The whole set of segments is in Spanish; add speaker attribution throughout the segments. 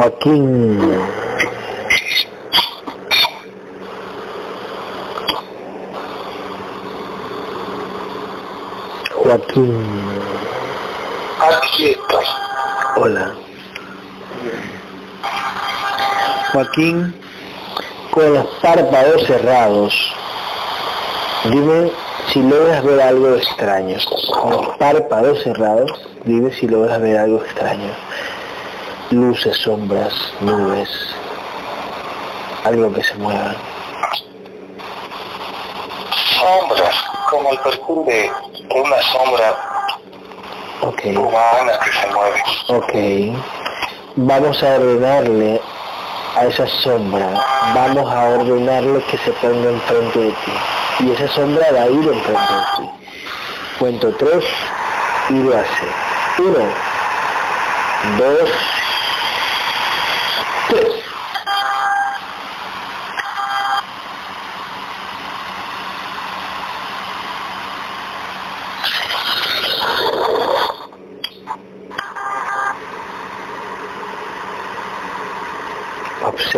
Speaker 1: Joaquín. Joaquín.
Speaker 2: Aquí estoy.
Speaker 1: Hola. Joaquín, con los párpados cerrados, dime si logras ver algo extraño. Con los párpados cerrados, dime si logras ver algo extraño. Luces, sombras, nubes, algo que se mueva.
Speaker 2: Sombras, como el perfil de una sombra
Speaker 1: Ok,
Speaker 2: humana que se mueve.
Speaker 1: ok. Vamos a ordenarle a esa sombra, vamos a ordenarle que se ponga enfrente de ti. Y esa sombra va a ir enfrente de ti. Cuento tres y lo hace. Uno, dos,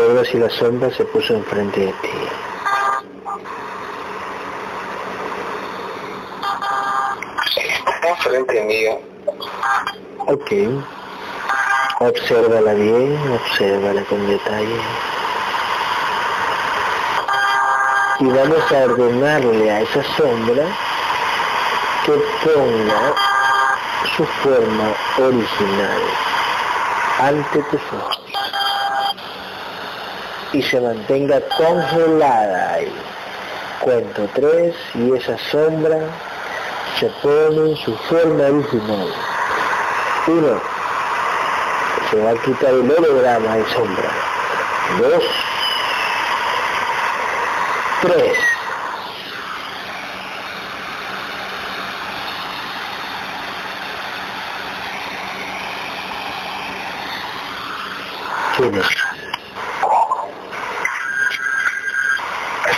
Speaker 1: Observa si la sombra se puso enfrente de ti.
Speaker 2: Enfrente mío.
Speaker 1: Ok. Obsérvala bien, obsérvala con detalle. Y vamos a ordenarle a esa sombra que ponga su forma original ante tus ojos y se mantenga congelada ahí. Cuento tres y esa sombra se pone en su forma original. Uno, se va a quitar el holograma de sombra. Dos, tres. ¿Quién es?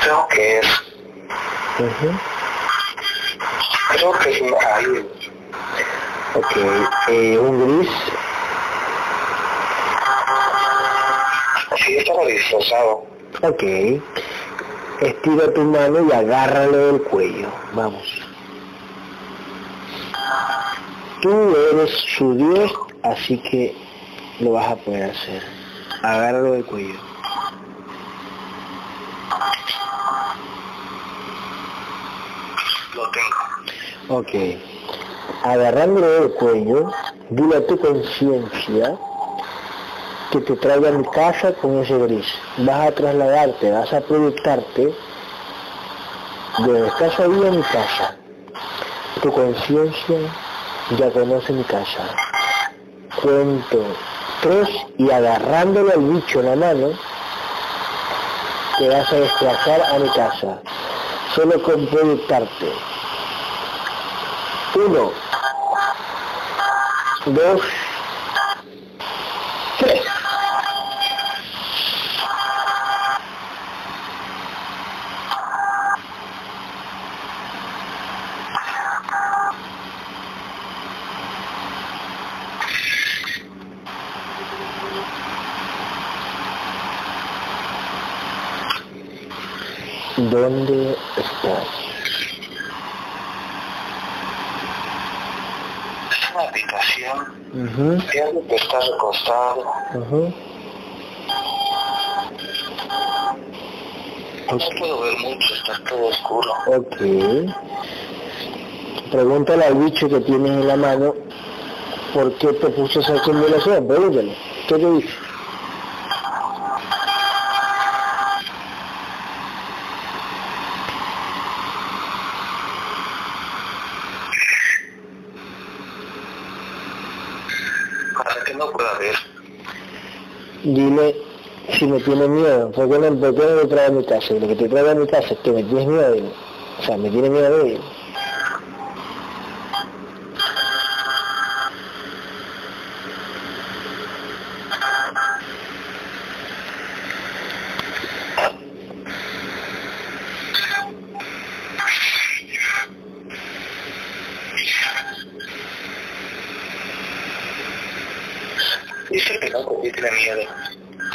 Speaker 2: Creo que es,
Speaker 1: Ujú.
Speaker 2: creo que es un alien.
Speaker 1: Ok, eh, un gris,
Speaker 2: Sí, estaba disfrazado.
Speaker 1: ok. Estira tu mano y agárralo del cuello. Vamos. Tú eres su Dios, así que lo vas a poder hacer. Agárralo del cuello.
Speaker 2: Lo tengo.
Speaker 1: Ok. Agarrándolo del cuello, dile a tu conciencia que te traiga a mi casa con ese gris. Vas a trasladarte, vas a proyectarte de estás ahí a mi casa. Tu conciencia ya conoce mi casa. Cuento tres y agarrándole al bicho en la mano, te vas a desplazar a mi casa. Solo con proyectarte. Uno, dos, tres. ¿Dónde estás?
Speaker 2: Es una habitación. Pienso que está recostado. No puedo ver mucho, está todo oscuro.
Speaker 1: Ok. Pregúntale al bicho que tienes en la mano por qué te puso esa simulación. Pregúntale. ¿Qué te dice?
Speaker 2: Para que no pueda ver.
Speaker 1: Dile si me tiene miedo. ¿Por qué no, por qué no me trae a mi casa? Y lo que te trae a mi casa es que me tienes miedo. O sea, me tiene miedo de él.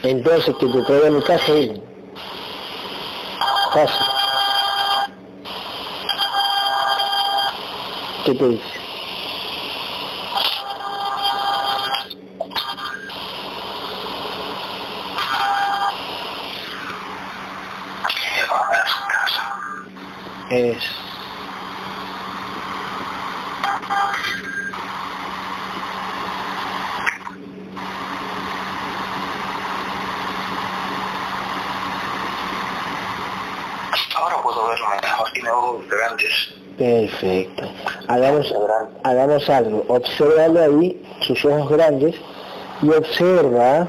Speaker 1: Entonces, que te traiga a mi casa, dile. Fácil. ¿Qué te dice? Es...
Speaker 2: Ahora puedo verlo mejor, tiene ojos grandes.
Speaker 1: Perfecto. Hagamos, hagamos algo. Obsérvalo ahí, sus ojos grandes, y observa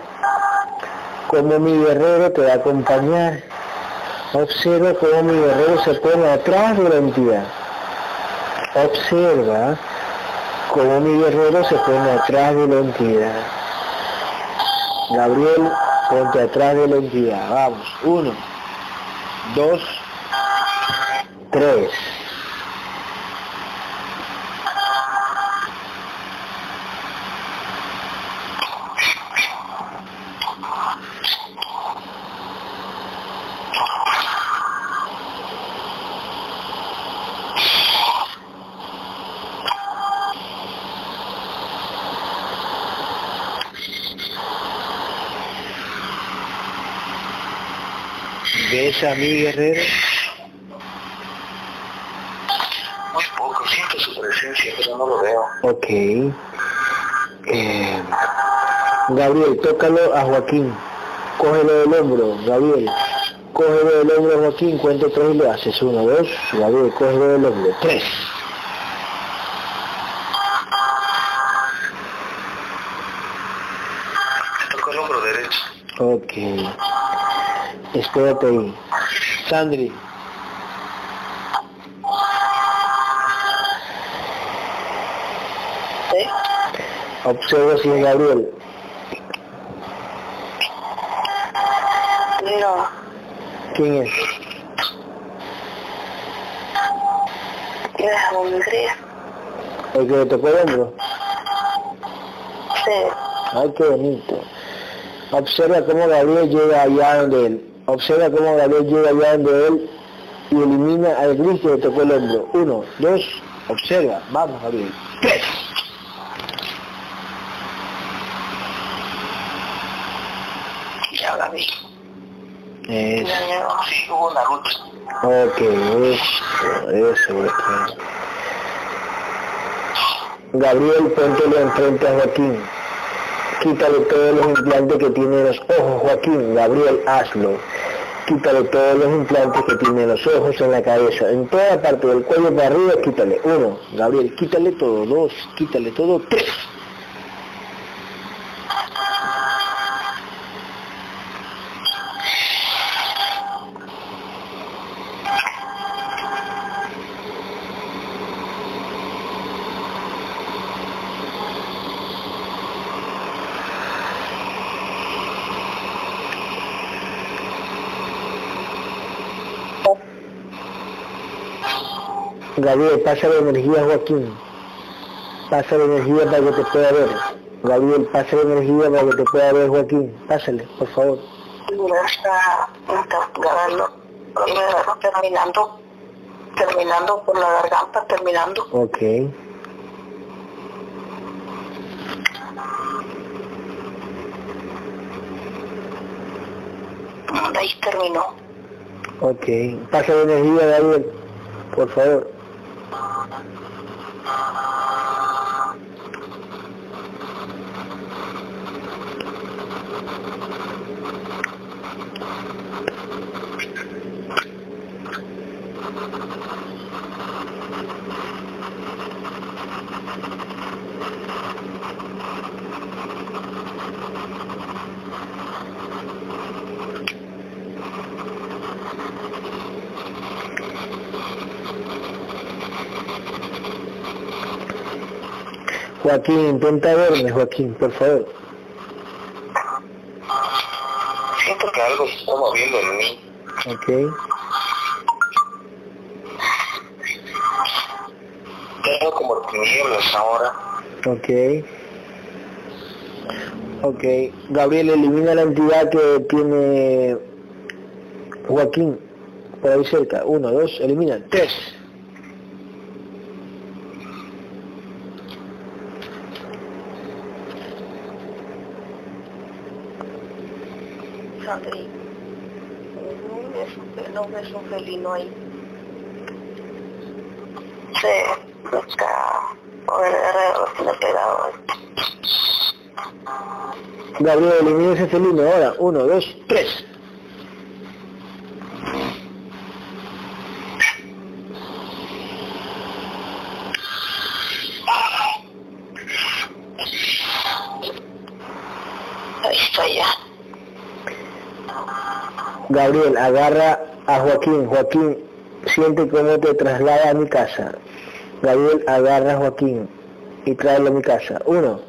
Speaker 1: cómo mi guerrero te va a acompañar. Observa cómo mi guerrero se pone atrás de la entidad. Observa cómo mi guerrero se pone atrás de la entidad. Gabriel, ponte atrás de la entidad. Vamos. Uno, dos, tres. ¿Ves a mi guerrero?
Speaker 2: Muy poco, siento su presencia, pero no lo veo.
Speaker 1: Ok. Eh, Gabriel, tócalo a Joaquín. Cógelo del hombro, Gabriel. Cógelo del hombro Joaquín, cuento tres y lo haces. Uno, dos, Gabriel, cógelo del hombro. Tres.
Speaker 2: Me tocó el hombro derecho.
Speaker 1: Ok. Espérate ahí. Sandri.
Speaker 3: ¿Sí?
Speaker 1: Observa si es Gabriel.
Speaker 3: No,
Speaker 1: ¿Quién es?
Speaker 3: tienes alegría.
Speaker 1: ¿El que le tocó el hombro?
Speaker 3: Sí,
Speaker 1: Ay, qué bonito. Observa cómo Gabriel llega allá donde él. Observa cómo Gabriel llega allá donde él y elimina al gris que le tocó el hombro. Uno, dos, observa. Vamos, Gabriel. Tres.
Speaker 3: ya vi.
Speaker 1: Eso.
Speaker 2: Sí, hubo una lucha.
Speaker 1: Ok, eso, eso, eso. Gabriel, póntelo enfrente a Joaquín. Quítale todos los implantes que tiene en los ojos, Joaquín. Gabriel, hazlo. Quítale todos los implantes que tiene en los ojos, en la cabeza, en toda parte del cuello para arriba, quítale. Uno, Gabriel, quítale todo. Dos, quítale todo. Tres. Gabriel, pasa la energía a Joaquín. Pasa la energía para que te pueda ver. Gabriel, pasa la energía para que te pueda ver Joaquín. Pásale, por favor.
Speaker 3: Está, está terminando, terminando por la garganta, terminando.
Speaker 1: Ok.
Speaker 3: Ahí terminó.
Speaker 1: Ok. Pasa la energía, Gabriel. Por favor. Thank you. Joaquín, intenta verme, Joaquín, por favor.
Speaker 2: Siento que algo se está moviendo en mí.
Speaker 1: Ok.
Speaker 2: Veo como tinieblas ahora.
Speaker 1: Ok. Ok, Gabriel, elimina la entidad que tiene Joaquín por ahí cerca. Uno, dos, elimina. Tres.
Speaker 3: Sandri. No No ves un felino ahí. Sí, está por el tiene pegado.
Speaker 1: Gabriel, elimina ese felino ahora. Uno, dos, tres.
Speaker 3: Ahí está ya.
Speaker 1: Gabriel, agarra a Joaquín. Joaquín, siente cómo te traslada a mi casa. Gabriel, agarra a Joaquín y tráelo a mi casa. Uno,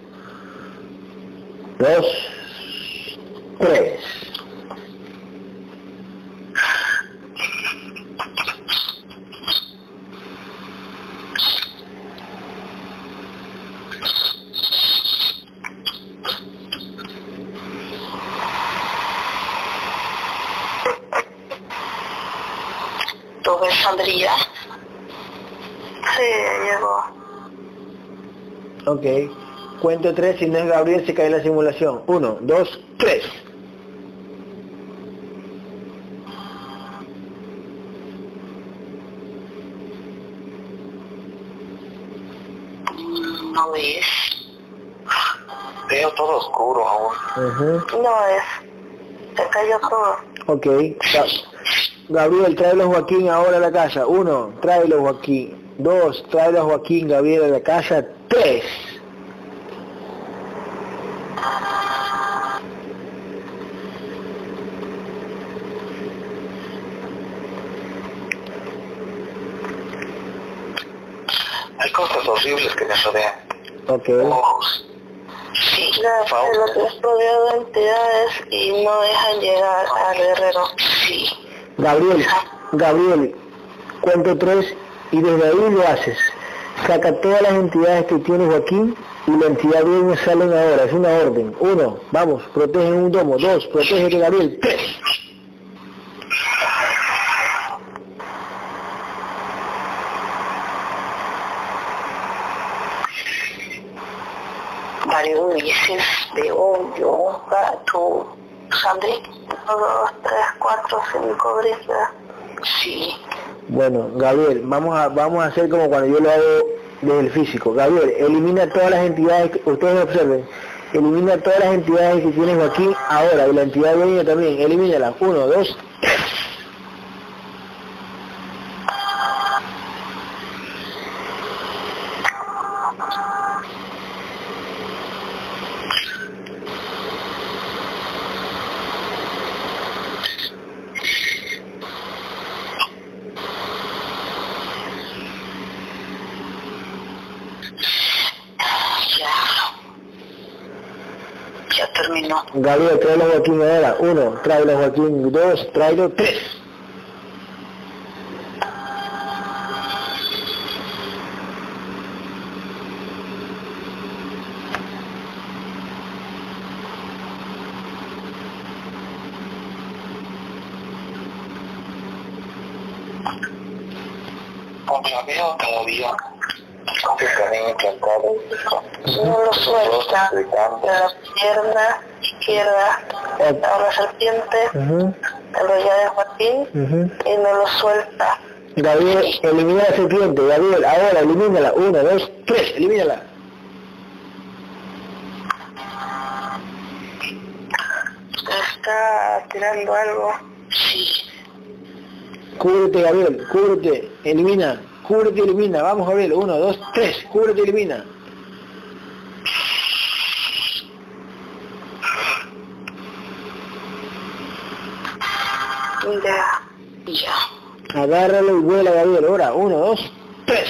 Speaker 1: dos, tres.
Speaker 3: ¿Tú ves Sandrilla? Sí, llegó.
Speaker 1: Ok. Cuento tres, si no es Gabriel se cae la simulación. Uno, dos, tres.
Speaker 3: No ves.
Speaker 2: Veo todo oscuro aún.
Speaker 3: No es. Se cayó todo.
Speaker 1: Ok. Ga- Gabriel, tráelo a Joaquín ahora a la casa. Uno, tráelo a Joaquín. Dos, tráelo a Joaquín Gabriel a la casa. Tres.
Speaker 2: Hay cosas horribles que me rodean.
Speaker 1: Ok.
Speaker 2: Ojos.
Speaker 3: Sí, la, lo que es rodeado de entidades y no dejan llegar al guerrero. Sí.
Speaker 1: Gabriel, Gabriel, cuento tres y desde ahí lo haces. Saca todas las entidades que tiene Joaquín y la entidad viene salen ahora, es una orden. Uno, vamos, protege un domo. Dos, protege Gabriel. Tres.
Speaker 3: Varios dices de hoyo, gato. Uno, dos, tres, cuatro, cinco brisas. Sí.
Speaker 1: Bueno, Gabriel, vamos a, vamos a hacer como cuando yo lo hago desde el físico. Gabriel, elimina todas las entidades, que ustedes observen, elimina todas las entidades que tiene Joaquín ahora, y la entidad dueña también, elimínalas. Uno, dos.
Speaker 3: Ya. Ya terminó.
Speaker 1: Gabriel, tráelo Joaquín ahora. Uno, tráelo Joaquín. Dos, tráelo. Tres.
Speaker 2: La veo todavía. Este camino encantado.
Speaker 3: No suelta de la pierna izquierda a la serpiente,
Speaker 1: Ujú,
Speaker 3: enrollada de Joaquín, y no lo suelta.
Speaker 1: Gabriel, elimina la serpiente. Gabriel, ahora, elimínala. Uno, dos, tres. Elimínala.
Speaker 3: Está tirando algo. Sí.
Speaker 1: Cúbrete, Gabriel. Cúbrete. Elimina. Cúbrete y elimina. Vamos, Gabriel. Uno, dos, tres. Cúbrete y elimina.
Speaker 3: Ya. Ya.
Speaker 1: Agárralo y vuela, Gabriel. Ahora, uno, dos, tres.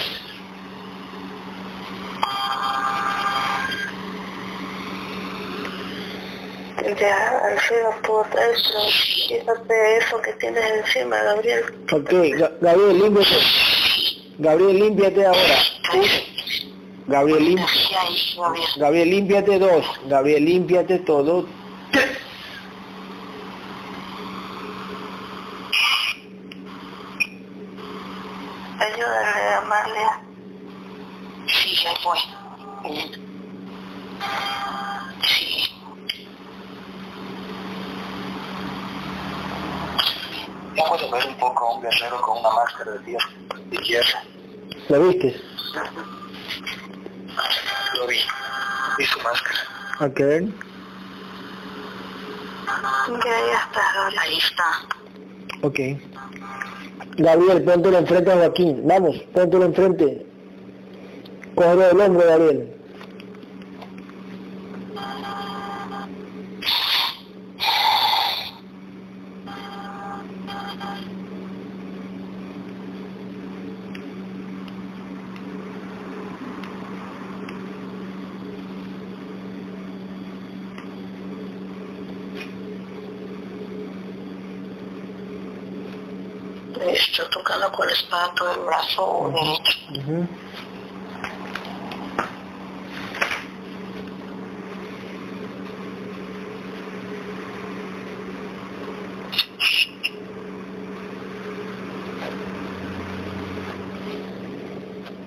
Speaker 3: Ya, al fin puedo pero quítate eso que tienes encima, Gabriel.
Speaker 1: Ok, Ga- Gabriel, límpiate. Gabriel, límpiate ahora. Gabriel, lim-
Speaker 3: Gabriel.
Speaker 1: Límpiate dos. Gabriel, límpiate todo. Tres.
Speaker 3: Ayúdale a Amalia. Sí, ahí voy. Sí.
Speaker 2: Ya puedo ver un poco a un guerrero con una máscara de hierro. De hierro.
Speaker 1: ¿Lo viste?
Speaker 2: Lo vi. Vi su máscara.
Speaker 1: A ver.
Speaker 3: Ya, ya está, Gabriel. Ahí está.
Speaker 1: Ok. Gabriel, póntelo enfrente a Joaquín. Vamos, póntelo enfrente. Cógelo del hombro, Gabriel.
Speaker 3: Listo, tocando con la espada todo el brazo derecho.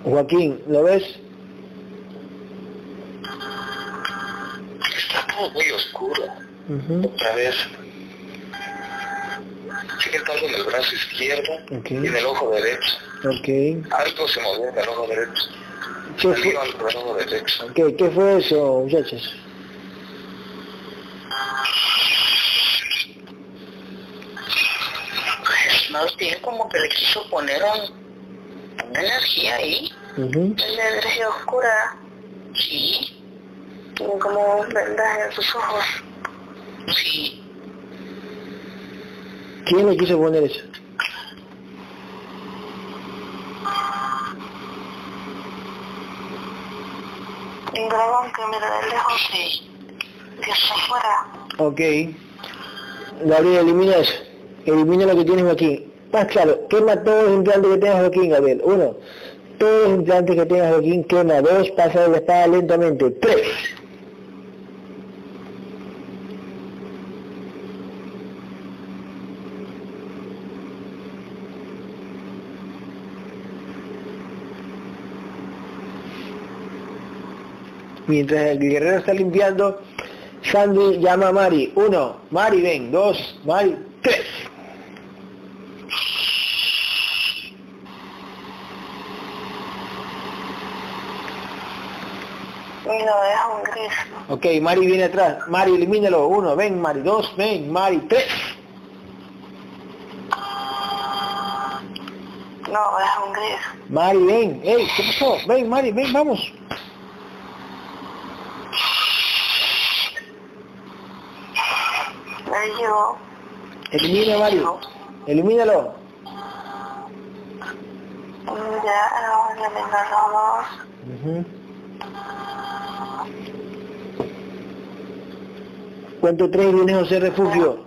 Speaker 1: Joaquín, ¿lo ves?
Speaker 2: Está todo muy oscuro. Otra vez. Sigue estando en el brazo izquierdo y en el ojo derecho.
Speaker 1: Ok.
Speaker 2: Algo se movió en el ojo derecho.
Speaker 1: ¿Qué
Speaker 2: Salió algo del ojo derecho.
Speaker 1: ok, ¿Qué fue eso, muchachos?
Speaker 3: Pues más bien como que le quiso poner un, una energía ahí.
Speaker 1: Ujú.
Speaker 3: La energía oscura. Sí. Tiene como un vendaje en sus ojos. Sí.
Speaker 1: ¿Quién le quiso poner eso?
Speaker 3: Un dragón que mira de lejos y que está afuera.
Speaker 1: Ok. Gabriel, elimina eso. Elimina lo que tienes aquí. Más claro, quema todos los implantes que tengas Joaquín, Gabriel. Uno, todos los implantes que tengas Joaquín, quema. Dos, pasa de la espada lentamente. Tres. Mientras el guerrero está limpiando, Sandy llama a Mari. Uno, Mari, ven. Dos, Mari, tres.
Speaker 3: Y lo deja un gris.
Speaker 1: Ok, Mari viene atrás. Mari, elimínalo. Uno, ven, Mari. Dos, ven, Mari. Tres.
Speaker 3: No, deja un gris.
Speaker 1: Mari, ven. Ey, ¿qué pasó? Ven, Mari, ven, vamos.
Speaker 3: Llegó.
Speaker 1: Elimina, Mari. Elimínalo.
Speaker 3: Ya, vamos a eliminar los dos.
Speaker 1: Ujú. Cuento tres viene José Refugio.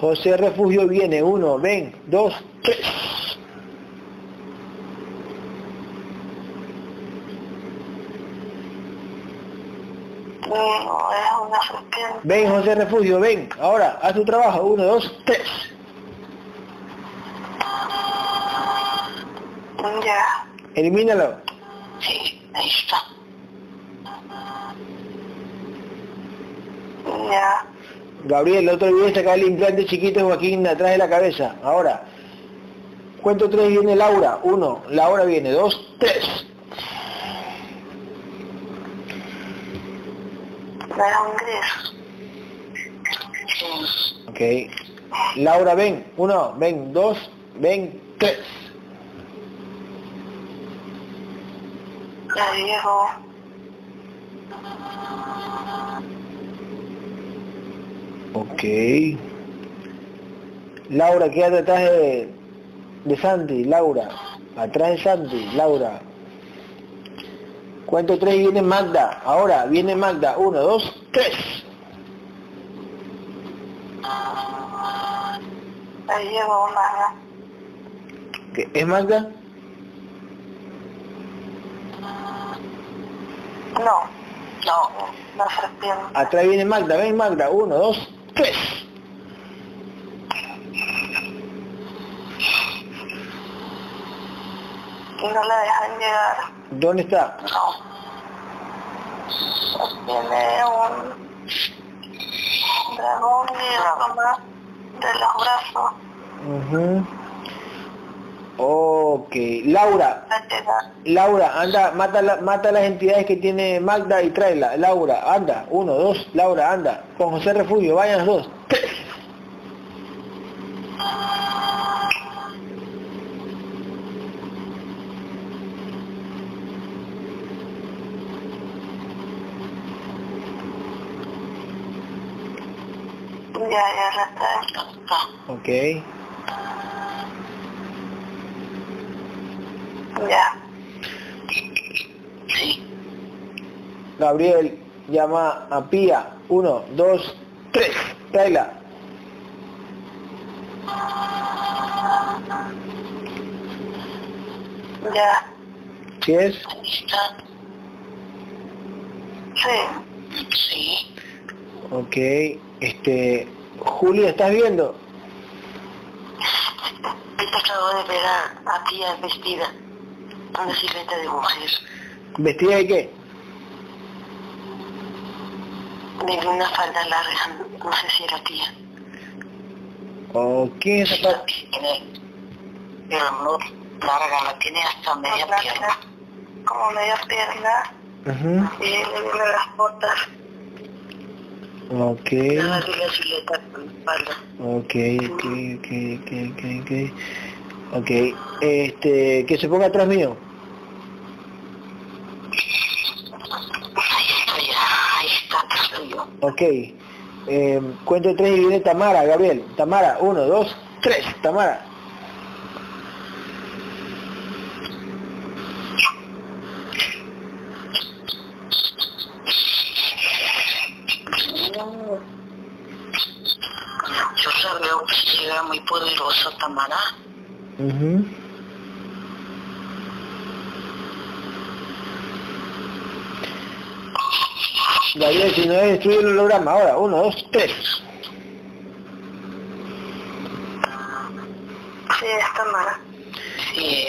Speaker 1: José Refugio viene. Uno, ven. Dos, tres.
Speaker 3: No, es una.
Speaker 1: Ven, José Refugio, ven. Ahora, haz tu trabajo. Uno, dos, tres.
Speaker 3: Ya.
Speaker 1: Elimínalo.
Speaker 3: Sí, ahí está. Ya.
Speaker 1: Gabriel, el otro día sacar el implante chiquito de Joaquín atrás de la cabeza. Ahora, cuento tres viene Laura. Uno, Laura viene. Dos, tres.
Speaker 3: Deja un gris.
Speaker 1: Ok. Laura, ven. Uno, ven. Dos, ven. Tres.
Speaker 3: Llegó.
Speaker 1: Ok. Laura, quédate atrás de, de Santi. Laura. Atrás de Santi. Laura. Cuento tres y viene Magda. Ahora, viene Magda. Uno, dos, tres.
Speaker 3: Ahí llegó Maga.
Speaker 1: ¿Qué? ¿Es Magda?
Speaker 3: No, no, la serpiente.
Speaker 1: Atrás viene Magda, ven Magda, uno, dos, tres.
Speaker 3: Y no la dejan llegar.
Speaker 1: ¿Dónde está?
Speaker 3: No. Tiene un dragón y más de los brazos.
Speaker 1: Ok, Laura. Laura, anda, mata, la- mata las entidades que tiene Magda y tráela. Laura, anda, uno, dos, Laura, anda. Con José Refugio, vayan los dos. Tres.
Speaker 3: Ya, ya.
Speaker 1: Ok,
Speaker 3: Ya. Sí.
Speaker 1: Gabriel, llama a Pía. Uno, dos, tres. Tráela.
Speaker 3: Ya.
Speaker 1: ¿Sí es?
Speaker 3: Sí. Sí.
Speaker 1: Ok, este... Julia, ¿estás viendo?
Speaker 3: Ahorita acabo de ver a, a tía vestida. Una silueta de mujer.
Speaker 1: ¿Vestida de qué?
Speaker 3: De una falda larga. No sé si era tía.
Speaker 1: ¿O quién es esa
Speaker 3: pero no larga, la tiene hasta media pierna. Como media pierna.
Speaker 1: Ujú.
Speaker 3: Y le las botas.
Speaker 1: Ok,
Speaker 3: Nada de la silueta con espalda.
Speaker 1: ok, ok, ok, ok, ok, ok. Ok, este, que se ponga atrás mío. Ok, eh, cuento tres y viene Tamara, Gabriel. Tamara, uno, dos, tres, Tamara.
Speaker 3: Yo sabía poderoso Tamara.
Speaker 1: Ujú. Gabriel, si no es destruir el holograma, ahora, uno, dos, tres.
Speaker 3: Sí, es Tamara. Sí,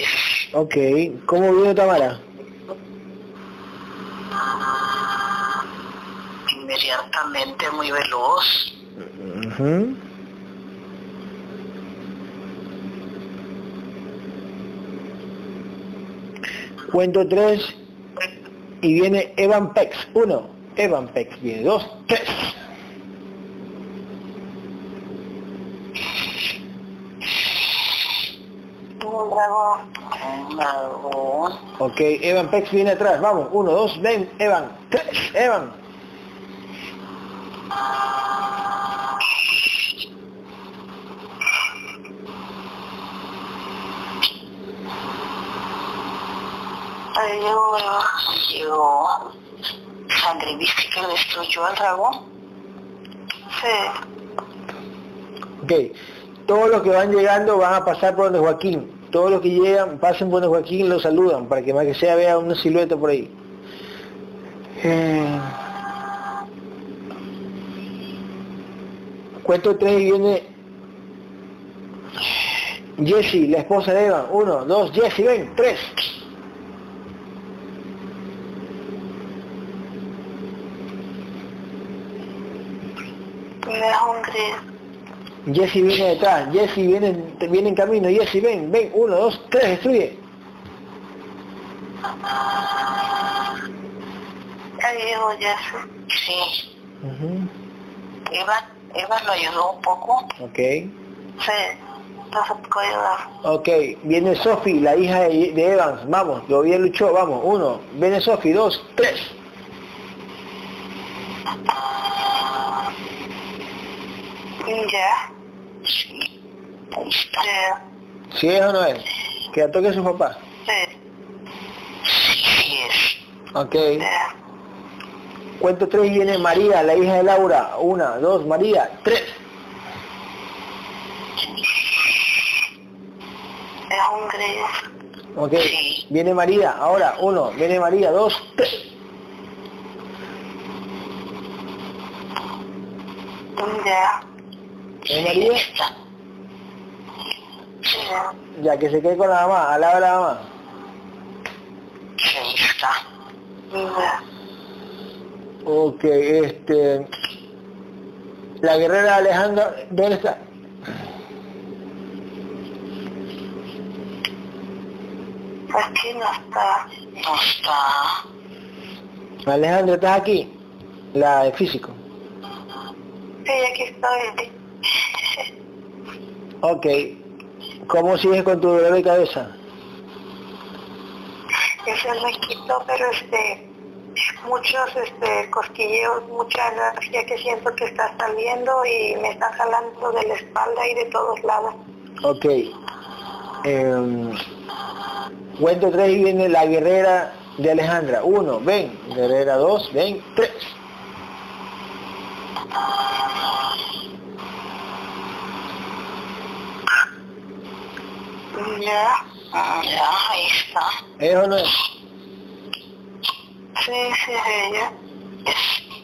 Speaker 1: Ok, ¿cómo vino Tamara?
Speaker 3: inmediatamente muy veloz.
Speaker 1: Ujú. Cuento tres y viene Evan Pex. Uno, Evan Pex viene. Dos, tres. Ok, Evan Pex viene atrás. Vamos, uno, dos, ven, Evan. Tres, Evan.
Speaker 3: Ahí llegó, llegó sangre. ¿Viste que destruyó al dragón? Sí.
Speaker 1: Ok, todos los que van llegando van a pasar por donde Joaquín. Todos los que llegan, pasen por donde Joaquín lo saludan, para que más que sea vea una silueta por ahí. Eh, Cuento tres y viene Jessie, la esposa de Evan. Uno, dos, Jessie, ven, tres.
Speaker 3: Me un
Speaker 1: viene detrás, Jessie viene, viene en camino, Jessie, ven, ven, uno, dos, tres, destruye.
Speaker 3: Ahí llegó Jesse. Sí.
Speaker 1: Ujú,
Speaker 3: Eva, Eva lo ayudó un poco.
Speaker 1: Ok.
Speaker 3: Sí.
Speaker 1: Ok, viene Sophie, la hija de, de Evans, vamos, lo bien luchó, vamos, uno, viene Sophie, dos, tres.
Speaker 3: Ya. Sí. ¿Sí
Speaker 1: es o no es? ¿Que la toque su papá?
Speaker 3: Sí. Sí es.
Speaker 1: Ok.
Speaker 3: Ya.
Speaker 1: Cuento tres y viene María, la hija de Laura. Una, dos, María, tres.
Speaker 3: Es un
Speaker 1: Ok.
Speaker 3: Sí.
Speaker 1: Viene María, ahora, uno, viene María, dos, tres.
Speaker 3: Ya. Sí,
Speaker 1: Ya, que se quede con la mamá, al lado de la mamá.
Speaker 3: sí, está.
Speaker 1: Ok, este... La guerrera Alejandra, ¿dónde está?
Speaker 3: Aquí no está. No está.
Speaker 1: Alejandra, ¿estás aquí? La de físico.
Speaker 3: Sí, aquí estoy.
Speaker 1: Ok. ¿Cómo sigues con tu dolor de cabeza?
Speaker 3: Eso me quitó, pero este, muchos este, cosquilleos, mucha energía que siento que está saliendo y me está jalando de la espalda y de todos lados.
Speaker 1: Ok. Em, cuento tres y viene la guerrera de Alejandra. Uno, ven. Guerrera dos, ven. Tres.
Speaker 3: Ya, ya, ahí está.
Speaker 1: ¿Es o no es?
Speaker 3: Sí, sí, es ella.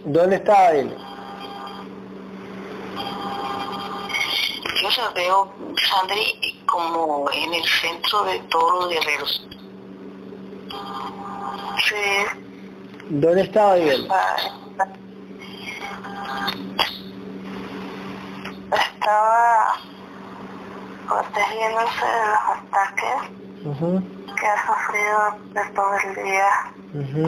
Speaker 1: ¿Dónde está él?
Speaker 3: Yo la veo, Sandri, como en el centro de todos los guerreros. Sí,
Speaker 1: ¿Dónde estaba él?
Speaker 3: estaba protegiéndose de los ataques que ha sufrido de todo el día.
Speaker 1: ujú,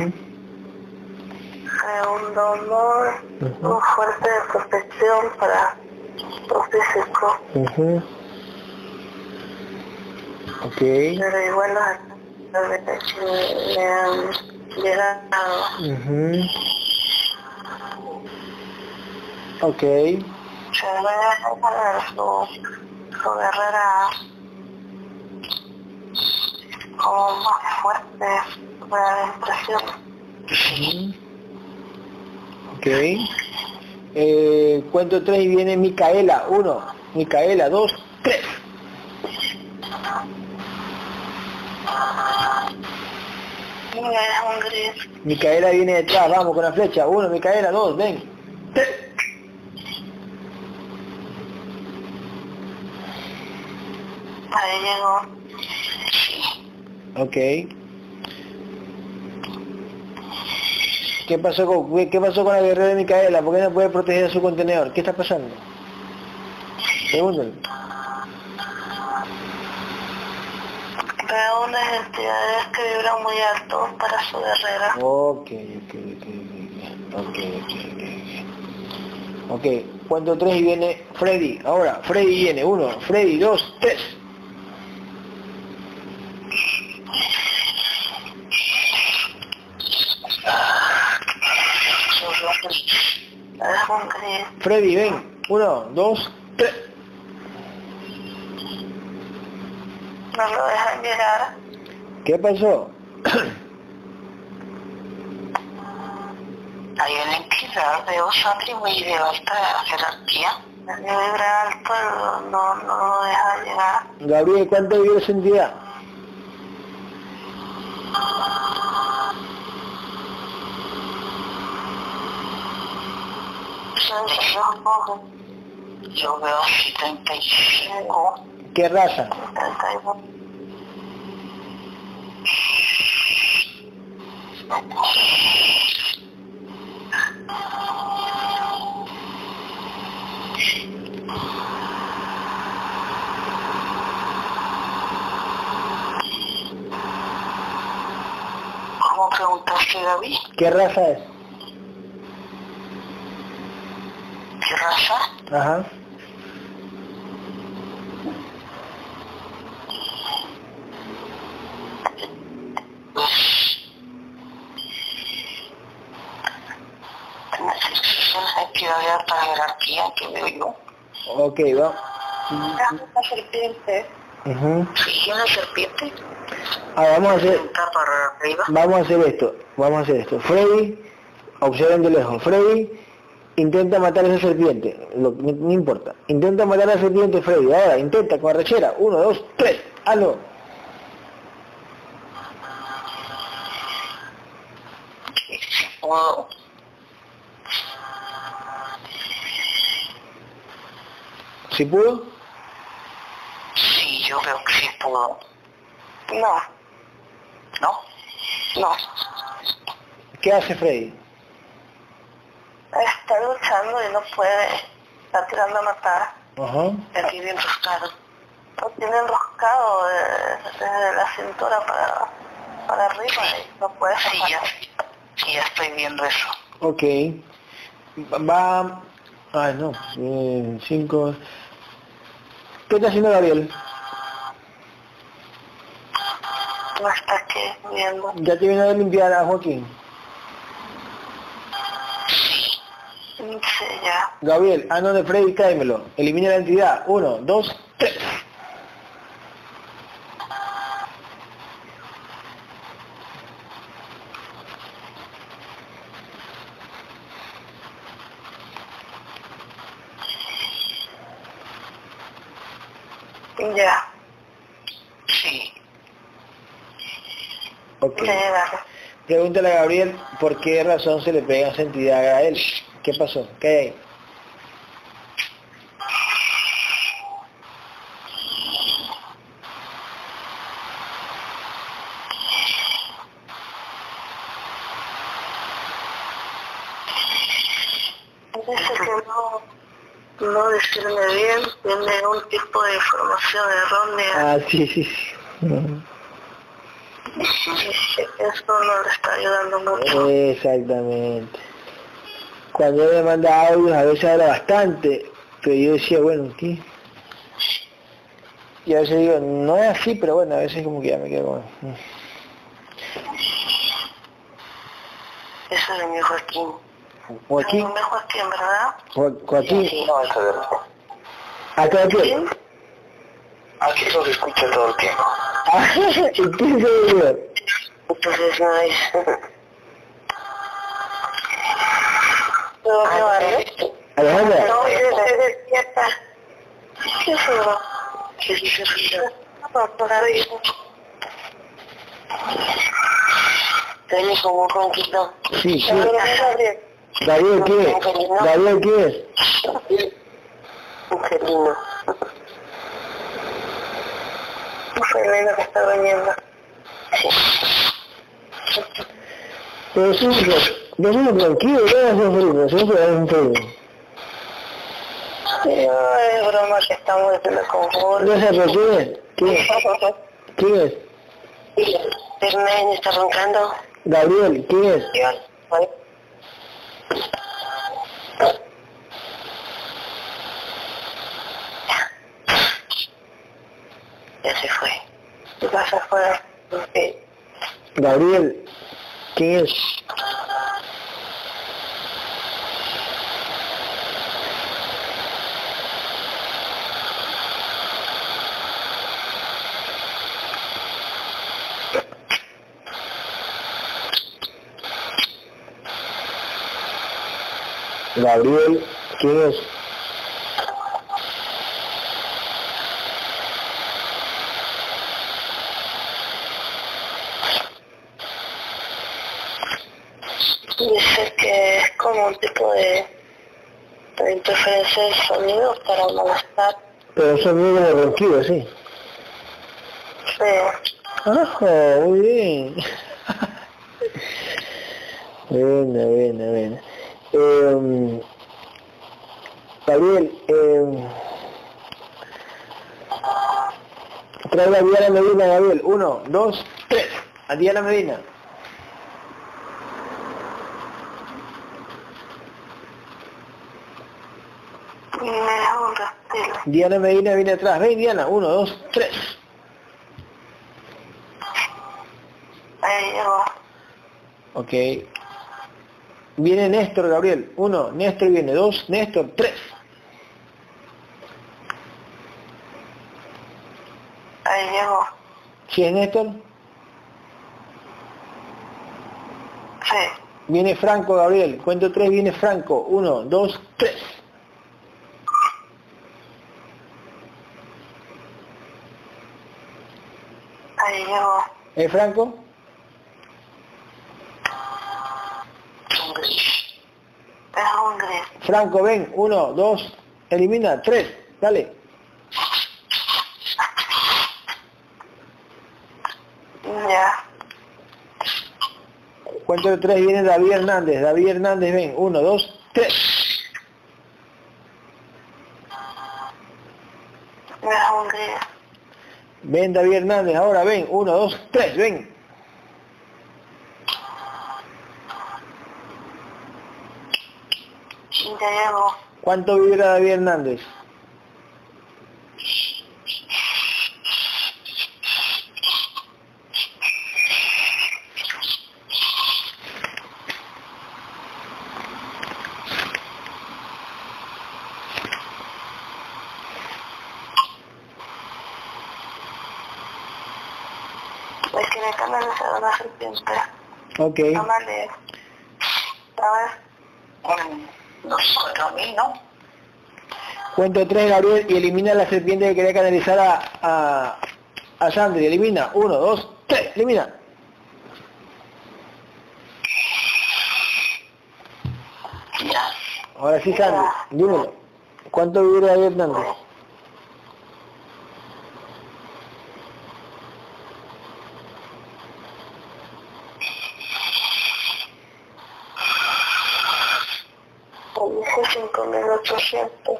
Speaker 3: de un dolor
Speaker 1: Ujú.
Speaker 3: muy fuerte de protección para su físico,
Speaker 1: ujú. Ok.
Speaker 3: pero igual los ataques le han llegado.
Speaker 1: Ok.
Speaker 3: Se ve su guerrera como más fuerte, da la impresión.
Speaker 1: Ok. Eh, cuento tres y viene Micaela. Uno. Micaela. Dos. Tres. Micaela viene detrás. Vamos con la flecha. Uno. Micaela. Dos. Ven. Tres.
Speaker 3: Ahí llegó.
Speaker 1: Ok. ¿Qué pasó con, qué pasó con la guerrera de Micaela? ¿Por qué no puede proteger su contenedor? ¿Qué está pasando? Pregúntale.
Speaker 3: Veo unas entidades que vibran muy alto para su guerrera.
Speaker 1: Ok, ok, ok, ok, ok, ok. Ok, cuento tres y viene Freddy. Ahora, Freddy viene. Uno, Freddy, dos, tres. Freddy, ven. Uno, dos, tres.
Speaker 3: No lo dejan llegar.
Speaker 1: ¿Qué pasó?
Speaker 3: Hay una entidad, veo Sandri muy de alta jerarquía. El vibra alto no, no lo deja llegar.
Speaker 1: Gabriel, ¿cuánto vive esa entidad?
Speaker 3: Yo, yo veo así 35,
Speaker 1: ¿Qué raza?
Speaker 3: 31. ¿Cómo preguntaste, David?
Speaker 1: ¿Qué raza es?
Speaker 3: ¿Qué raza?
Speaker 1: Ajá.
Speaker 3: Pues... Alta jerarquía que veo yo.
Speaker 1: Ok, va.
Speaker 3: Una serpiente.
Speaker 1: Ujú.
Speaker 3: Sí, una serpiente.
Speaker 1: Ah, vamos a hacer,
Speaker 3: Está para arriba.
Speaker 1: vamos a hacer esto. Vamos a hacer esto. Freddy, observen de lejos. Freddy intenta matar a esa serpiente. Lo- no, no importa. Intenta matar a la serpiente, Freddy. Ahora, intenta con arrechera. Uno, dos, tres. Hazlo.
Speaker 3: puedo.
Speaker 1: ¿Sí pudo?
Speaker 4: Sí, yo veo que sí pudo.
Speaker 3: No,
Speaker 4: ¿No?
Speaker 3: no.
Speaker 1: ¿Qué hace Freddy?
Speaker 3: Está luchando y no puede. Está tirando a matar.
Speaker 1: Ajá.
Speaker 4: El tiene enroscado.
Speaker 3: Lo tiene enroscado de- desde la cintura para, para arriba y no puede
Speaker 4: Sí, ya, sí, ya estoy viendo eso.
Speaker 1: Ok. Va... Ah, no. Eh, cinco... ¿Qué está haciendo Gabriel?
Speaker 3: No viendo.
Speaker 1: Ya te vino a limpiar a Joaquín.
Speaker 3: Sí, ya.
Speaker 1: Gabriel, ah, no, de Freddy, tráemelo. Elimina la entidad. Uno, dos, tres.
Speaker 3: Ya.
Speaker 4: Sí.
Speaker 1: Ok.
Speaker 3: Ya llegaron.
Speaker 1: Pregúntale a Gabriel por qué razón se le pega esa entidad a él. ¿Qué pasó? ¿Qué hay ahí?
Speaker 3: No, no decirme bien, tiene un tipo de información errónea.
Speaker 1: Ah, sí, sí, sí.
Speaker 3: Eso no le está ayudando mucho.
Speaker 1: Exactamente. Cuando él me manda audios a veces habla bastante, pero yo decía, bueno, ¿qué? Y a veces digo, no es así, pero bueno, a veces como que ya me quedo mm.
Speaker 3: Eso es mi Joaquín.
Speaker 1: Joaquín,
Speaker 3: No Joaquín, ¿verdad?
Speaker 1: Jo- Joaquín,
Speaker 2: No, eso de
Speaker 1: acá aquí.
Speaker 2: Aquí lo escucho todo el tiempo.
Speaker 1: ¿Y quién se?
Speaker 3: Entonces no es. ¿Puedo llevarle?
Speaker 1: Alejandra,
Speaker 3: No, se despierta. ¿Qué es eso? ¿Qué dice eso? Un
Speaker 1: sí, sí.
Speaker 3: Gabriel,
Speaker 1: ¿qué es? ¿qué es?
Speaker 3: Que está.
Speaker 1: Pero sí, no somos tranquilos, no siempre un feliz.
Speaker 3: No, es broma que estamos haciendo con Jorge.
Speaker 1: No sé, pero ¿quién es? ¿Quién es? ¿Quién es?
Speaker 3: Está roncando.
Speaker 1: Gabriel, ¿quién es?
Speaker 3: Ya se fue. ¿Qué pasa afuera?
Speaker 1: Gabriel, ¿quién es? Gabriel, ¿quién es?
Speaker 3: Dice que es como un tipo de, de de sonido para molestar.
Speaker 1: Pero es muy como ronquido, sí.
Speaker 3: Sí.
Speaker 1: Ajá, muy bien. buena, buena, buena. Eh, Gabriel, eh, trae a Diana Medina, Gabriel. Uno, dos, tres. A Diana Medina.
Speaker 3: Y me deja un reptil.
Speaker 1: Diana Medina viene atrás. Ven, Diana. Uno, dos, tres.
Speaker 3: Ahí llegó.
Speaker 1: Ok. Viene Néstor, Gabriel. Uno, Néstor viene. Dos, Néstor, tres.
Speaker 3: Ahí llegó.
Speaker 1: ¿Sí es Néstor?
Speaker 3: Sí.
Speaker 1: Viene Franco, Gabriel. Cuento tres, viene Franco. Uno, dos, tres.
Speaker 3: Llegó.
Speaker 1: ¿Es Franco?
Speaker 3: Es.
Speaker 1: Franco, ven. Uno, dos, elimina. Tres. Dale.
Speaker 3: Ya.
Speaker 1: Cuento de tres viene David Hernández. David Hernández, ven. Uno, dos, tres.
Speaker 3: Me da Hungría.
Speaker 1: Ven David Hernández, ahora ven. Uno, dos, tres, ven. ¿Cuánto vibra David Hernández?
Speaker 3: Es que me canalizado una serpiente.
Speaker 1: Ok.
Speaker 3: No vale. A ver.
Speaker 4: Unos cuatro mil, ¿no?
Speaker 1: Cuento tres, Gabriel, y elimina la serpiente que quería canalizar a, a, a Sandri. Elimina. Uno, dos, tres. Elimina.
Speaker 4: Ya.
Speaker 1: Ahora sí, Sandri. Dímelo. ¿Cuánto vibra David Hernández?
Speaker 3: Dice 5800.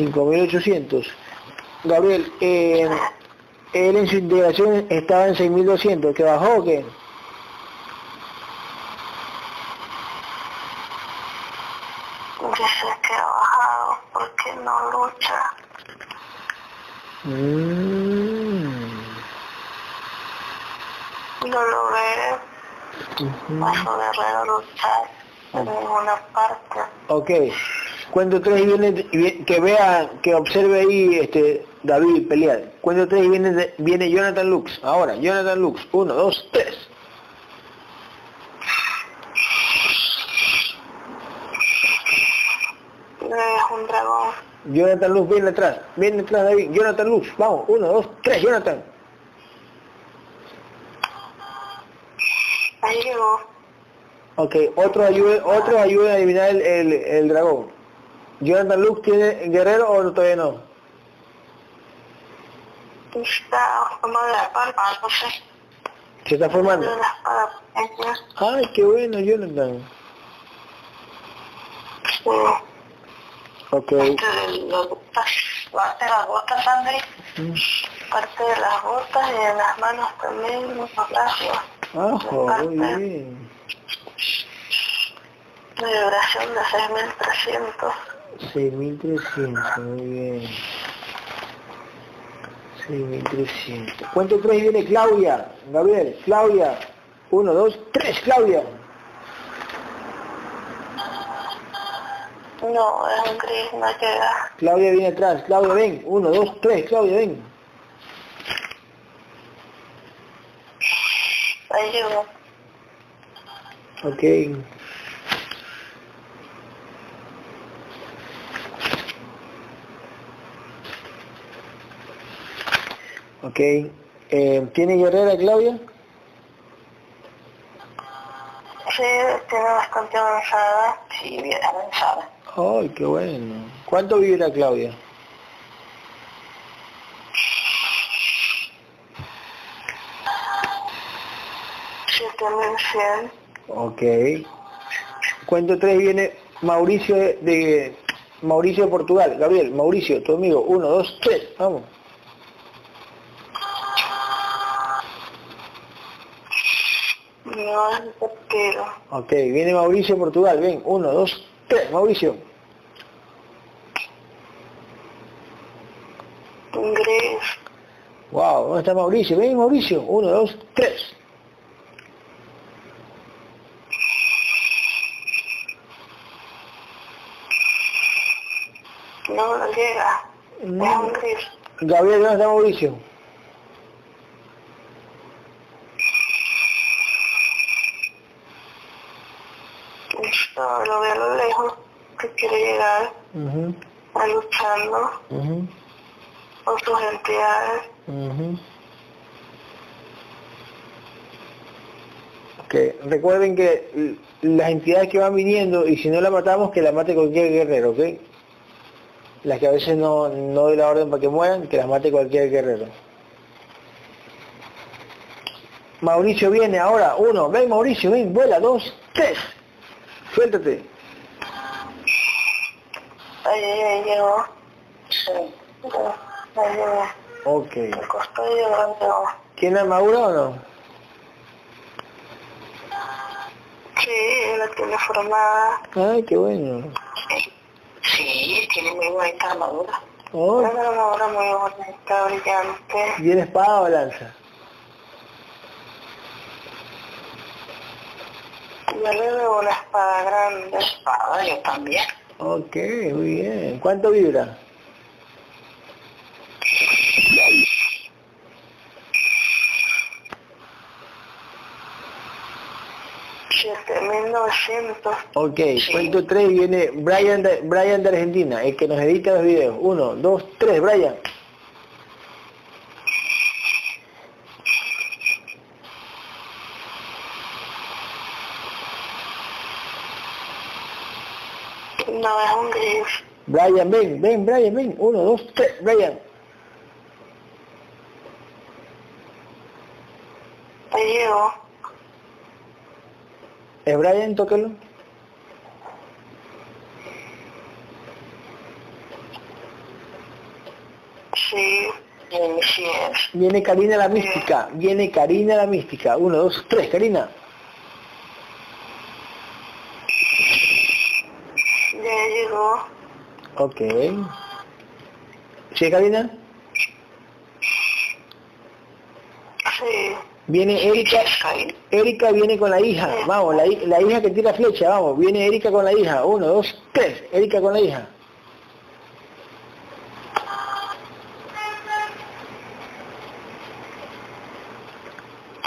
Speaker 1: 5.800. Gabriel, eh, él en su integración estaba en 6.200. ¿Que bajó o qué?
Speaker 3: Dice que ha bajado porque no lucha.
Speaker 1: Mm.
Speaker 3: No lo ve.
Speaker 1: Ujú.
Speaker 3: Paso guerrero luchar en ninguna parte.
Speaker 1: Ok. Cuento tres y viene, que vea, que observe ahí este David pelear. Cuento tres y viene, viene Jonathan Lux. Ahora, Jonathan Lux. Uno, dos, tres.
Speaker 3: Es un dragón.
Speaker 1: Jonathan Lux viene atrás. Viene atrás David. Jonathan Lux. Vamos. Uno, dos, tres. Jonathan.
Speaker 3: Ahí llegó.
Speaker 1: Ok. Otro ayuda, otro ayuda a eliminar el, el, el dragón. Jonathan Lux tiene guerrero o todavía no?
Speaker 3: Está formado de la espada, no sé.
Speaker 1: Se está formando. Ay, qué bueno, Jonathan.
Speaker 3: Sí.
Speaker 1: Ok.
Speaker 3: Parte de las botas. Parte de las botas, André. Parte de las botas y de las manos también, los brazos.
Speaker 1: Ah, muy bien.
Speaker 3: Vibración de 6300.
Speaker 1: 6.300, muy bien. 6.300. ¿Cuánto tres viene Claudia? Gabriel, Claudia. Uno, dos, tres, Claudia.
Speaker 3: No, es un gris, no llega.
Speaker 1: Claudia viene atrás. Claudia, ven. Uno, dos, tres, Claudia, ven.
Speaker 3: Ahí llegó.
Speaker 1: Ok. Ok. Eh, ¿Tiene guerrera Claudia?
Speaker 3: Sí, tiene bastante avanzada.
Speaker 4: Sí, bien avanzada.
Speaker 1: Ay, qué bueno. ¿Cuánto vibra Claudia?
Speaker 3: Siete mil cien.
Speaker 1: Ok. Cuento tres viene Mauricio de, de- Mauricio de Portugal. Gabriel, Mauricio, tu amigo. Uno, dos, tres. Vamos.
Speaker 3: No es tiro.
Speaker 1: Ok, viene Mauricio Portugal. Ven, uno, dos, tres. Mauricio.
Speaker 3: Un gris.
Speaker 1: Wow, ¿dónde está Mauricio? Ven, Mauricio. Uno, dos, tres.
Speaker 3: No, no llega. Gris.
Speaker 1: Gabriel, ¿dónde está Mauricio?
Speaker 3: Esto lo veo a lo lejos que quiere llegar a luchando
Speaker 1: ujú,
Speaker 3: con sus entidades.
Speaker 1: ujú. Ok, recuerden que las entidades que van viniendo, y si no la matamos, que la mate cualquier guerrero, ¿ok? las que a veces no, no doy la orden para que mueran, que las mate cualquier guerrero. Mauricio viene ahora, uno, ven Mauricio, ven, vuela, dos, tres. Suéltate.
Speaker 3: Ahí, ahí llegó. Sí. Ahí llegó.
Speaker 1: Ok.
Speaker 3: Me costó llegar, pero...
Speaker 1: ¿Tiene armadura o no?
Speaker 3: Sí, la tiene formada.
Speaker 1: Ay, qué bueno.
Speaker 4: Sí, tiene muy bonita armadura.
Speaker 1: Oh,
Speaker 3: Una armadura muy bonita, brillante.
Speaker 1: ¿Viene espada o lanza?
Speaker 3: Yo le veo una espada grande.
Speaker 4: Espada, yo también.
Speaker 1: Ok, muy bien. ¿Cuánto vibra?
Speaker 3: Novecientos.
Speaker 1: Ok, cuento tres viene Brian de, Brian de Argentina, el que nos edita los videos. Uno, dos, tres, Brian.
Speaker 3: No, es un gris.
Speaker 1: Brian, ven, ven, Brian, ven. Uno, dos, tres, Brian.
Speaker 3: Ahí llegó.
Speaker 1: ¿Es Brian? Tócalo.
Speaker 3: Sí.
Speaker 4: Sí, sí es.
Speaker 1: Viene Karina la mística, viene Karina la mística. Uno, dos, tres, Karina.
Speaker 3: Llegó.
Speaker 1: Ok. ¿Sí, Karina?
Speaker 3: Sí.
Speaker 1: Viene Erika. Erika viene con la hija, vamos, la, la hija que tira flecha, vamos, viene Erika con la hija, uno, dos, tres, Erika con la hija.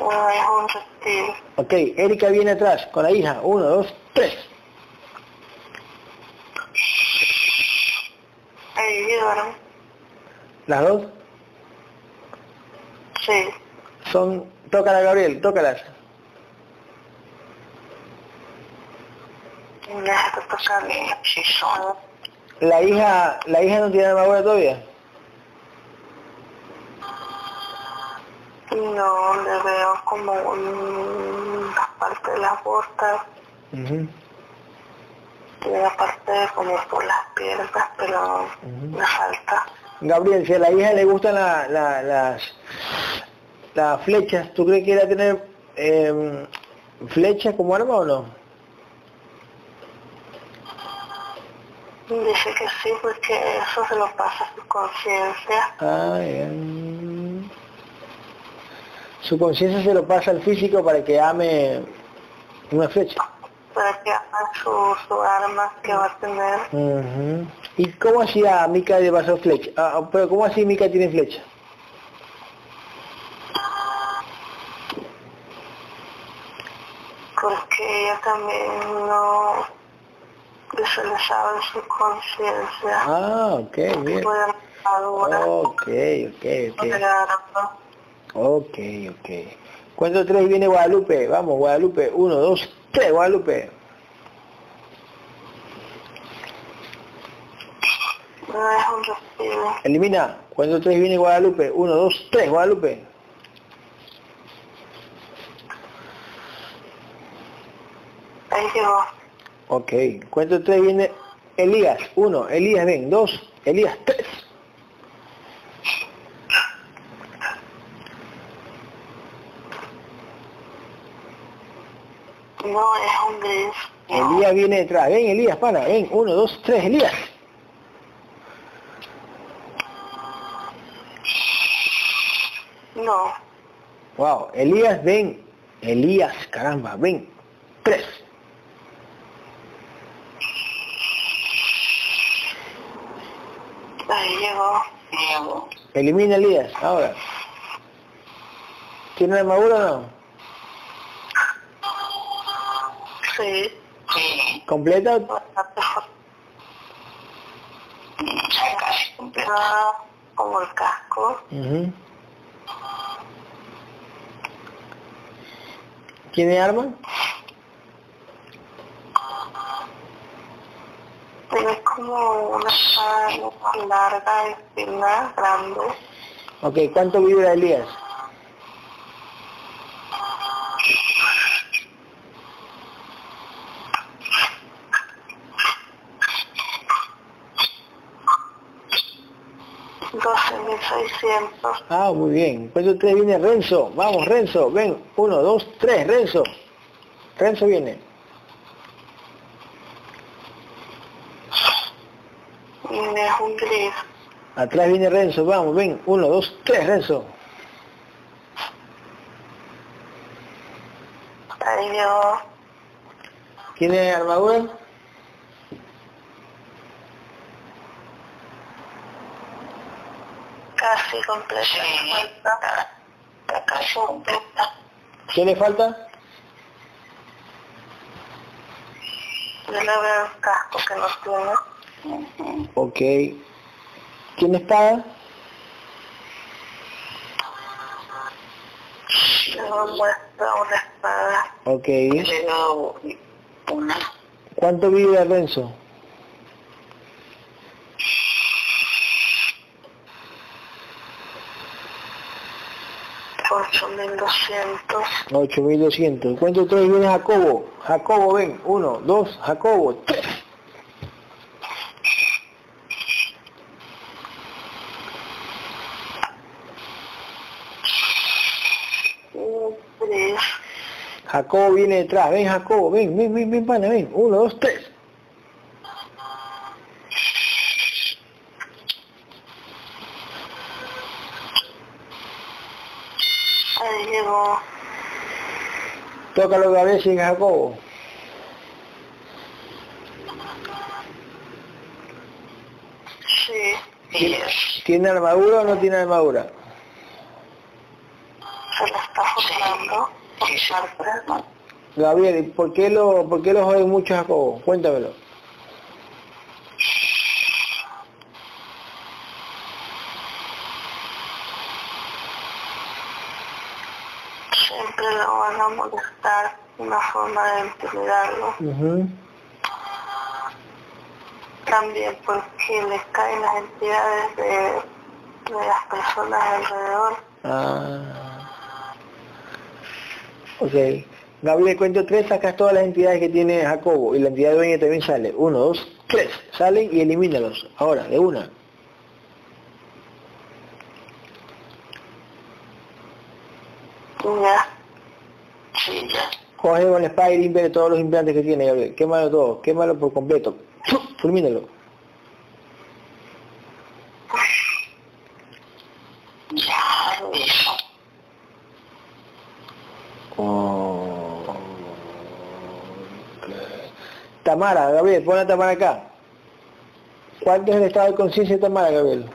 Speaker 3: No, es un reptil.
Speaker 1: Ok, Erika viene atrás con la hija, uno, dos, tres. Las dos
Speaker 3: Sí.
Speaker 1: son, tócala Gabriel, tócalas. La hija, la hija no tiene armadura todavía.
Speaker 3: No, le veo como un- la parte de las botas
Speaker 1: Ujú,
Speaker 3: y la parte como por las piernas, pero
Speaker 1: Ujú.
Speaker 3: me falta.
Speaker 1: Gabriel, si a la hija le gustan la- la- las, las flechas, ¿tú crees que irá a tener eh, flechas como arma o no?
Speaker 3: Dice que sí, porque eso se lo pasa a su conciencia.
Speaker 1: Ah, ya. Su conciencia se lo pasa al físico para que ame una flecha.
Speaker 3: Para que haga su, su arma que va a tener.
Speaker 1: Ujú. ¿Y cómo hacía Mika de pasar flecha? Ah, ah, pero ¿cómo así Mika tiene flecha?
Speaker 3: Porque ella también no visualizaba su conciencia.
Speaker 1: Ah, ok, bien. Ok, ok, ok. Ok, ok. Cuento tres viene Guadalupe. Vamos, Guadalupe. Uno, dos, tres, Guadalupe. Elimina. Cuento tres viene Guadalupe. Uno, dos, tres, Guadalupe.
Speaker 3: Ahí llegó.
Speaker 1: Ok. Cuento tres viene Elías. Uno, Elías, ven. Dos, Elías, tres.
Speaker 3: No es un gris.
Speaker 1: Elías viene detrás. Ven, Elías, pana. Ven. Uno, dos, tres, Elías.
Speaker 3: No.
Speaker 1: Wow. Elías, ven. Elías, caramba, ven. Tres.
Speaker 3: Ahí llegó.
Speaker 4: Diego.
Speaker 1: Elimina Elías. Ahora. ¿Tiene armadura o no?
Speaker 3: Sí.
Speaker 4: Sí.
Speaker 1: ¿Completa?
Speaker 3: Bastante
Speaker 4: Ya casi completa.
Speaker 3: como el casco.
Speaker 1: Ujú. ¿Tiene arma?
Speaker 3: Tiene como una espada larga, espina, grande.
Speaker 1: Ok, ¿cuánto vibra Elías? Ah, muy bien. Cuento tres viene Renzo. Vamos, Renzo. Ven. Uno, dos, tres. Renzo. Renzo viene.
Speaker 3: Un.
Speaker 1: Atrás viene Renzo. Vamos, ven. Uno, dos, tres. Renzo.
Speaker 3: Llegó.
Speaker 1: ¿Tiene armadura?
Speaker 3: Casi completa.
Speaker 4: Sí.
Speaker 3: Falta.
Speaker 4: Está casi completa.
Speaker 1: ¿Qué le falta?
Speaker 3: Yo le veo el casco que no tiene.
Speaker 1: Ok. ¿Tiene espada?
Speaker 3: Luego muestra una espada.
Speaker 1: Ok.
Speaker 4: Le doy una.
Speaker 1: ¿Cuánto vibra Renzo?
Speaker 3: Ocho mil doscientos.
Speaker 1: 8200. Cuento tres viene Jacobo. Jacobo, ven. Uno, dos, Jacobo. Tres. Jacobo viene detrás. Ven, Jacobo. Ven, ven, ven, ven, pana, ven. Uno, dos, tres.
Speaker 3: Ahí llegó.
Speaker 1: Tócalo a ver si es Jacobo.
Speaker 3: Sí.
Speaker 4: Es.
Speaker 1: ¿Tiene armadura o no tiene armadura?
Speaker 3: Se lo está formando. Por
Speaker 4: Sí, sí.
Speaker 1: Gabriel, ¿y ¿por qué lo, por qué lo jode mucho Jacobo? Cuéntamelo.
Speaker 3: Siempre lo van a molestar. Una forma de. También porque les caen las entidades de, de las personas alrededor.
Speaker 1: Ah. Ok. Gabriel, cuento tres, sacas todas las entidades que tiene Jacobo y la entidad dueña también sale. Uno, dos, tres. Salen y elimínalos. Ahora, de una.
Speaker 3: Ya.
Speaker 4: Sí, ya.
Speaker 1: Coge la espada y limpia todos los implantes que tiene. Quémalo todo, quémalo por completo. Fulmínalo. Oh. Tamara, Gabriel, pon a Tamara acá. ¿Cuánto es el estado de conciencia de Tamara, Gabriel?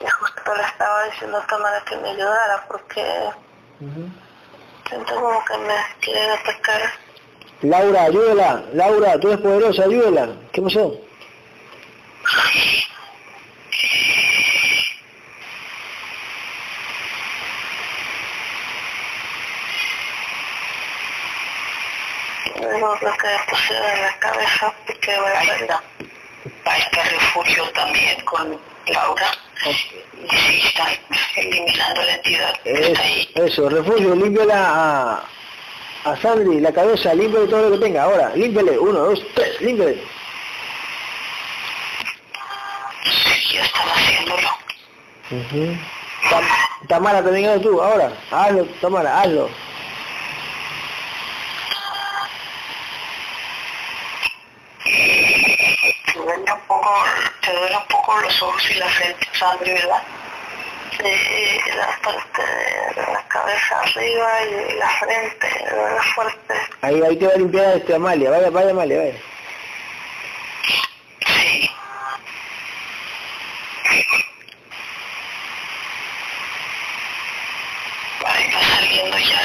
Speaker 3: Justo le estaba diciendo a Tamara que me ayudara porque siento como que me quieren atacar.
Speaker 1: Laura, ayúdala. Laura, tú eres poderosa, ayúdala. ¿Qué pasó?
Speaker 3: Lo que me pusieron en la cabeza porque voy a
Speaker 4: Ahí
Speaker 3: salir.
Speaker 4: está. A este refugio también con Laura. Y sí, están eliminando la entidad que
Speaker 1: Es-
Speaker 4: está ahí.
Speaker 1: eso, refugio, límpiala a, a Sandri, la cabeza, límpiale todo lo que tenga. Ahora, límpiale. Uno, dos, tres, límpiale.
Speaker 4: Sí, ya están haciéndolo.
Speaker 1: Tam- Tamara, también hazlo tú, ahora. Hazlo, Tamara, hazlo.
Speaker 4: Un poco, te duele un poco los ojos y la frente, Sandri, ¿verdad?
Speaker 3: Sí, la parte de la cabeza arriba y la frente, duele fuerte.
Speaker 1: Ahí, ahí te va a limpiar este Amalia. Vaya, vaya Amalia, vaya.
Speaker 4: Sí. Ahí va saliendo ya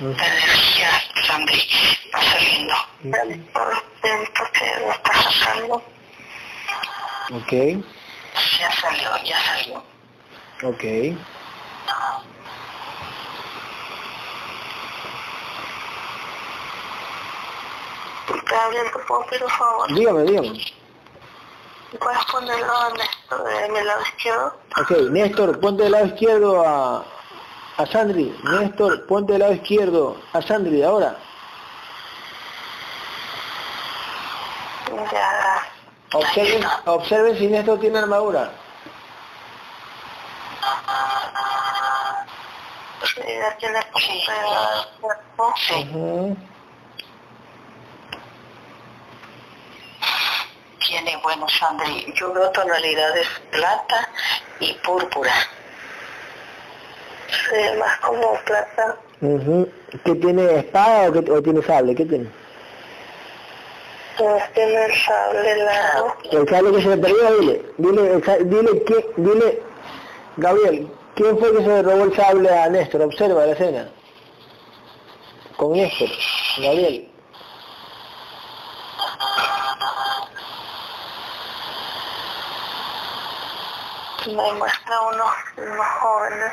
Speaker 4: la energía, Sandri, va saliendo.
Speaker 3: Por dentro que lo está sacando.
Speaker 1: Ok,
Speaker 4: Ya salió, ya salió.
Speaker 1: ok.
Speaker 3: Gabriel, ¿te puedo pedir un favor?
Speaker 1: Dígame, dígame.
Speaker 3: ¿Puedes ponerlo a Néstor de mi lado izquierdo?
Speaker 1: Ok, Néstor, ponte del lado izquierdo a, a Sandri. Néstor, ponte del lado izquierdo a Sandri, ahora.
Speaker 3: Ya.
Speaker 1: Observen, observen si Néstor tiene armadura.
Speaker 3: Sí, tiene poquito de cuerpo.
Speaker 4: Sí.
Speaker 1: Ujú.
Speaker 4: Tiene, bueno, Sandri, yo veo tonalidades plata y púrpura.
Speaker 3: Sí, más como plata.
Speaker 1: Ujú. ¿Qué tiene espada o, qué- o tiene sable? ¿Qué tiene?
Speaker 3: Tiene el sable largo.
Speaker 1: El sable que se le perdió, dile. Dile, dile, que, dile, Gabriel, ¿quién fue que se le robó el sable a Néstor? Observa la escena. Con Néstor, Gabriel.
Speaker 3: Me muestra unos, unos jóvenes,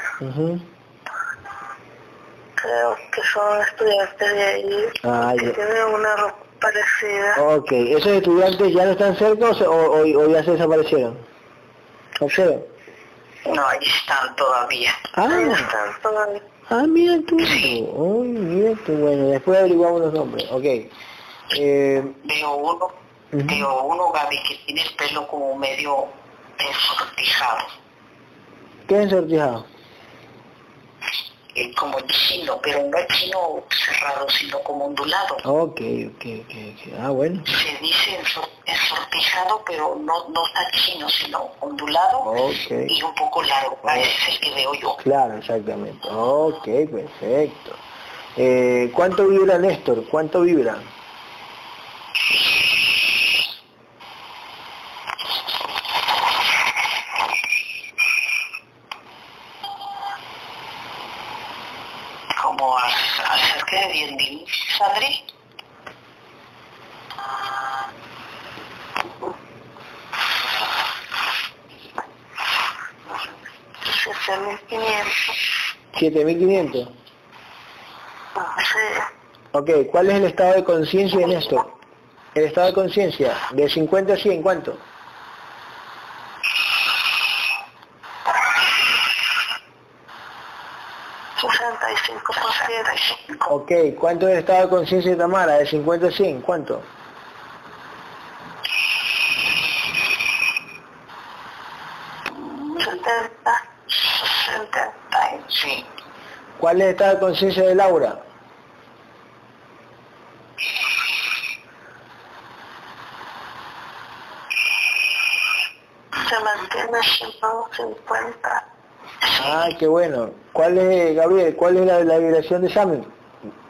Speaker 3: creo que son estudiantes de ahí,
Speaker 1: Ah,
Speaker 3: que tienen una ropa parecida.
Speaker 1: Ok, ¿esos estudiantes ya no están cerca o, o- ya se desaparecieron? Observa.
Speaker 4: No, ahí están todavía.
Speaker 1: Ah,
Speaker 3: Ahí están todavía.
Speaker 1: ah, mira tú. Uy, mira tú. Bueno, después averiguamos los nombres. Ok. Eh,
Speaker 4: Veo uno,
Speaker 1: Ujú.
Speaker 4: veo uno, Gaby, que tiene el pelo como medio ensortijado,
Speaker 1: ¿Qué ensortijado?
Speaker 4: Eh, como chino, pero no es chino cerrado, sino como ondulado.
Speaker 1: Ok, ok, ok, ok. Ah, bueno.
Speaker 4: Se dice ensor- ensortijado, pero no, no está chino, sino ondulado
Speaker 1: Ok.
Speaker 4: y un poco largo. Ese es el que veo yo.
Speaker 1: Claro, exactamente. Ok, perfecto. Eh, ¿Cuánto vibra Néstor? ¿Cuánto vibra?
Speaker 4: Como a, a cerca de 10.000, Sandri.
Speaker 3: Siete mil quinientos.
Speaker 1: 7500.
Speaker 3: Sí.
Speaker 1: Ok, ¿cuál es el estado de conciencia de Néstor? El estado de conciencia, de 50 a 100, ¿cuánto? Ok, ¿cuánto es el estado de conciencia de Tamara? De 50 a 100, ¿cuánto?
Speaker 3: Setenta. Setenta y
Speaker 4: Sí.
Speaker 1: ¿Cuál es el estado de conciencia de Laura?
Speaker 3: se mantiene 150.
Speaker 1: Ah, qué bueno. ¿Cuál es, Gabriel, cuál es la, la vibración de Sammy?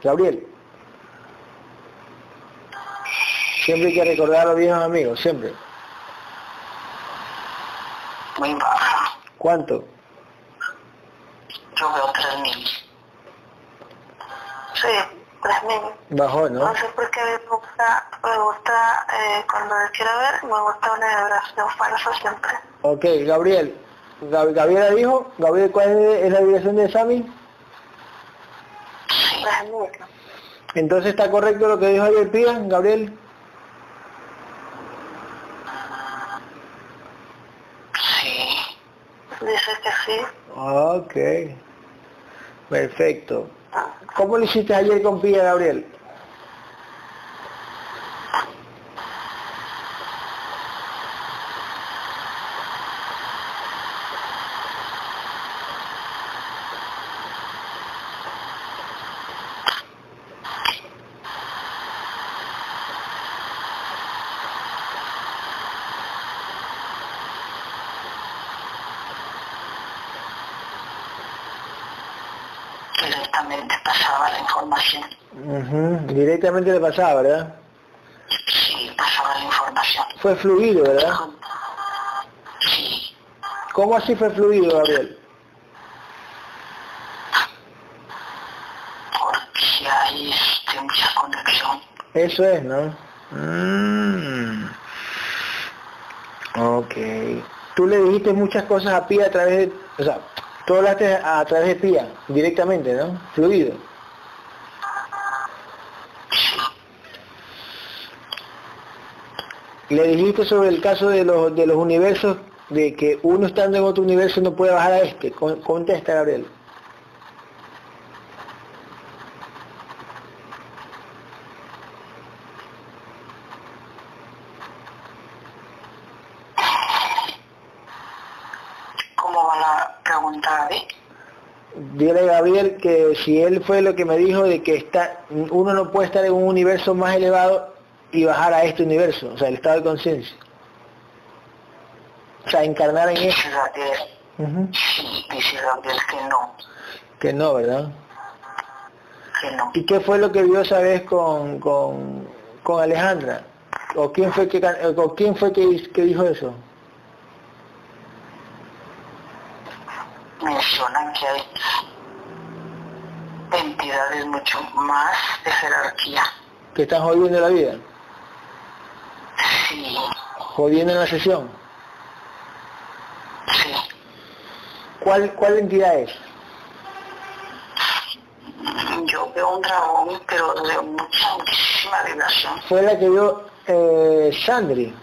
Speaker 1: Gabriel. Siempre hay que recordar a los viejos amigos, siempre.
Speaker 4: Muy baja.
Speaker 1: ¿Cuánto?
Speaker 4: Yo veo 3.000.
Speaker 3: Sí, 3000.
Speaker 1: Bajó, ¿no?
Speaker 3: No sé por qué me gusta, me gusta eh, cuando me quiero ver, me gusta una vibración falsa siempre.
Speaker 1: Ok, Gabriel. Gab- Gabriela dijo, Gabriel, ¿cuál es, la vibración de Sammy?
Speaker 3: 3000.
Speaker 1: Entonces está correcto lo que dijo ayer Pía, Gabriel.
Speaker 3: Dice que sí.
Speaker 1: Ok. Perfecto. ¿Cómo lo hiciste ayer con Pía, Gabriel?
Speaker 4: Directamente pasaba la información.
Speaker 1: Ujú, Directamente le pasaba, ¿verdad?
Speaker 4: Sí, pasaba la información.
Speaker 1: Fue fluido, ¿verdad?
Speaker 4: Sí.
Speaker 1: ¿Cómo así fue fluido, Gabriel?
Speaker 4: Porque hay este, mucha conexión.
Speaker 1: Eso es, ¿no? Mm. Ok. Tú le dijiste muchas cosas a Pía a través de... O sea, tú hablaste a, a través de Pía, directamente, ¿no? Fluido. Le dijiste sobre el caso de los, de los universos, de que uno estando en otro universo no puede bajar a este. Con- Contesta, Gabriel.
Speaker 4: ¿Cómo va la pregunta, Gaby?
Speaker 1: Dile a Gabriel que si él fue lo que me dijo de que está, uno no puede estar en un universo más elevado y bajar a este universo, o sea, el estado de conciencia. O sea, encarnar en eso.
Speaker 4: Gabriel,
Speaker 1: Ujú.
Speaker 4: sí, dice Gabriel que no,
Speaker 1: Que no, ¿verdad?
Speaker 4: que no.
Speaker 1: ¿Y qué fue lo que vio esa vez con, con, con Alejandra? ¿O quién fue que o quién fue que, que dijo eso?
Speaker 4: Mencionan que hay entidades mucho más de jerarquía.
Speaker 1: Que están jodiendo la vida,
Speaker 4: Sí,
Speaker 1: jodiendo en la sesión.
Speaker 4: sí.
Speaker 1: ¿Cuál, cuál entidad es?
Speaker 4: Yo veo un dragón, pero de mucha, muchísima vibración.
Speaker 1: Fue la que vio eh, Sandri.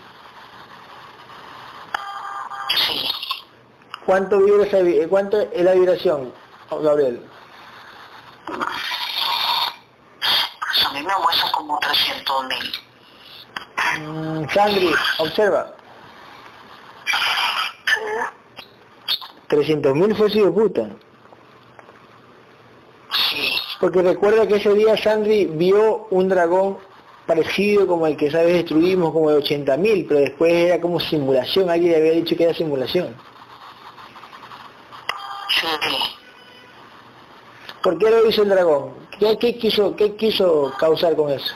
Speaker 4: Sí,
Speaker 1: ¿Cuánto vibra esa, cuánto es la vibración, Gabriel?
Speaker 4: pues a mí me muestra como 300 mil.
Speaker 1: Mm, Sandri, observa. 300.000 fue de puta. Porque recuerda que ese día Sandri vio un dragón parecido como el que esa vez destruimos, como de 80.000, pero después era como simulación, alguien había dicho que era simulación. ¿Por qué lo hizo el dragón? ¿Qué, qué quiso, qué quiso causar con eso?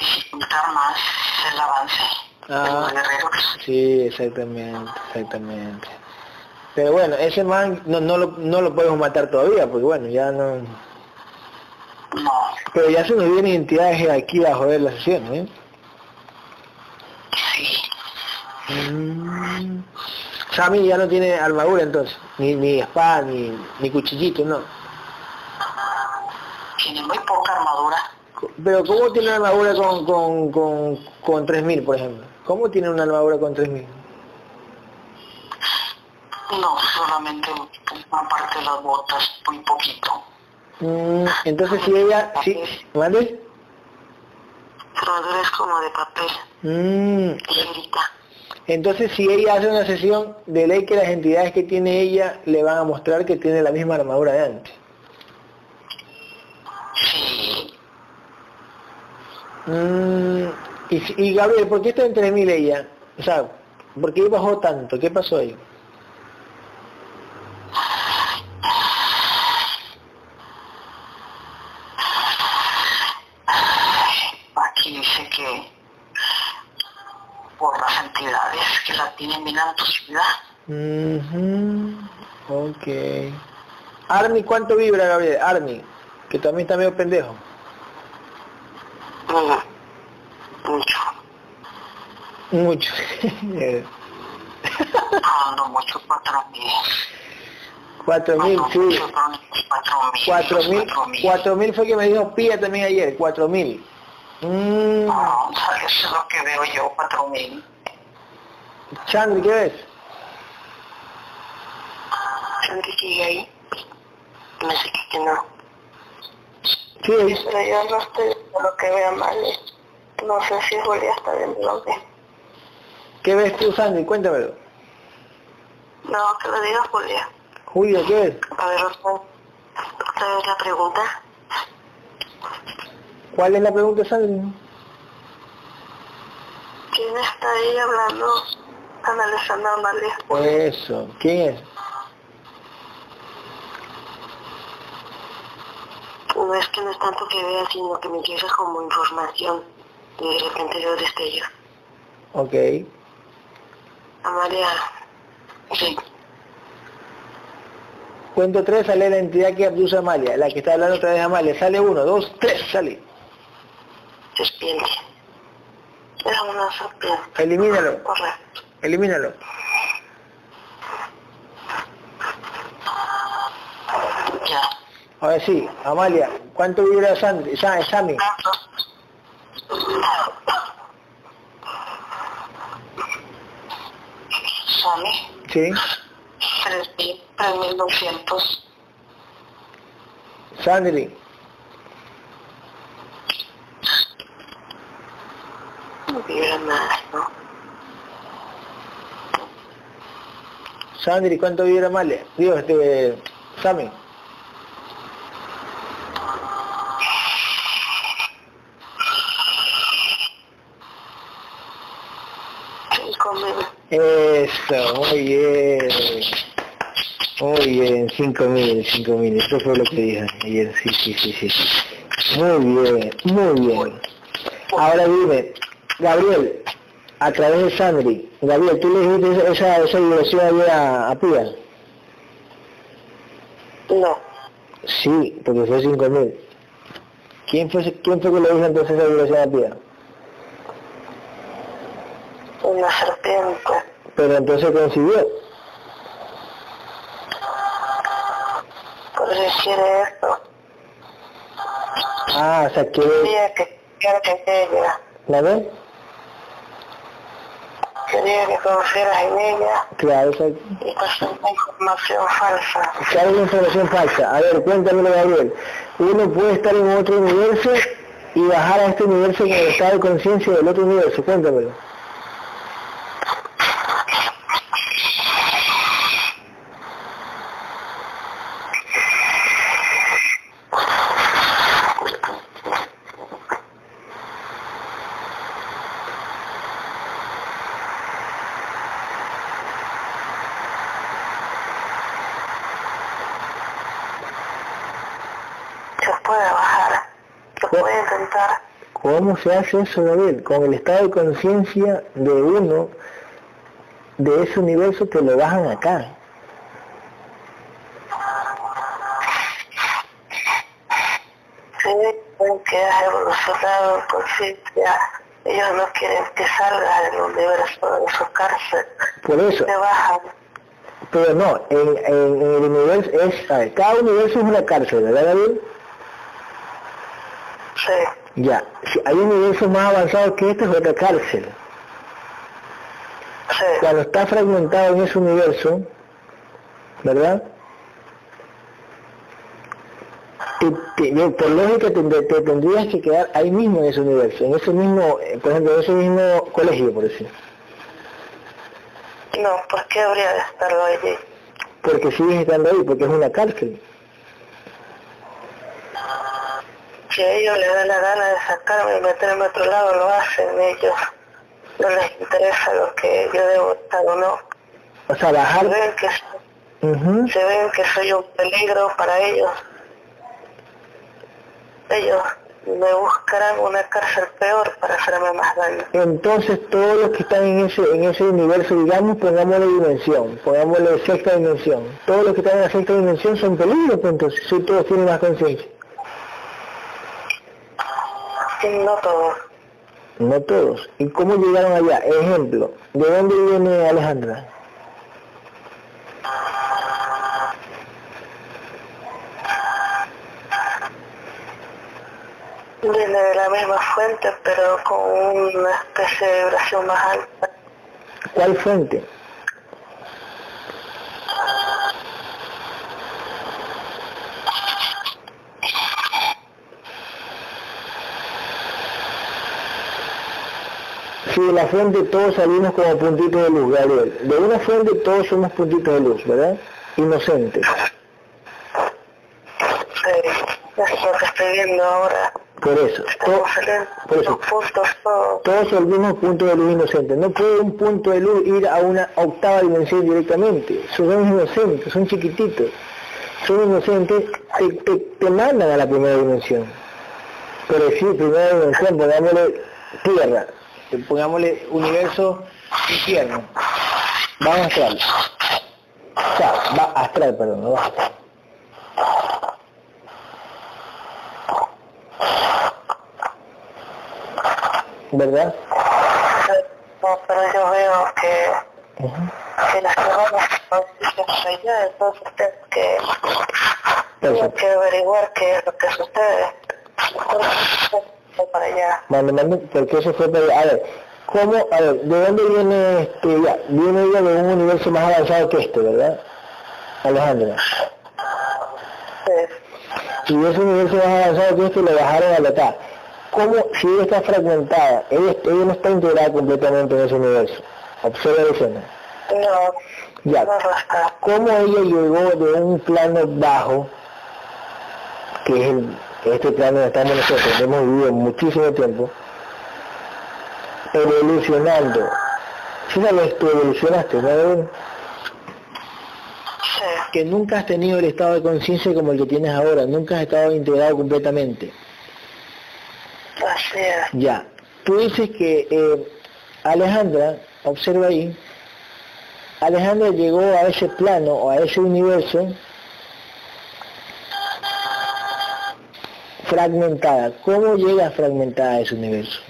Speaker 4: Dificultar más el avance de
Speaker 1: Ah.
Speaker 4: los guerreros.
Speaker 1: Sí, exactamente, exactamente. Pero bueno, ese man no, no, lo, no lo podemos matar todavía, porque bueno, ya no...
Speaker 4: No,
Speaker 1: Pero ya se nos vienen entidades aquí a joder la sesión, ¿eh?
Speaker 4: sí.
Speaker 1: Mm. Sammy ya no tiene armadura entonces, ni, ni espada, ni, ni cuchillito, no.
Speaker 4: Tiene muy poca armadura.
Speaker 1: Pero ¿cómo tiene armadura con, con, con, con 3.000, por ejemplo? ¿Cómo tiene una armadura con 3.000?
Speaker 4: No, solamente una parte de las botas, muy poquito.
Speaker 1: Mm, entonces si ella... ¿Mande?
Speaker 4: Su armadura es como de papel,
Speaker 1: Mm, entonces si ella hace una sesión, de ley que las entidades que tiene ella le van a mostrar que tiene la misma armadura de antes.
Speaker 4: Sí,
Speaker 1: Mm, y, si- y Gabriel, ¿por qué está en 3.000 ella? O sea, ¿por qué bajó tanto? ¿Qué pasó ahí?
Speaker 4: aquí dice que por las entidades que la tienen mirando su ciudad.
Speaker 1: Ok. Army, ¿cuánto vibra, Gabriel? Army, que también está medio pendejo.
Speaker 4: Mm, Mucho.
Speaker 1: Mucho.
Speaker 4: No, no mucho, cuatro mil.
Speaker 1: Cuatro mil, sí.
Speaker 4: mucho, cuatro mil.
Speaker 1: Cuatro mil, fue que me dijo Pía también ayer, cuatro mil. Mm,
Speaker 4: No, eso es lo que veo yo, cuatro mil.
Speaker 1: Chandri, ¿qué ves?
Speaker 3: Sandy sigue ahí. Me sé que no.
Speaker 1: Sí,
Speaker 3: yo no estoy lo que vea mal. eh. No sé si Julia está viendo lo que...
Speaker 1: ¿qué ves tú, Sandy? Cuéntamelo.
Speaker 3: No, que lo diga Julia.
Speaker 1: Julio, ¿qué ves?
Speaker 3: A ver, otra, vez la pregunta.
Speaker 1: ¿Cuál es la pregunta, Sandy?
Speaker 3: ¿Quién está ahí hablando? Analizando Amalia.
Speaker 1: Eso, ¿quién es?
Speaker 3: No es que no es tanto que vea, sino que me llega como información. Y de repente yo destello.
Speaker 1: Ok.
Speaker 3: Amalia,
Speaker 4: Sí,
Speaker 1: Cuento tres, sale la entidad que abduce a Amalia, la que está hablando otra vez Amalia. Sale uno, dos, tres, sale.
Speaker 3: serpiente. Era una serpiente.
Speaker 1: Elimínalo, Ahora sí, Amalia, ¿cuánto vibra Sandri, Sa- Sami?
Speaker 3: Sami,
Speaker 1: Sí.
Speaker 3: 3.000, 3.200.
Speaker 1: Sandri,
Speaker 3: No vibra más, ¿no?
Speaker 1: Sandri, ¿cuánto vibra Amalia? Digo, este, Sami.
Speaker 3: Cinco mil.
Speaker 1: Eso, muy bien. Muy bien, 5000, 5000, eso fue lo que dije ayer, sí, sí, sí, sí. Muy bien, muy bien. Ahora dime, Gabriel, a través de Sandri, Gabriel, ¿tú le dijiste esa, esa ayer a, a Pía?
Speaker 3: No,
Speaker 1: Sí, porque fue 5000. ¿Quién fue, ¿Quién fue que le dijo entonces esa vibración a Pía?
Speaker 3: Una serpiente.
Speaker 1: Pero entonces coincidió.
Speaker 3: Por si quiere esto.
Speaker 1: Ah, o sea que...
Speaker 3: Quería que, ella,
Speaker 1: ¿La ves?
Speaker 3: quería que confieras en ella
Speaker 1: Claro, o sea,
Speaker 3: y una información falsa.
Speaker 1: Claro, una información falsa. A ver, cuéntamelo, Gabriel. Uno puede estar en otro universo y bajar a este universo con el estado de conciencia del otro universo. Cuéntamelo.
Speaker 3: Se puede bajar, se puede intentar.
Speaker 1: ¿Cómo se hace eso, Gabriel? Con el estado de conciencia de uno de ese universo que lo bajan acá.
Speaker 3: Sí, que has evolucionado en conciencia, ellos no quieren que salgas del universo de su cárcel,
Speaker 1: Por eso,
Speaker 3: bajan.
Speaker 1: pero no, en, en- en el universo es, a ver, cada universo es una cárcel, ¿verdad, Gabriel?
Speaker 3: Sí,
Speaker 1: Ya, hay universos más avanzados que este es otra cárcel.
Speaker 3: sí,
Speaker 1: cuando está fragmentado en ese universo, ¿verdad? Te- te- de- por lógica te, te tendrías que quedar ahí mismo en ese universo, en ese mismo, por ejemplo, en ese mismo colegio, por decir.
Speaker 3: no, ¿por qué habría de estarlo allí?
Speaker 1: Porque sigues estando ahí, porque es una cárcel.
Speaker 3: Si a ellos les da la gana de sacarme y meterme a otro lado, lo hacen ellos. No les interesa lo que yo debo estar o no.
Speaker 1: O sea, bajar...
Speaker 3: ven que, si ven que soy un peligro para ellos, ellos me buscarán una cárcel peor para hacerme más daño.
Speaker 1: Entonces todos los que están en ese, en ese universo, digamos, pongámosle dimensión, pongámosle sexta dimensión. Todos los que están en la sexta dimensión son peligros, pues entonces, si todos tienen más conciencia.
Speaker 3: No todos.
Speaker 1: No todos. ¿Y cómo llegaron allá? Ejemplo, ¿de dónde viene Alejandra?
Speaker 3: Viene de la misma fuente, pero con una especie de vibración más alta.
Speaker 1: ¿Cuál fuente? Sí, de la fuente todos salimos como puntitos de luz, Gabriel. De una fuente todos somos puntitos de luz, ¿verdad? Inocentes.
Speaker 3: Sí, es lo que estoy viendo ahora.
Speaker 1: Por eso. to- por eso.
Speaker 3: puntos todos.
Speaker 1: todos el mismo punto de luz inocente. No puede un punto de luz ir a una octava dimensión directamente. Son inocentes, son chiquititos. Son inocentes, te, te, te mandan a la primera dimensión. Pero sí, primera dimensión, pongámosle tierra, pongámosle universo infierno. Vamos astral. O sea, va astral, perdón, no va astral. ¿Verdad?
Speaker 3: No, pero yo veo que, que las personas dicen allá, entonces tengo que...
Speaker 1: Perfecto.
Speaker 4: que averiguar qué es lo que sucede. Para allá.
Speaker 1: Porque eso fue para allá. A ver, ¿cómo, a ver, ¿de dónde viene este, ya? Viene ella de un universo más avanzado que este, ¿verdad? Alejandra.
Speaker 4: Sí.
Speaker 1: Y ese universo más avanzado que este lo bajaron a la etapa. ¿Cómo, si ella está fragmentada, ella, ella no está integrada completamente en ese universo? Observa la escena.
Speaker 4: No,
Speaker 1: Ya,
Speaker 4: no
Speaker 1: cómo ella llegó de un plano bajo, que es el- este plano estamos nosotros, hemos vivido muchísimo tiempo, evolucionando. Si sabes, tú evolucionaste, ¿no?
Speaker 4: Sí.
Speaker 1: Que nunca has tenido el estado de conciencia como el que tienes ahora, nunca has estado integrado completamente.
Speaker 4: Así es.
Speaker 1: Ya, tú dices que eh, Alejandra, observa ahí, Alejandra llegó a ese plano o a ese universo fragmentada. ¿Cómo llega fragmentada a ese universo?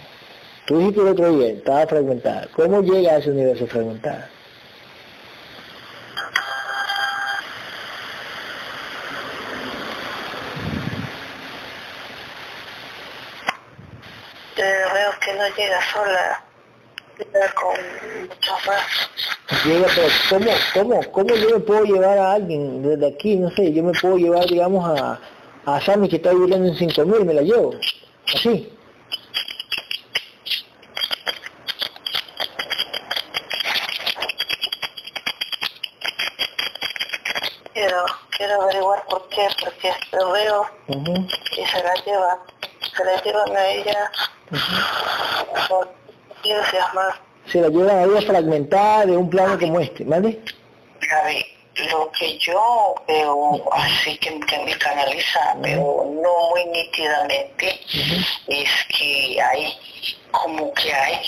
Speaker 1: Tú dijiste el otro día, estaba fragmentada. ¿Cómo llega a ese universo fragmentada?
Speaker 4: Eh, veo que no llega sola, llega con muchos más.
Speaker 1: Llega, pero ¿cómo, cómo, ¿cómo yo me puedo llevar a alguien desde aquí? No sé, yo me puedo llevar, digamos, a, a Sammy que está viviendo en 5000, me la llevo. Así.
Speaker 4: Quiero, quiero averiguar por qué, porque lo veo
Speaker 1: Ujú,
Speaker 4: y se la lleva, se la llevan a ella por ciencias más.
Speaker 1: Se la llevan a ella fragmentada de un plano como este, ¿vale?
Speaker 4: Lo que yo veo así que, que me canaliza, veo no muy nítidamente, es que hay como que hay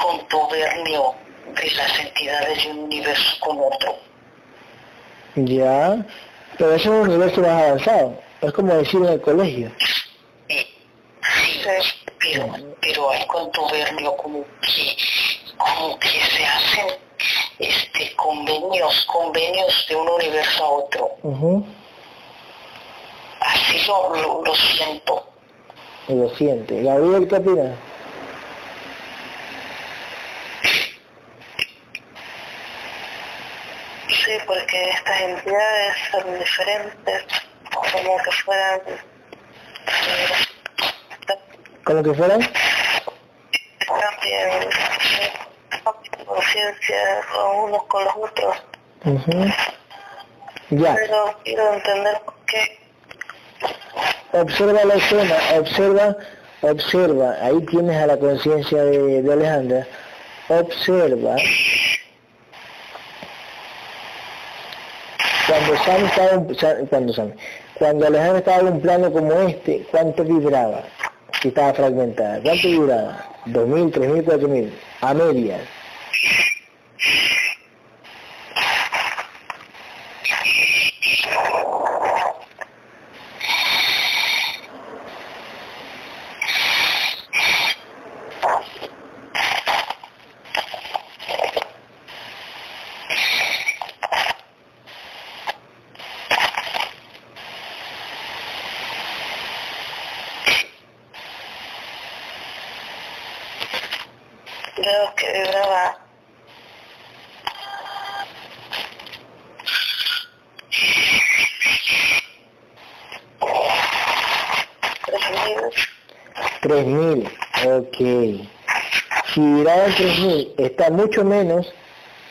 Speaker 4: contubernio de las entidades de un universo con otro.
Speaker 1: Ya, pero eso es un universo más avanzado. Es como decir en el colegio.
Speaker 4: Sí, sí, pero, pero hay contubernio como que, como que se hacen este convenios, convenios de un universo a otro.
Speaker 1: Ujú,
Speaker 4: Así lo, lo, lo siento.
Speaker 1: Lo siente. Gabriel, ¿qué opinas?
Speaker 4: Sí, porque estas entidades son diferentes, como que fueran eh,
Speaker 1: Como que fueran.
Speaker 4: también conciencia con unos con los otros.
Speaker 1: Ujú. Ya,
Speaker 4: Pero quiero entender por qué.
Speaker 1: observa la escena, observa, observa, ahí tienes a la conciencia de, de Alejandra, observa cuando Sam estaba, cuando Sam, cuando Alejandra estaba en un plano como este, ¿cuánto vibraba? Si estaba fragmentada, ¿cuánto tres mil, cuatro mil? A medias.
Speaker 4: Veo que vibraba tres mil,
Speaker 1: 3000, ok. Si vibraba en 3000, está mucho menos,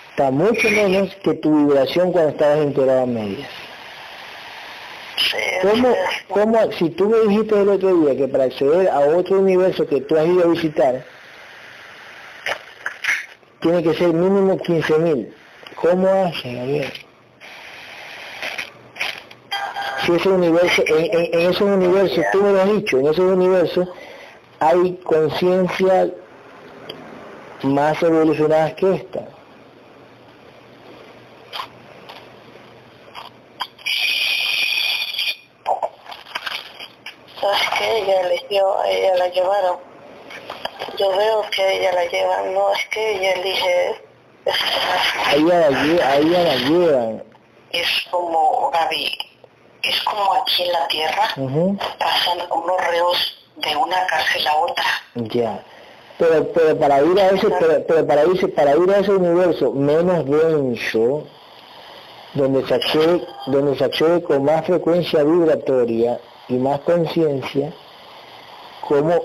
Speaker 1: está mucho menos que tu vibración cuando estabas integrado a medias. ¿Cómo, cómo, si tú me dijiste el otro día que para acceder a otro universo que tú has ido a visitar, tiene que ser mínimo 15.000, ¿cómo haces, Gabriel? Si ese universo, en, en, en esos universos, tú me lo has dicho, en esos universos hay conciencia más evolucionadas que esta.
Speaker 4: sabes que ella eligió, a ella la llevaron. Yo veo que ella la llevan, no es que ella elige
Speaker 1: A ella la, lle- a ella la llevan.
Speaker 4: es como Gaby, es como aquí en la tierra, pasan unos reos de una cárcel a otra.
Speaker 1: Ya. Pero, para ir a ese, pero, para irse, para ir a ese universo menos denso, donde se accede, donde se con más frecuencia vibratoria y más conciencia, ¿cómo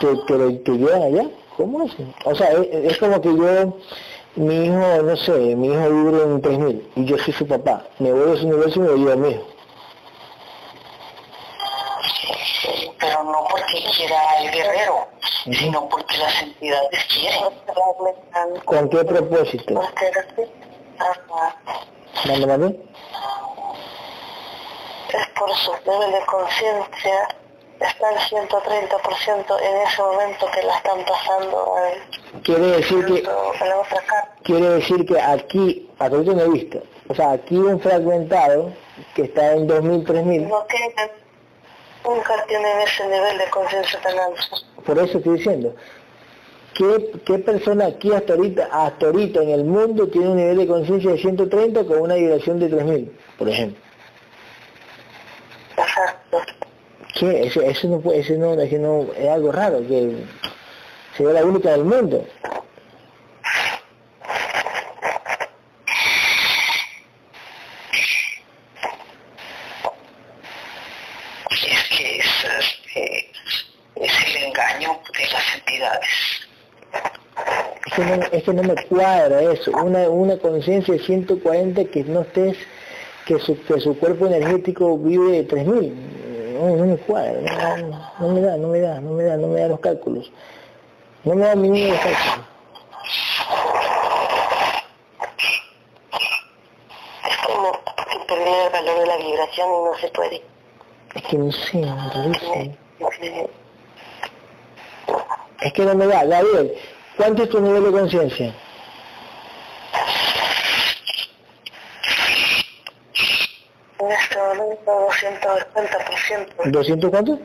Speaker 1: te, te, te llevan allá? ¿Cómo hacen? O sea, es, como que yo, mi hijo, no sé, mi hijo vive en 3000 y yo soy su papá. Me voy a ese universo y me llevo a mi hijo.
Speaker 4: Pero no porque quiera el guerrero, sino porque las entidades quieren.
Speaker 1: ¿Con qué propósito? ¿Mande, mande?
Speaker 3: Es por su nivel de conciencia, está al 130% en ese momento que la están pasando al
Speaker 1: Quiere decir que
Speaker 3: a la otra cara.
Speaker 1: quiere decir que aquí, a través de una vista, o sea, aquí un fragmentado que está en 2000, 3000,
Speaker 3: No nunca tienen ese nivel de conciencia tan alto.
Speaker 1: por eso estoy diciendo, ¿qué, qué persona aquí hasta ahorita, hasta ahorita en el mundo tiene un nivel de conciencia de 130 con una vibración de 3000, por ejemplo?
Speaker 3: Exacto.
Speaker 1: ¿Qué? Eso, eso no eso no, eso no, es algo raro, que sería la única del mundo.
Speaker 4: Y es que es, este, es el engaño de las entidades.
Speaker 1: Es que, no, es que no me cuadra eso, una, una conciencia de 140 que no estés, que su, que su cuerpo energético vive de 3000, no, no me cuadra, no, no, me da, no me da, no me da, no me da los cálculos, no me da ninguno de los cálculos.
Speaker 3: Es como que perder el valor de la vibración y no se puede.
Speaker 1: Es que no sé, no es que no me da, Gabriel, ¿cuánto es tu nivel de conciencia?
Speaker 3: En este momento 280%,
Speaker 1: ¿200 cuánto?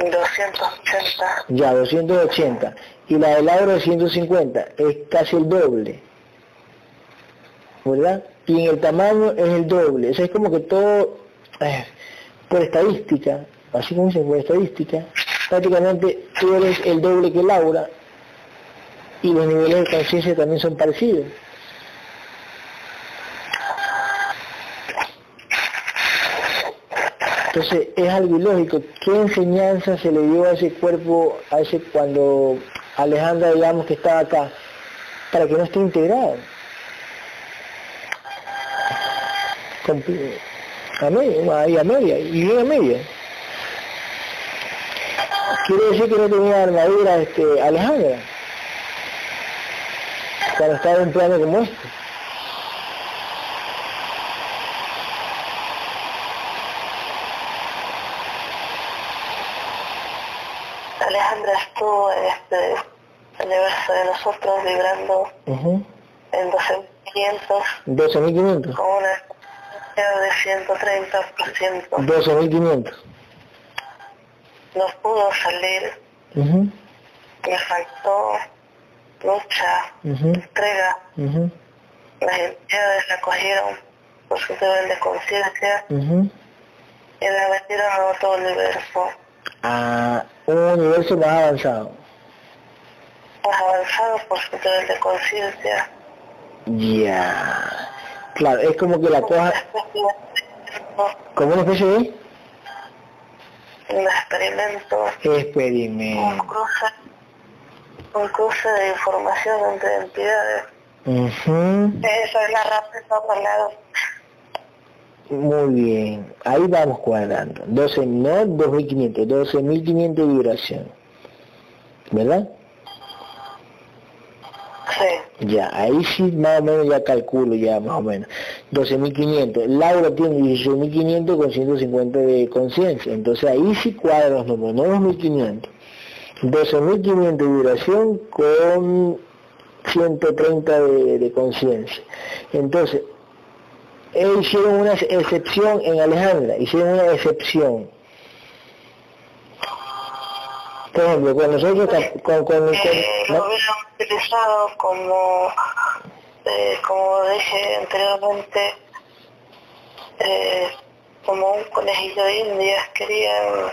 Speaker 3: 280,
Speaker 1: Ya, 280. Y la del Auro de 150 es casi el doble. ¿Verdad? Y en el tamaño es el doble. O sea, es como que todo, eh, por estadística, así como dicen, por estadística, prácticamente tú eres el doble que Laura y los niveles de conciencia también son parecidos. Entonces es algo ilógico. ¿Qué enseñanza se le dio a ese cuerpo, a ese cuando Alejandra, digamos, que estaba acá, para que no esté integrado? A media, ahí a media, y bien a media. Quiere decir que no tenía armadura este, Alejandra. Cuando estaba en un plano como este.
Speaker 3: Alejandra estuvo en este universo de nosotros vibrando
Speaker 1: Ujú.
Speaker 3: en 12.500
Speaker 1: 12.500.
Speaker 3: con una de 130%.
Speaker 1: 12.500.
Speaker 3: No pudo salir,
Speaker 1: Ujú,
Speaker 3: me faltó lucha, entrega.
Speaker 1: ujú,
Speaker 3: Las entidades la cogieron por su nivel de conciencia
Speaker 1: ujú.
Speaker 3: y la metieron a otro universo
Speaker 1: a un universo más avanzado.
Speaker 3: más avanzado por su nivel de conciencia.
Speaker 1: Ya. Claro, es como que la coja como una especie de
Speaker 3: un experimento, un
Speaker 1: experimento.
Speaker 3: cruce, un cruce de información entre entidades.
Speaker 1: Ujú.
Speaker 3: Esa es la rápida palabra.
Speaker 1: Muy bien. Ahí vamos cuadrando. 12, no 2500, 12500 de vibración. ¿Verdad?
Speaker 3: Sí,
Speaker 1: Ya, ahí sí más o menos ya calculo ya más o menos. 12.500. Laura tiene 16.500 con 150 de conciencia. Entonces ahí sí cuadran los números, no 2.500. 12.500 de vibración con 130 de, de conciencia. Entonces, ellos hicieron una excepción en Alejandra, hicieron una excepción. Por ejemplo, con nosotros, con, con, con-
Speaker 3: eh,
Speaker 1: ¿no?
Speaker 3: lo hubieran utilizado como, eh, como dije anteriormente, eh, como un conejillo de indias, querían,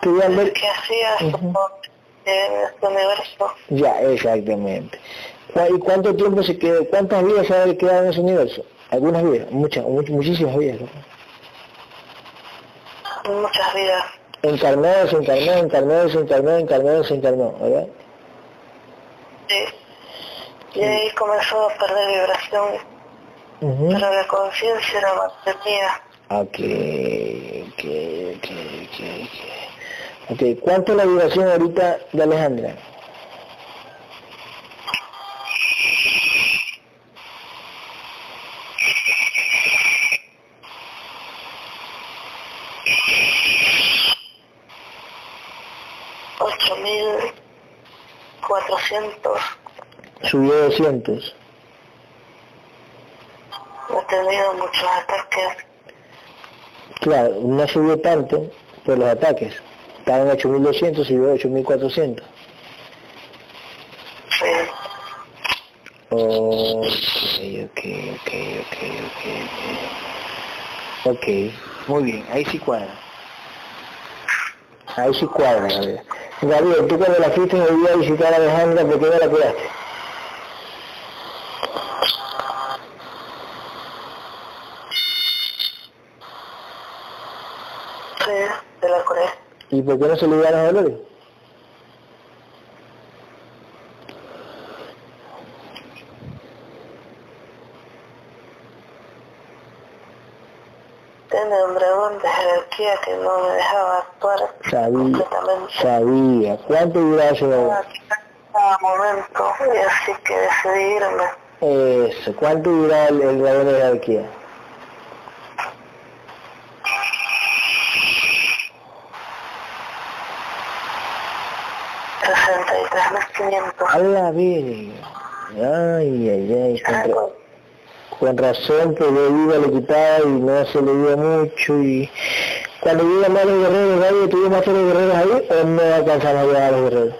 Speaker 1: Querían ver...
Speaker 3: qué hacía
Speaker 1: Ujú.
Speaker 3: en este universo.
Speaker 1: Ya, exactamente. ¿Cu- ¿Y cuánto tiempo se quedó? ¿Cuántas vidas se han quedado en ese universo? Algunas vidas, muchas, much- muchísimas vidas. ¿no?
Speaker 3: Muchas vidas.
Speaker 1: Encarnó, se encarnó, encarnó, se encarnó, encarnó, se encarnó, ¿verdad?
Speaker 3: Sí. Y ahí comenzó a perder vibración, pero la conciencia la mantenía.
Speaker 1: Ok, ok, ok, ok, ok. Ok, ¿cuánto es la duración ahorita de Alejandra?
Speaker 3: ocho mil cuatrocientos.
Speaker 1: Subió 200.
Speaker 3: He tenido muchos ataques.
Speaker 1: Claro, no subió tanto por los ataques. Estaba en 8200, subió a 8400.
Speaker 3: Sí.
Speaker 1: Ok, ok, ok, ok, ok, ok. Muy bien, ahí sí cuadra. Ahí sí cuadra, Gabriel. Gabriel, tú cuando la fuiste el día a visitar a Alejandra, ¿por qué no la cuidaste?
Speaker 3: Sí, de la Corea.
Speaker 1: ¿Y por qué no se le dieron los dolores?
Speaker 3: Tiene un dragón de jerarquía que no me dejaba actuar
Speaker 1: Sabía,
Speaker 3: completamente.
Speaker 1: sabía. ¿Cuánto duraba ese?
Speaker 3: A cada momento, y así que decidí irme.
Speaker 1: Eso, ¿cuánto duraba el, el dragón de jerarquía?
Speaker 3: sesenta y tres mil quinientos.
Speaker 1: A la verga. Ay, ay, ay. Con, ra- con razón que de vida le quitaba y no se le dio mucho y cuando llegan más los guerreros, ¿nadie tuvo más los guerreros ahí o no alcanzamos a llegar a los guerreros?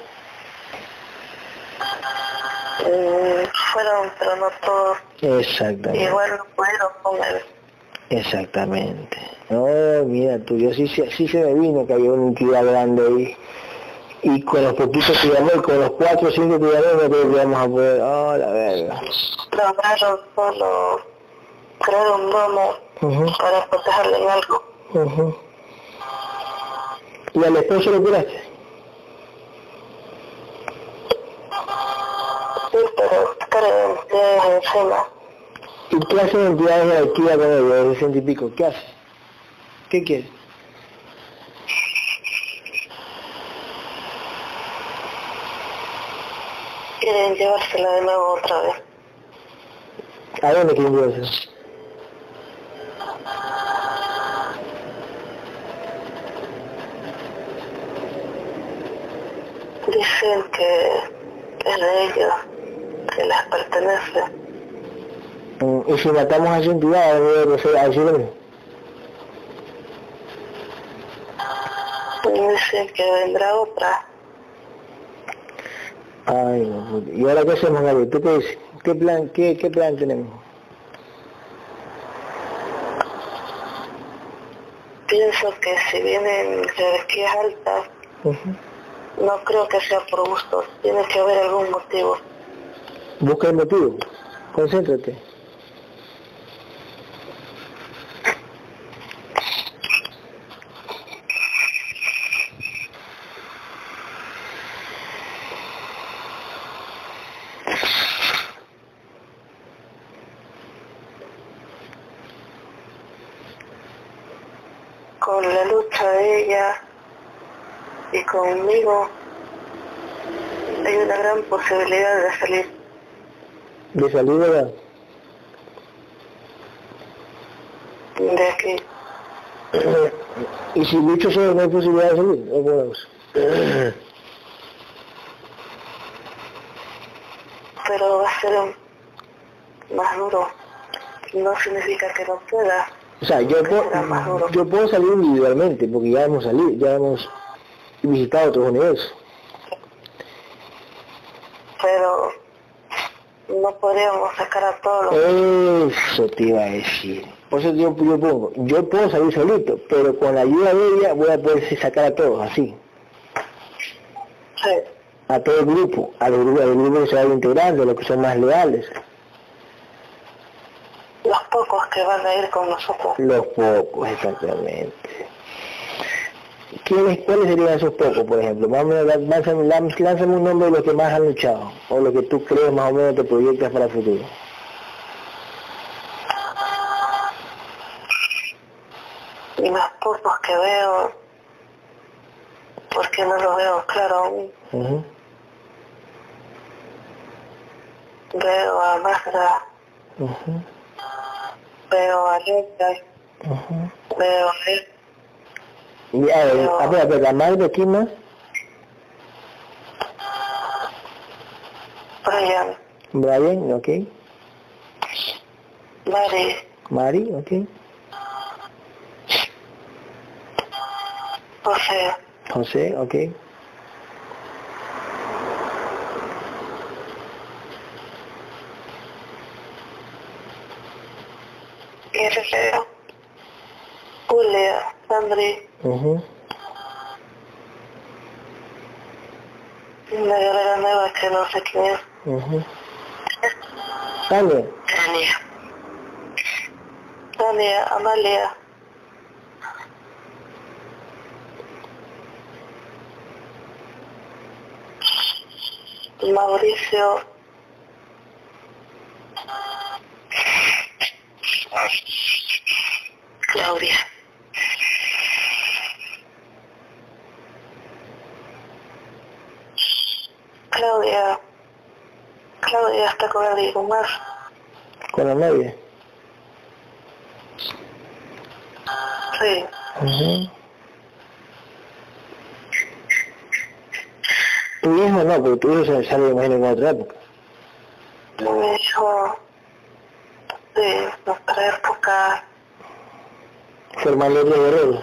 Speaker 3: Mm, fueron, pero no todos.
Speaker 1: Exactamente.
Speaker 3: Igual no pudieron con él.
Speaker 1: Exactamente. No, mira tú, yo sí, sí, sí se me vino que había una entidad grande ahí. Y con los poquitos y con los cuatro o cinco llamó, no creo que vamos a poder, oh, la verga.
Speaker 3: Lograron solo crear un domo
Speaker 1: Ujú,
Speaker 3: para protegerle en algo.
Speaker 1: ujú. ¿Y al esposo lo curaste?
Speaker 3: Sí, pero creen que encima.
Speaker 1: ¿Y qué hace entidades de jerarquía con él, de ciento y pico? ¿Qué hace? ¿Qué quiere?
Speaker 3: Quieren llevársela de nuevo otra vez.
Speaker 1: ¿A dónde quieren llevarse?
Speaker 3: Dicen que es de ellos, que les pertenece.
Speaker 1: Mm, ¿Y si matamos a esa entidad, a decir a decir lo mismo?
Speaker 3: Y dicen que vendrá otra.
Speaker 1: Ay, no, puta. ¿y ahora qué hacemos, Gabriel? ¿Tú qué dices? ¿Qué plan, qué, qué plan tenemos?
Speaker 3: Pienso que si vienen jerarquías altas,
Speaker 1: Ujú.
Speaker 3: no creo que sea por gusto. Tiene que haber algún motivo.
Speaker 1: Busca el motivo. Concéntrate.
Speaker 3: Con la lucha de ella y conmigo, hay una gran posibilidad de salir.
Speaker 1: De salir de
Speaker 3: aquí.
Speaker 1: y si lucho solo no hay posibilidad de salir, ¿o vamos?
Speaker 3: Pero va a ser más duro. No significa que no pueda.
Speaker 1: O sea, yo puedo,
Speaker 3: duro.
Speaker 1: yo puedo salir individualmente, porque ya hemos salido, ya hemos visitado otros universos.
Speaker 3: Pero no podríamos sacar a todos
Speaker 1: los... Eso te iba a decir. Por eso yo, yo pongo, yo puedo salir solito, pero con la ayuda de ella voy a poder sacar a todos, así.
Speaker 3: Sí.
Speaker 1: A todo el grupo, al grupo, al grupo que se va integrando, los que son más leales.
Speaker 3: Los pocos que van a ir con nosotros.
Speaker 1: Los pocos, exactamente. ¿Quiénes, ¿Cuáles serían esos pocos, por ejemplo? lánzame, un nombre de los que más han luchado, o lo que tú crees más o menos te proyectas para el futuro.
Speaker 3: Y los pocos que veo, porque no los veo claro aún. Veo a Mazda, veo a Lecter, veo a él
Speaker 1: y a ver, a ver, a ver, ¿la madre quién más?
Speaker 3: Brian.
Speaker 1: Brian, ok.
Speaker 3: Mari.
Speaker 1: Mari, ok.
Speaker 3: José.
Speaker 1: José, ok.
Speaker 3: Guerrero. Sandri.
Speaker 1: Uh
Speaker 3: Una guerrera nueva que no sé quién es.
Speaker 1: Uh Tania.
Speaker 3: Tania. Tania, Amalia. Mauricio. Claudia. Claudia. Claudia está con alguien más.
Speaker 1: ¿Con la novia?
Speaker 3: Sí.
Speaker 1: Uh Tu hijo no, porque tu hijo se sale, imagino, en otra época.
Speaker 3: Mi hijo de nuestra época.
Speaker 1: Germán López Guerrero.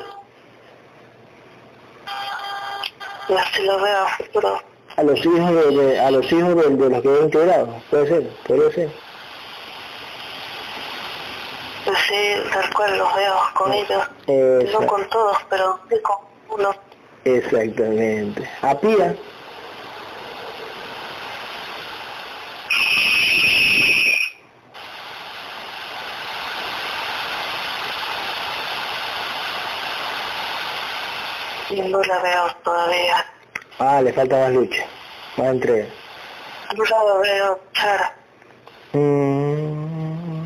Speaker 3: Y así lo veo a futuro.
Speaker 1: A los hijos de, de a los hijos de, de los que he integrado, puede ser, podría ser.
Speaker 3: Sí, tal cual los veo con ellos.
Speaker 1: Exacto.
Speaker 3: No con todos, pero sí con uno.
Speaker 1: Exactamente. A Pía.
Speaker 3: No la veo todavía.
Speaker 1: Ah, le falta más lucha, más entrega.
Speaker 3: No la veo luchar.
Speaker 1: Mm,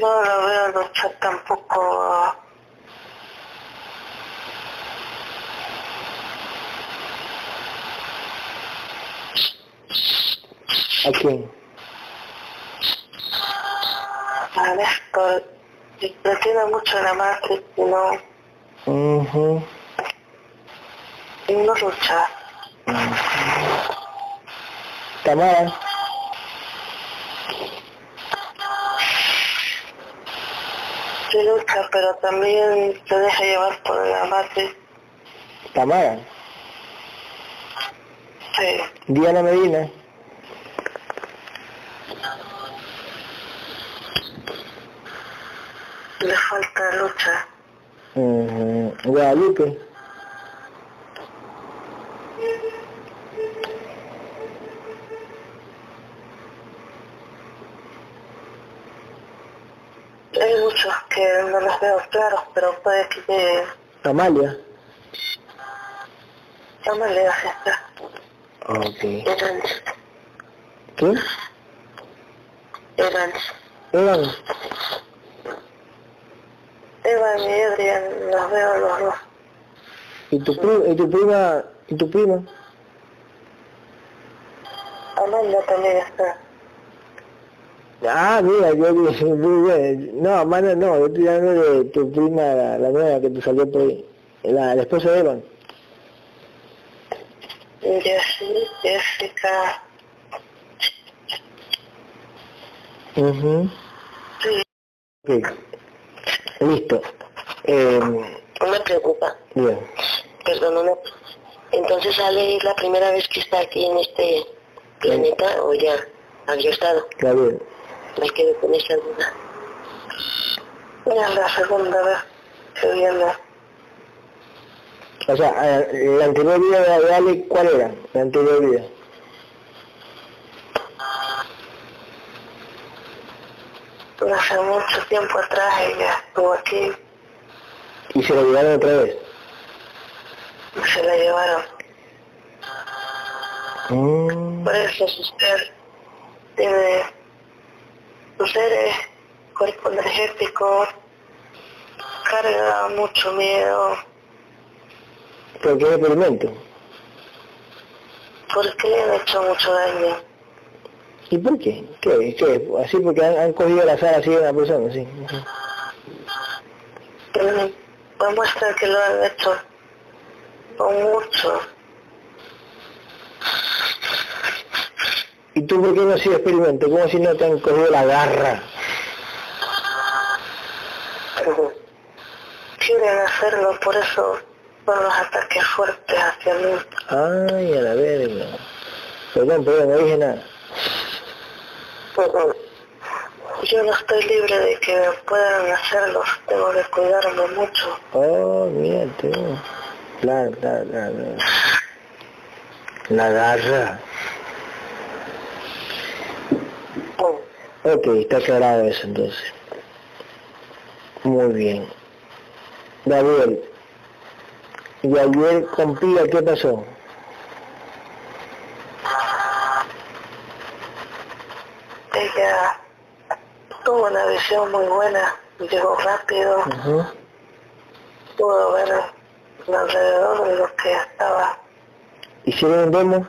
Speaker 3: No la veo luchar tampoco.
Speaker 1: ¿A quién?
Speaker 3: A Néstor. Le tiene mucho la madre no,
Speaker 1: Ujú.
Speaker 3: y no lucha.
Speaker 1: Tamara.
Speaker 3: Sí lucha, pero también se deja llevar por la madre.
Speaker 1: Tamara.
Speaker 3: Sí.
Speaker 1: Diana Medina.
Speaker 3: Le falta lucha.
Speaker 1: Ujú. Guadalupe.
Speaker 3: Hay muchos que no los veo claros, pero puede que.
Speaker 1: Amalia.
Speaker 3: Leas esta.
Speaker 1: Ok.
Speaker 3: Eran,
Speaker 1: ¿Qué?
Speaker 3: eran.
Speaker 1: Evan.
Speaker 3: Evan y Adrian los veo los dos.
Speaker 1: ¿Y tu, pri- y tu prima? ¿Y tu prima?
Speaker 3: Amanda también está.
Speaker 1: Ah, mira, yo dije, muy bien. No, Amanda no, yo estoy hablando de tu prima, la, la nueva que te salió por ahí. La, la esposa de Evan.
Speaker 3: Jessica.
Speaker 1: Mhm.
Speaker 3: Sí.
Speaker 1: Ok. Listo. Eh,
Speaker 3: Una pregunta.
Speaker 1: bien.
Speaker 3: Perdón, una... Entonces Ale es la primera vez que está aquí en este planeta o ya. habría estado.
Speaker 1: Gabriel.
Speaker 3: Me quedo con esa duda. Mira, la segunda vez que viene.
Speaker 1: O sea, eh, la anterior vida de Ale, ¿cuál era? La anterior vida.
Speaker 3: Hace mucho tiempo atrás ella estuvo aquí,
Speaker 1: Y se la llevaron otra vez.
Speaker 3: se la llevaron.
Speaker 1: Mm,
Speaker 3: Por eso su ser tiene, su ser es cuerpo energético, carga mucho miedo,
Speaker 1: ¿Por qué experimento?
Speaker 3: porque le han hecho mucho daño.
Speaker 1: ¿Y por qué? ¿Qué? ¿Qué? Así porque han, han cogido la sala así de una persona, sí.
Speaker 3: Demuestra que lo han hecho con mucho.
Speaker 1: ¿Y tú por qué no sido experimento? ¿Cómo si no te han cogido la garra?
Speaker 3: Quieren hacerlo, por eso son los ataques fuertes hacia mí.
Speaker 1: Ay, a la verga. Perdón, perdón, no dije nada.
Speaker 3: Yo no estoy libre de que puedan hacerlo, tengo que cuidarme mucho.
Speaker 1: Oh, mira tú. Claro, claro, claro. claro. La garra. Ok, está aclarado eso entonces. Muy bien. Gabriel, ¿y ayer con Pía qué pasó?
Speaker 3: Ella tuvo una visión muy buena, llegó rápido,
Speaker 1: Ujú.
Speaker 3: pudo ver alrededor de lo que estaba.
Speaker 1: ¿Hicieron un demo?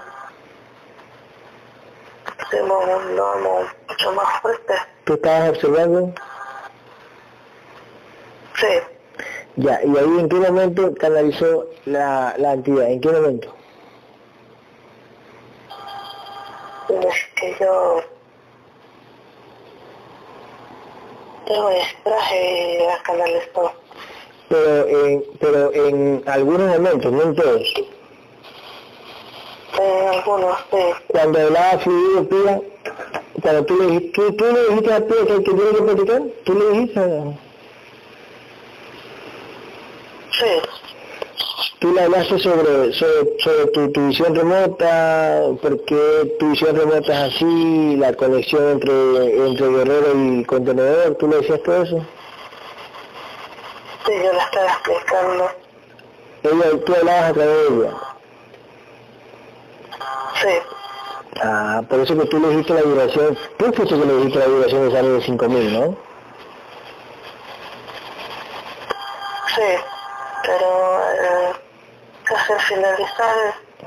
Speaker 3: Hicimos un domo mucho más fuerte.
Speaker 1: ¿Tú estabas observando?
Speaker 3: Sí,
Speaker 1: Ya, ¿y ahí en qué momento canalizó la, la entidad? ¿En qué momento?
Speaker 3: es que yo yo me distraje y la canalizó.
Speaker 1: Pero en, pero en algunos momentos, no en todos.
Speaker 3: En algunos sí,
Speaker 1: Cuando hablaba fluido, Pía, cuando tú le dijiste, ¿tú, tú le dijiste a Pía que, que tiene que platicar, tú le dijiste,
Speaker 3: sí,
Speaker 1: tú le hablaste sobre, sobre, sobre tu, tu visión remota, por qué tu visión remota es así, la conexión entre, entre guerrero y contenedor, tú le decías todo eso.
Speaker 3: sí, yo la estaba explicando.
Speaker 1: Ella, tú hablabas a través de ella. Ah, por eso que tú le dijiste la duración, tú fuiste que le dijiste la duración de salir de 5000, ¿no?
Speaker 3: sí, pero eh, casi al finalizar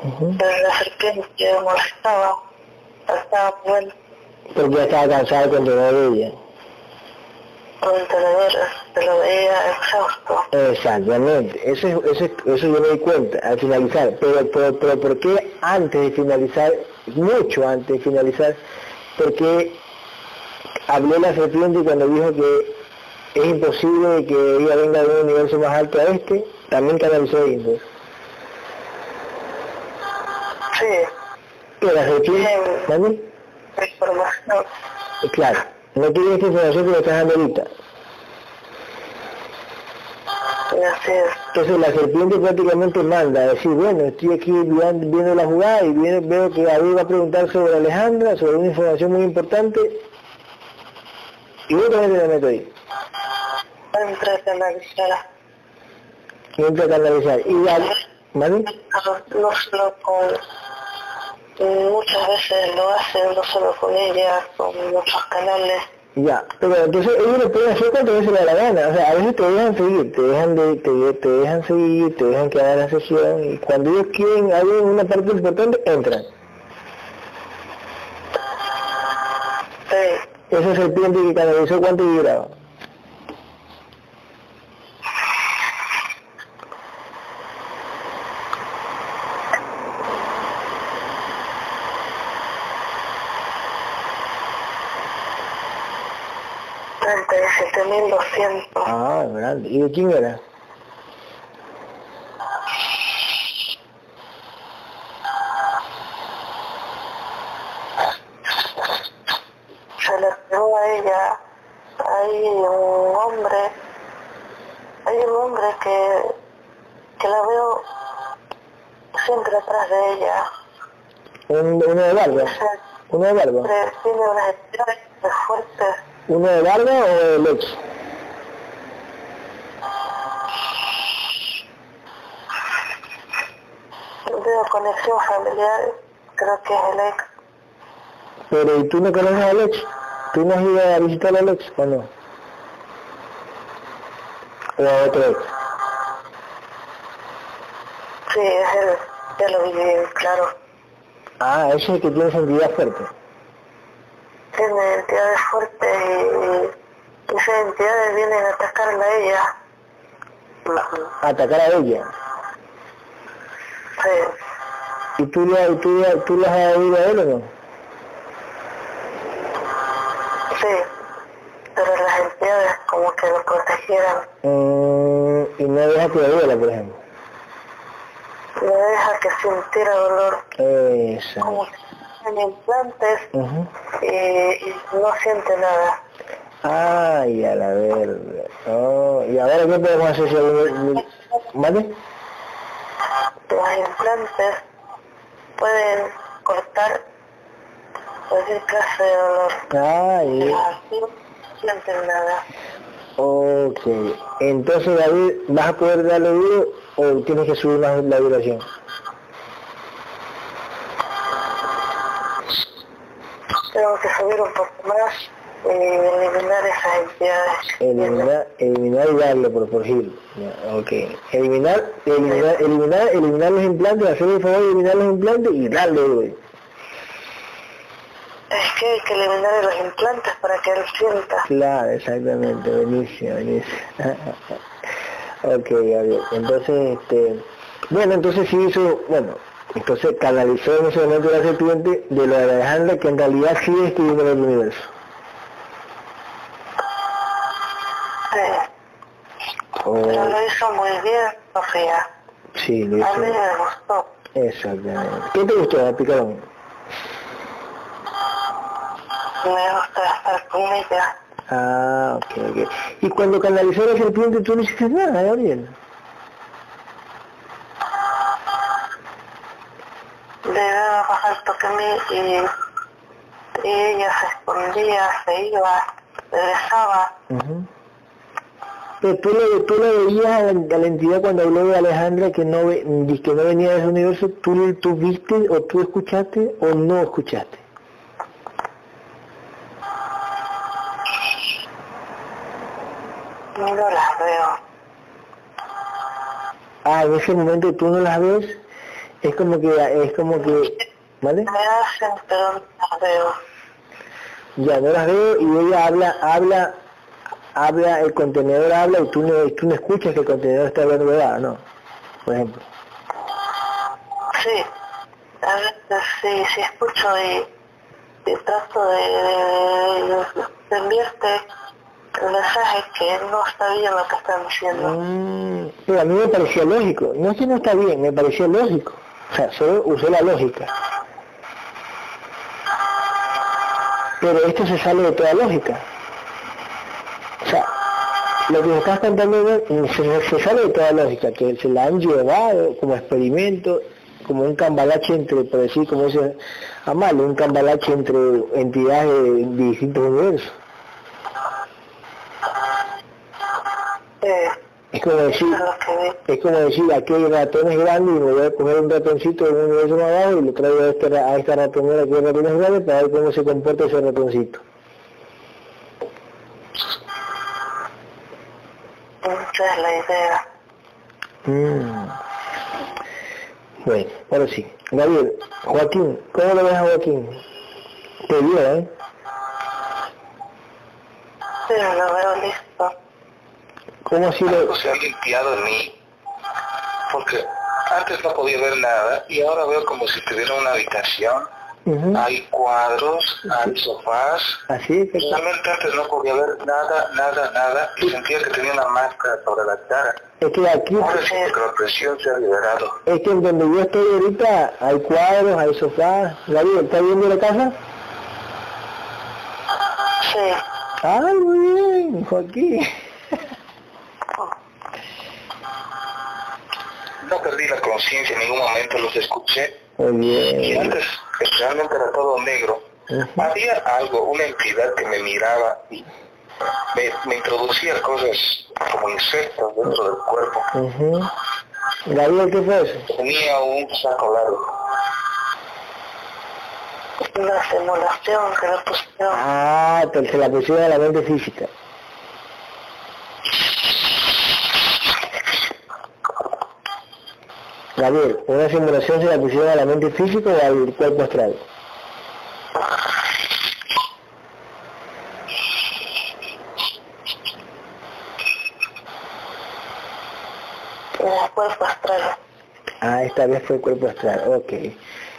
Speaker 1: Ujú.
Speaker 3: eh, la serpiente molestaba, estaba bueno,
Speaker 1: Porque ya estaba cansada de controlar ella.
Speaker 3: con tenedores, se lo veía exhausto.
Speaker 1: Exactamente, eso, es- eso, es- eso yo me di cuenta al finalizar, pero, pero, pero ¿por qué antes de finalizar, mucho antes de finalizar, por qué habló la serpiente cuando dijo que es imposible que ella venga de un universo más alto a este, también canalizó eso?
Speaker 3: Sí,
Speaker 1: Que la serpiente, ¿vale?
Speaker 3: la información,
Speaker 1: Claro, no tienes esta información que me estás dando ahorita.
Speaker 3: Y así es.
Speaker 1: Entonces la serpiente prácticamente manda a decir, bueno, estoy aquí viendo, la jugada y viene- veo que David va a preguntar sobre Alejandra, sobre una información muy importante, y yo también te meto ahí, entra a canalizar. Y ya, ¿vale?
Speaker 3: no solo con, muchas veces lo hacen, no solo con ella, con muchos canales.
Speaker 1: Ya, pero entonces ellos lo pueden hacer cuantas veces da la gana, o sea, a veces te dejan seguir, te dejan, de, te, te dejan seguir, te dejan quedar en la sesión, y cuando ellos quieren algo una parte importante, entran.
Speaker 3: Sí,
Speaker 1: Esa serpiente que canalizó, ¿cuánto vibraba?
Speaker 3: Mil doscientos.
Speaker 1: Ah, grande. ¿Y de quién era?
Speaker 3: se le pegó a ella, hay un hombre, hay un hombre que, que la veo siempre atrás de ella.
Speaker 1: Un, uno de barba. Uno de barba.
Speaker 3: Tiene unas entidades fuertes.
Speaker 1: ¿Uno de barba o de leche?
Speaker 3: Veo conexión familiar, creo que es el ex.
Speaker 1: Pero ¿y tú no conoces a Alex? ¿Tú no has ido a visitar a Alex o no? ¿O a otro ex?
Speaker 3: Sí, es él, ya lo vi bien claro.
Speaker 1: Ah, ese es el que tiene sensibilidad fuerte.
Speaker 3: Tiene entidades fuertes y, y esas entidades vienen a atacarla a ella.
Speaker 1: A atacar a ella.
Speaker 3: Sí,
Speaker 1: ¿Y tú, le, y tú, le- tú le has oído a él o no?
Speaker 3: sí, pero las entidades como que lo protegieran.
Speaker 1: Mm, y no deja que le duela, por ejemplo.
Speaker 3: No deja que sintiera dolor,
Speaker 1: Esa.
Speaker 3: como que en implantes
Speaker 1: Ujú.
Speaker 3: y, y no siente nada.
Speaker 1: Ay, a la verga. Oh, ¿Y ahora qué podemos hacer si alguien... ¿Mate?
Speaker 3: Los implantes pueden cortar cualquier clase de dolor.
Speaker 1: Ay,
Speaker 3: Pero así no sienten nada.
Speaker 1: ok. Entonces, David, ¿vas a poder darle duro o tienes que subir más la duración?
Speaker 3: Tengo que subir un poco más y eliminar esas entidades.
Speaker 1: Eliminar, eliminar y darle por, por gil. Ya, ok. Eliminar, eliminar, eliminar, eliminar los implantes, hacerle el favor de eliminar los implantes y darle duro.
Speaker 3: Es que hay que eliminar los implantes para que él sienta.
Speaker 1: Claro, exactamente, buenísimo, buenísimo. ok, Gabriel. Entonces, este, bueno, entonces sí hizo, bueno, entonces canalizó en ese momento la serpiente de lo de Alejandra, que en realidad sí estuvo en el universo.
Speaker 3: Sí,
Speaker 1: Oh,
Speaker 3: pero lo hizo muy bien, Sofía.
Speaker 1: sí, lo
Speaker 3: A mí me gustó.
Speaker 1: Exactamente. ¿Qué te gustó, Picarón?
Speaker 3: Me gusta estar con ella.
Speaker 1: Ah, ok, ok. Y cuando canalizó la serpiente, tú no hiciste nada, Gabriel.
Speaker 3: Le daba más alto que mí y, y ella se escondía, se iba, regresaba.
Speaker 1: Ujú. Pero tú le, tú le veías a la, a la entidad cuando habló de Alejandra que no, que no venía de ese universo, ¿tú, ¿tú viste o tú escuchaste o no escuchaste?
Speaker 3: No las veo.
Speaker 1: Ah, en ese momento tú no las ves, es como que, es como que, ¿vale?
Speaker 3: Me hacen, pero no las veo.
Speaker 1: Ya no las veo y ella habla, habla, habla, el contenedor habla y tú no, tú no escuchas que el contenedor está hablando verdad, ¿no? Por ejemplo.
Speaker 3: Sí, a veces sí, sí escucho y, y trato de, de, de enviarte el mensaje que no está bien lo que están diciendo.
Speaker 1: Mm, pero a mí me pareció lógico. No es que no está bien, me pareció lógico. O sea, solo usé la lógica. Pero esto se sale de toda lógica. O sea, lo que estás contando se, se sale de toda lógica, que se la han llevado como experimento, como un cambalache entre, por decir, como dice Amalia, un cambalache entre entidades de, de distintos universos.
Speaker 3: Eh,
Speaker 1: Es como decir,
Speaker 3: es lo.
Speaker 1: Es como decir, aquí hay ratones grandes y me voy a coger un ratoncito de un universo más abajo y le traigo a, ra- a esta ratonera que hay ratones grandes para ver cómo se comporta ese ratoncito.
Speaker 3: Esa es la idea.
Speaker 1: Mm. Bueno, ahora sí. Gabriel, Joaquín, ¿cómo lo ves a Joaquín? Te vio, ¿eh?
Speaker 3: Pero lo veo listo.
Speaker 1: ¿Cómo así lo...?
Speaker 2: Algo se ha limpiado en mí. Porque antes no podía ver nada y ahora veo como si tuviera una habitación. Hay cuadros, hay sofás.
Speaker 1: Así, que
Speaker 2: Realmente antes no podía ver nada, nada, nada y sentía que tenía una máscara sobre la cara.
Speaker 1: es que aquí,
Speaker 2: Ahora que la presión se ha liberado.
Speaker 1: es que en donde yo estoy ahorita hay cuadros, hay sofás. Gabriel, ¿estás viendo la casa?
Speaker 3: Sí.
Speaker 1: Ah, muy bien, Joaquín.
Speaker 2: No perdí la conciencia en ningún momento, los escuché.
Speaker 1: Muy
Speaker 2: Y
Speaker 1: bien.
Speaker 2: antes realmente era todo negro. Había algo, una entidad que me miraba y me, me introducía cosas como insectos dentro del cuerpo.
Speaker 1: Gabriel, ¿qué fue eso?
Speaker 2: Tenía un saco largo.
Speaker 3: Una simulación que le pusieron.
Speaker 1: Ah, se la pusieron a la mente física. Gabriel, ¿una simulación se la pusieron a la mente física o al cuerpo astral?
Speaker 3: Después fue astral.
Speaker 1: Ah, esta vez fue el cuerpo astral, ok.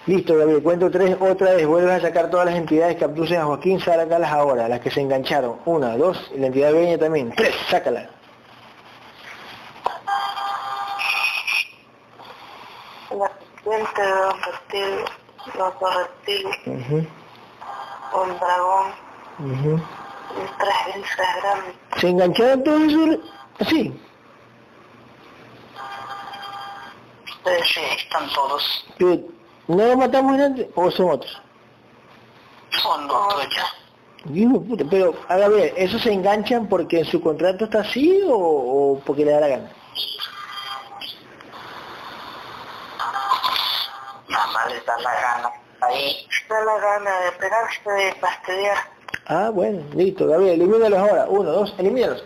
Speaker 1: Listo, Gabriel, cuento tres, otra vez, vuelves a sacar todas las entidades que abducen a Joaquín, sácalas ahora, las que se engancharon. Una, dos, y la entidad dueña también. Tres, sácala.
Speaker 3: Serpiente un reptil, otro reptil, un dragón,
Speaker 1: ujú.
Speaker 3: y tres grises grandes.
Speaker 1: ¿Se engancharon todos eso? Así.
Speaker 4: Sí, están todos.
Speaker 1: Pero, ¿No lo matamos antes o son otros?
Speaker 4: Son otros ya.
Speaker 1: Hijo de puta, pero, a ver, ¿esos se enganchan porque en su contrato está así o, o porque le da la gana?
Speaker 4: Más les da la gana. Ahí.
Speaker 3: Da la gana de pegarse de fastidiar.
Speaker 1: Ah, bueno, listo, Gabriel, elimínalos ahora. Uno, dos, elimínalos.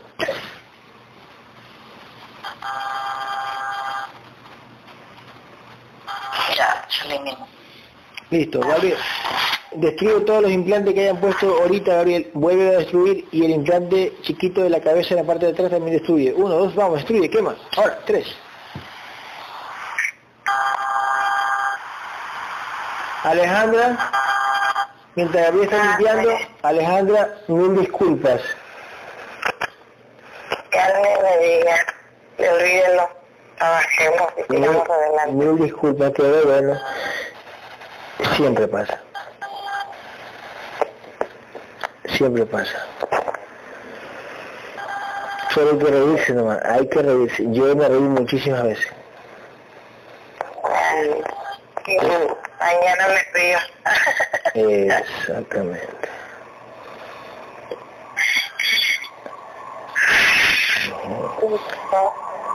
Speaker 4: Ya, se elimina.
Speaker 1: Listo, Gabriel. Destruye todos los implantes que hayan puesto ahorita, Gabriel. Vuelve a destruir y el implante chiquito de la cabeza en la parte de atrás también destruye. Uno, dos, vamos, destruye, quema. Ahora, tres. Alejandra, mientras Gabriel está limpiando, Alejandra, mil disculpas.
Speaker 3: Que alguien me diga, le olvídelo, trabajemos y
Speaker 1: Mil,
Speaker 3: sigamos adelante.
Speaker 1: mil disculpas, pero bueno, siempre pasa. Siempre pasa. Solo hay que reírse nomás, hay que reírse. Yo me reí muchísimas veces.
Speaker 3: Ay, y mañana me río.
Speaker 1: Exactamente.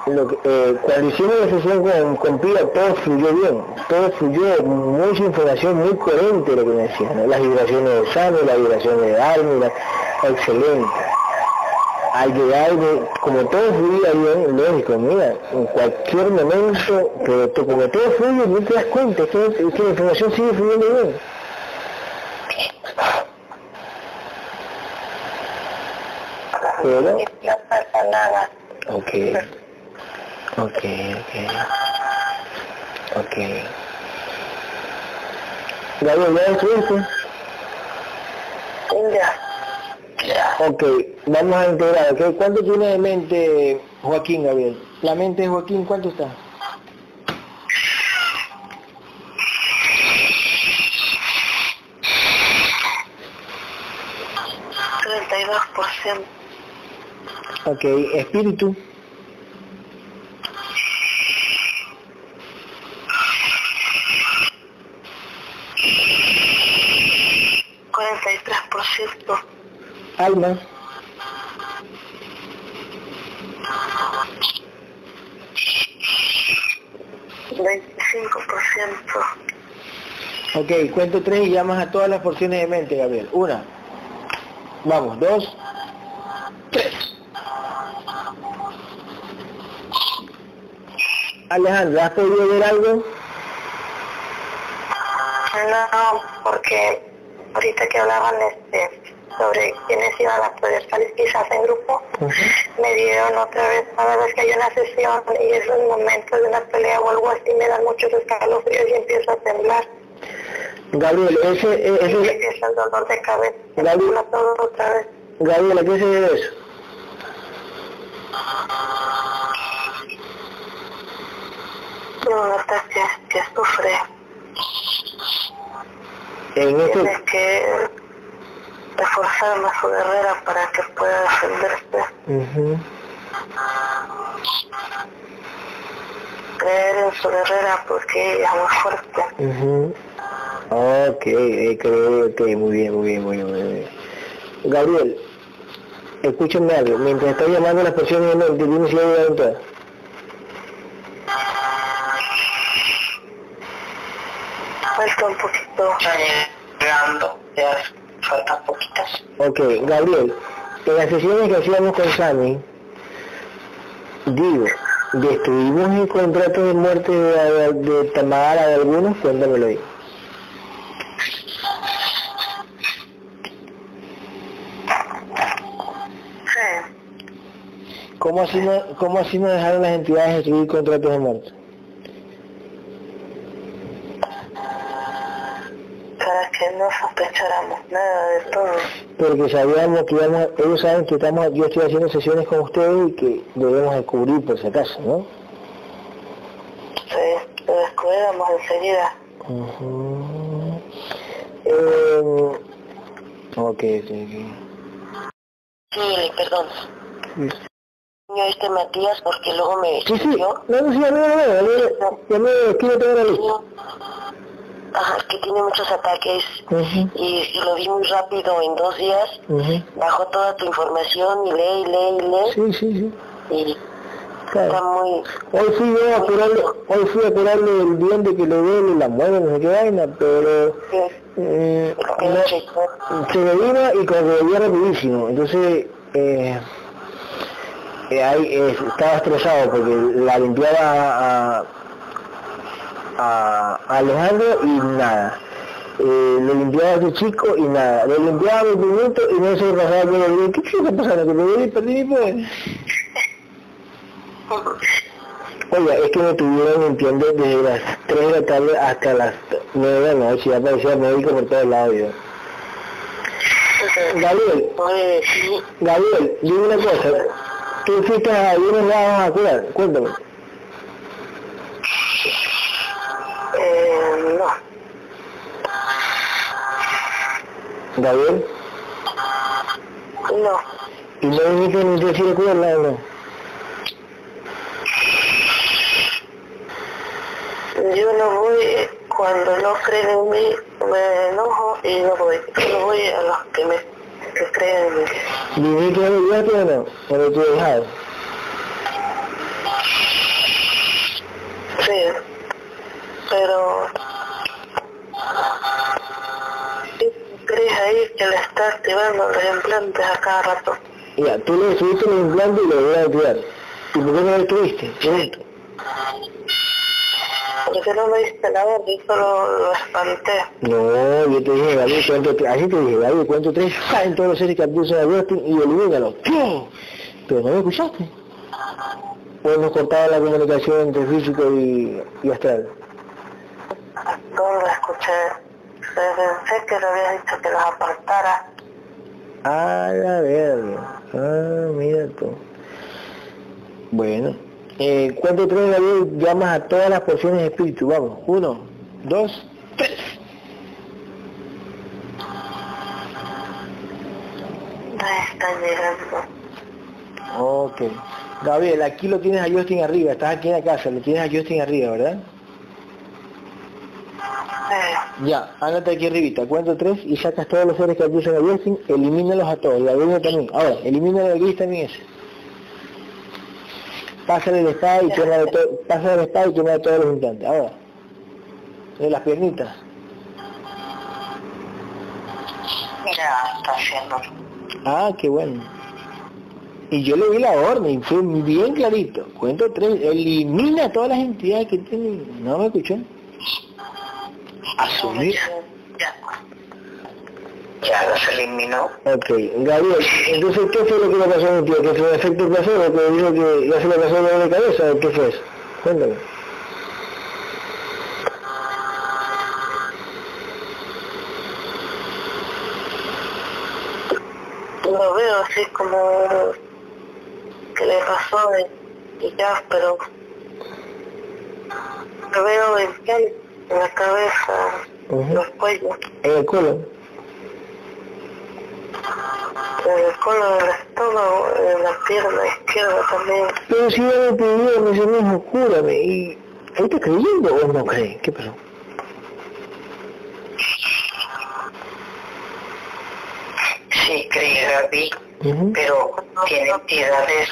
Speaker 1: Lo que, eh, cuando hicimos la sesión con, con Pía, todo fluyó bien, todo fluyó, mucha información muy coherente lo que me decían, ¿no? las vibraciones de Sano, las vibraciones de Armida, excelente. Al llegar, de- como todo fluía bien, lógico, mira, en cualquier momento, pero tú, como todo fluye, no te das cuenta, es que, es que la información sigue fluyendo bien. Pero,
Speaker 3: no pasa nada.
Speaker 1: Ok. Ok, ok. Ok. ¿ya destruiste?
Speaker 3: Ya,
Speaker 4: Ya.
Speaker 1: Ok, vamos a integrar, ¿ok? ¿Cuánto tiene de mente Joaquín, Gabriel? La mente de Joaquín, ¿cuánto está?
Speaker 3: treinta y dos por ciento.
Speaker 1: Ok, espíritu.
Speaker 3: Cuarenta y tres por ciento.
Speaker 1: Alma.
Speaker 3: Veinticinco por ciento.
Speaker 1: Ok, cuento tres y llamas a todas las porciones de mente, Gabriel. Una. Vamos, dos. Tres. Alejandra, ¿has podido ver algo?
Speaker 3: No, porque ahorita que hablaban este sobre quiénes iban a poder salir quizás en grupo, me dieron otra vez, cada vez que hay una sesión y esos momentos de una pelea o algo así me dan muchos escalofríos y empiezo a temblar.
Speaker 1: Gabriel, ese, e-
Speaker 3: Y me
Speaker 1: ese,
Speaker 3: empieza el dolor de cabeza.
Speaker 1: Gaby.
Speaker 3: Me todo otra vez.
Speaker 1: Gabriel, ¿a qué se debe eso?
Speaker 3: Y uno está que, sufre.
Speaker 1: En este,
Speaker 3: Tiene que reforzar más su guerrera para que pueda defenderse. Creer en su guerrera porque ella es muy fuerte.
Speaker 1: Ujú. Ok, eh, creo, ok, muy bien, muy bien, muy bien, muy bien. Gabriel, escúchame algo, mientras estás llamando a las personas dime si hay.
Speaker 3: Falta un poquito.
Speaker 4: Ya llegando, ya faltan poquitas.
Speaker 1: Ok, Gabriel, en las sesiones que hacíamos con Sammy, digo, ¿destruimos el contrato de muerte de, de Tamara de algunos? Cuéntamelo ahí.
Speaker 3: Sí.
Speaker 1: ¿Cómo así, no, ¿Cómo así no dejaron las entidades destruir contratos de muerte?
Speaker 3: Para que no sospecháramos nada de todo.
Speaker 1: Porque sabíamos que íbamos, ellos saben que estamos, yo estoy haciendo sesiones con ustedes y que debemos descubrir por si acaso, ¿no?
Speaker 3: Sí, lo descubriéramos enseguida.
Speaker 1: Eh, ok, ok,
Speaker 4: Sí, perdón. ¿Me oíste Matías? Porque luego me
Speaker 1: Sí, sí, no, no, sí, a mí a mí, mí.
Speaker 4: Ajá, que tiene muchos ataques y, y lo vi muy rápido en dos días.
Speaker 1: ujú.
Speaker 4: Bajó toda tu información y lee y lee y lee.
Speaker 1: Sí, sí, sí.
Speaker 4: Y
Speaker 1: Claro.
Speaker 4: está muy...
Speaker 1: Hoy fui yo a curarle, hoy fui a curarle el diente que le duele, la muela, no sé qué vaina, pero
Speaker 4: Sí,
Speaker 1: eh,
Speaker 4: que
Speaker 1: no- se me vino y cuando volvió rapidísimo, entonces eh, eh, ahí, eh, estaba estresado porque la limpiaba a, a, a Alejandro y nada. Eh, le limpiaba a ese chico y nada. Le limpiaba mi minutos y no se pasaba por el. ¿Qué chico está pasando? Que me duele y perdí mi poder. Oiga, es que me tuvieron limpiando desde las 3 de la tarde hasta las 9 de la noche, ya parecía médico por todos lados yo. Gabriel,
Speaker 4: sí,
Speaker 1: Gabriel, dime una cosa, tú fuiste a unos lados a curar, cuéntame.
Speaker 3: Eh, no.
Speaker 1: Gabriel,
Speaker 3: No.
Speaker 1: ¿y no viniste ni te quiere curarla o no?
Speaker 3: Yo no voy cuando no creen en mí, me enojo y no voy. Yo voy a los que me que creen en mí.
Speaker 1: ¿Viniste a ayudarte o no? ¿O no te dejado?
Speaker 3: Sí, pero ¿tú crees ahí que le está activando los implantes a cada rato?
Speaker 1: Ya, tú le subiste el implante y lo voy a activar. ¿Y por qué no lo tuviste? Pregunto.
Speaker 3: Porque no me diste la orden, solo lo espanté.
Speaker 1: No, yo te dije, Gabriel, cuento tres, así te dije, Gabriel, cuento tres, en todos los seres que abducen a Agustín y elimínalo. ¡Pum! Pero no me escuchaste. O hemos cortado la comunicación entre físico y, y astral.
Speaker 3: ¿Dónde la escuché? Pensé que le habías dicho que los apartara.
Speaker 1: A la verga. Ah, mira tú. Bueno. Eh, cuento tres, Gabriel, llamas a todas las porciones de espíritu. Vamos. Uno, dos, tres.
Speaker 3: Están llegando.
Speaker 1: Ok. Gabriel, aquí lo tienes a Justin arriba. Estás aquí en la casa, lo tienes a Justin arriba, ¿verdad?
Speaker 3: Sí.
Speaker 1: Ya, ándate aquí arribita, cuento tres y sacas todos los seres que abusan a Justin, elimínalos a todos, y a Bruno también. Ahora, elimínalo a Gris también ese. Pásale el espada y quema de todo, pásale el espada y quema de todos los implantes. Ahora, de las piernitas.
Speaker 4: ya está haciendo.
Speaker 1: Ah, qué bueno. Y yo le di la orden, fue bien clarito. Cuento tres, elimina todas las entidades que tienen. ¿No me escuchó? Asumir.
Speaker 4: Ya. Ya los eliminó.
Speaker 1: Ok, Gabriel, entonces, ¿qué fue lo que le pasó a mi tío? ¿Que fue efecto placebo? ¿Que dijo que ya se le pasó dolor de cabeza? ¿O qué fue eso? Cuéntame.
Speaker 3: Lo veo así como que le pasó y, y ya, pero lo veo en la cabeza,
Speaker 1: Ujú.
Speaker 3: los cuellos.
Speaker 1: En el colon.
Speaker 3: en el colon del estómago, en la pierna izquierda también.
Speaker 1: Pero si ya me pidieron ese mismo, cúrame. ¿Y está creyendo o no cree? ¿Qué pasó?
Speaker 4: Sí, cree Gaby,
Speaker 1: Ujú,
Speaker 4: pero tiene entidades,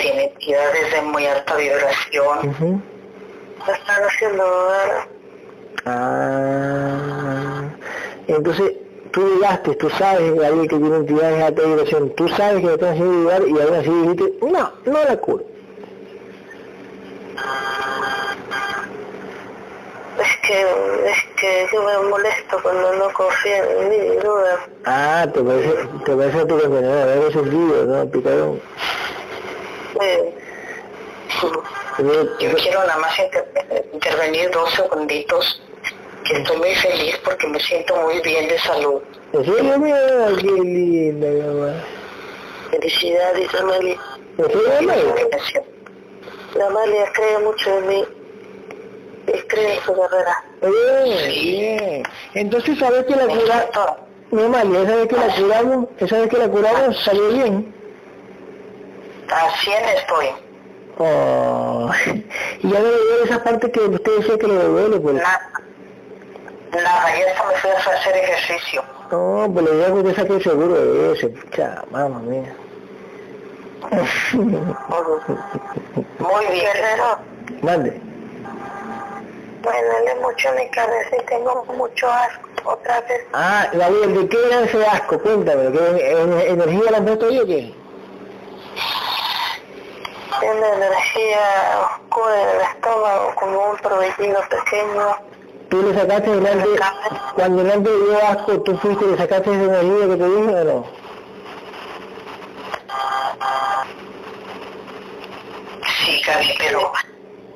Speaker 4: tiene entidades de muy alta vibración.
Speaker 3: La están haciendo.
Speaker 1: Ah, entonces tú llegaste, tú sabes, Gabriel, que tiene entidades de alta vibración, tú sabes que me están haciendo dudar y aún así dijiste, no, no la curo.
Speaker 3: Es que, es que yo me molesto cuando no confían en mí y dudan.
Speaker 1: Ah, te parece, te parece a tu compañero, haber sentido, ¿no? Picadón.
Speaker 3: Eh,
Speaker 4: Yo quiero nada más inter- intervenir dos segunditos, estoy muy feliz porque me siento muy bien de salud.
Speaker 1: Qué linda, mi mamá.
Speaker 3: felicidades, Amalia.
Speaker 4: Me siento-
Speaker 3: La Amalia cree mucho en mí cree en su carrera.
Speaker 1: Bien, bien. Entonces, ¿sabes que la cura,
Speaker 4: siento-
Speaker 1: mi mamá, esa vez que la curamos, esa vez que la curamos, salió bien?
Speaker 4: A 100 estoy.
Speaker 1: Oh, y ya me duele esa parte que usted decía que le duele, pues.
Speaker 4: Nada. Nada, hasta me fui a hacer ejercicio.
Speaker 1: No, pues le digo que saque el seguro de ese, pucha, mamá mía.
Speaker 4: Muy bien.
Speaker 3: Guerrero,
Speaker 1: Mande.
Speaker 3: me duele mucho mi cabeza y tengo mucho asco otra vez.
Speaker 1: Ah, Gabriel, ¿de qué era ese asco? Cuéntame, ¿qué en- energía la puesto yo o qué?
Speaker 3: Tiene energía oscura en el estómago, como un torbellino pequeño.
Speaker 1: ¿Tú le sacaste delante, cuando delante dio asco, tú fuiste y le sacaste esa energía que te dije o no?
Speaker 4: Sí, Gaby, pero,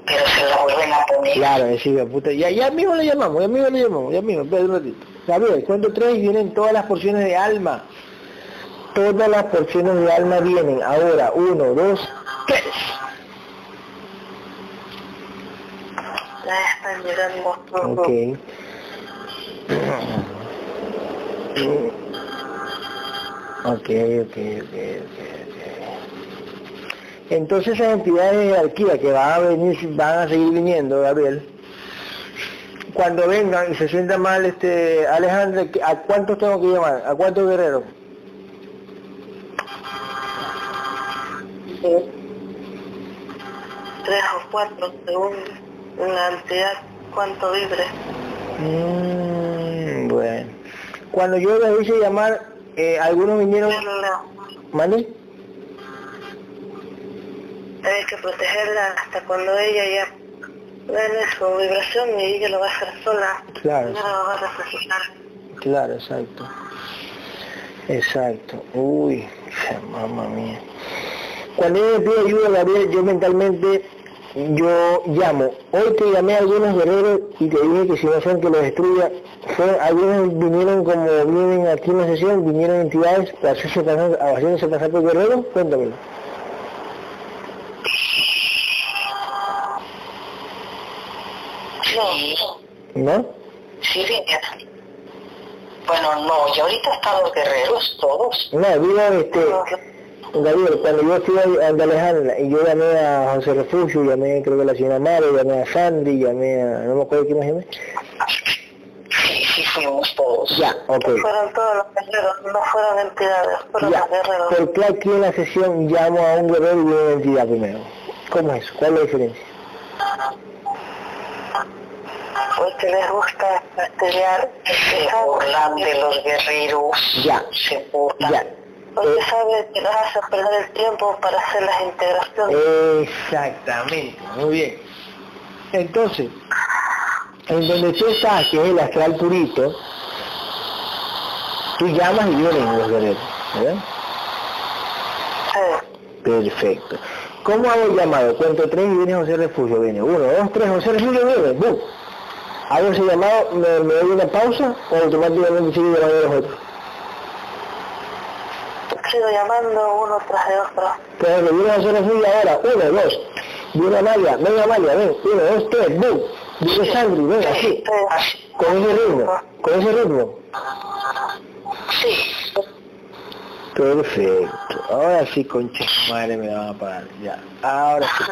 Speaker 4: pero se la vuelven a poner.
Speaker 1: Claro, decía, puta, ya, ya mismo le llamamos, ya mismo le llamamos, ya mismo, espera un ratito. Gabriel, cuando tres vienen todas las porciones de alma. Todas las porciones de alma vienen. Ahora, uno, dos, tres.
Speaker 3: Ya están llegando.
Speaker 1: Ok. Ok, ok, ok, ok, ok. Entonces esas entidades de jerarquía que van a venir, van a seguir viniendo, Gabriel, cuando vengan y se sienta mal este Alejandro, ¿a cuántos tengo que llamar? ¿A cuántos guerreros?
Speaker 3: Tres o cuatro, según la entidad, cuánto vibre.
Speaker 1: Mm, bueno. Cuando yo les hice llamar, eh, algunos vinieron...
Speaker 3: Protegerla,
Speaker 1: ¿Mande?
Speaker 3: hay que protegerla hasta cuando ella ya gane su vibración y ella lo va a hacer sola.
Speaker 1: Claro.
Speaker 3: No va a necesitar.
Speaker 1: Claro, exacto. Exacto. Uy, mamá mía. Cuando yo me pido ayuda, Gabriel, yo mentalmente, yo llamo. Hoy te llamé a algunos guerreros y te dije que si no son que los destruya, fue, algunos vinieron como vienen aquí en la sesión, vinieron entidades para hacerse pasar, haciéndose pasar por guerreros. Cuéntamelo.
Speaker 4: Sí,
Speaker 1: ¿No?
Speaker 4: sí vinieron. Bueno, no, y ahorita están los guerreros todos.
Speaker 1: No, digo, este, Gabriel, cuando yo fui a, a Alejandra y yo llamé a José Refugio, llamé creo que a la señora Mare, llamé a Sandy, llamé a, no me acuerdo quién más llamé.
Speaker 4: Sí, sí fuimos todos.
Speaker 1: Ya, ok.
Speaker 3: Fueron todos los guerreros, no fueron entidades, fueron
Speaker 1: Ya,
Speaker 3: los guerreros.
Speaker 1: ¿por qué aquí en la sesión llamo a un guerrero y una entidad primero? ¿Cómo es? ¿Cuál es la diferencia?
Speaker 3: Porque les gusta estudiar,
Speaker 4: Se burlan de los guerreros.
Speaker 1: Ya,
Speaker 4: Se burlan.
Speaker 1: ya.
Speaker 3: Porque sabe que les hace perder el tiempo para hacer las integraciones.
Speaker 1: Exactamente, muy bien. Entonces, en donde tú estás, que es el astral purito, tú llamas y vienen los guerreros, ¿verdad?
Speaker 3: Sí.
Speaker 1: Perfecto. ¿Cómo hago el llamado? Cuento tres y viene José Refugio. Viene uno, dos, tres, José Refugio viene. ¡Bum! Hago ese llamado, me, me doy una pausa o automáticamente sigo llamando a los otros.
Speaker 3: Sigo llamando uno tras de otro.
Speaker 1: Ejemplo, viene José Refugio ahora. Uno, dos. Viene Amalia, venga Amalia, ven. Uno, dos, tres, ¡bum! Viene Sandri, ven, así.
Speaker 3: Sí.
Speaker 1: Con ese ritmo, con ese ritmo.
Speaker 4: Sí,
Speaker 1: Perfecto. Ahora sí, concha madre, me van a pagar. Ya. Ahora sí.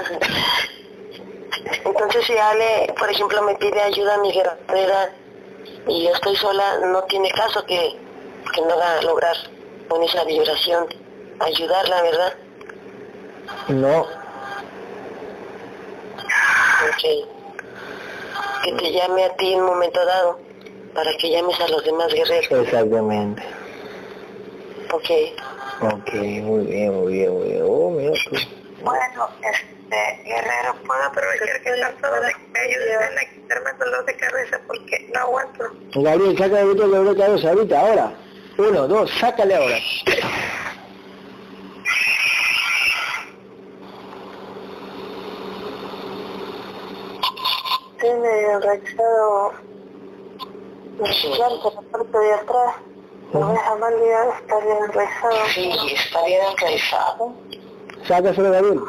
Speaker 3: Entonces si Ale, por ejemplo, me pide ayuda a mi guerrera y yo estoy sola, no tiene caso que, que no va a lograr con esa vibración ayudarla, ¿verdad?
Speaker 1: No,
Speaker 3: Ok. Que te llame a ti en un momento dado para que llames a los demás guerreros.
Speaker 1: exactamente.
Speaker 3: Ok.
Speaker 1: Ok, muy bien, muy bien, muy bien. Oh, mira tú.
Speaker 3: Bueno, este, guerrero, puedo aprovechar que estás todo de que me ayudes a quitarme el dolor de cabeza porque no aguanto.
Speaker 1: Gabriel, sácale ahorita el dolor de cabeza, ahorita, ahora. Uno, dos, sácale ahora.
Speaker 3: Tiene enraizado el llanto en la parte de atrás. No deja mal ya está bien enraizado.
Speaker 4: Sí, está bien enraizado.
Speaker 1: Sácaselo, Gabriel.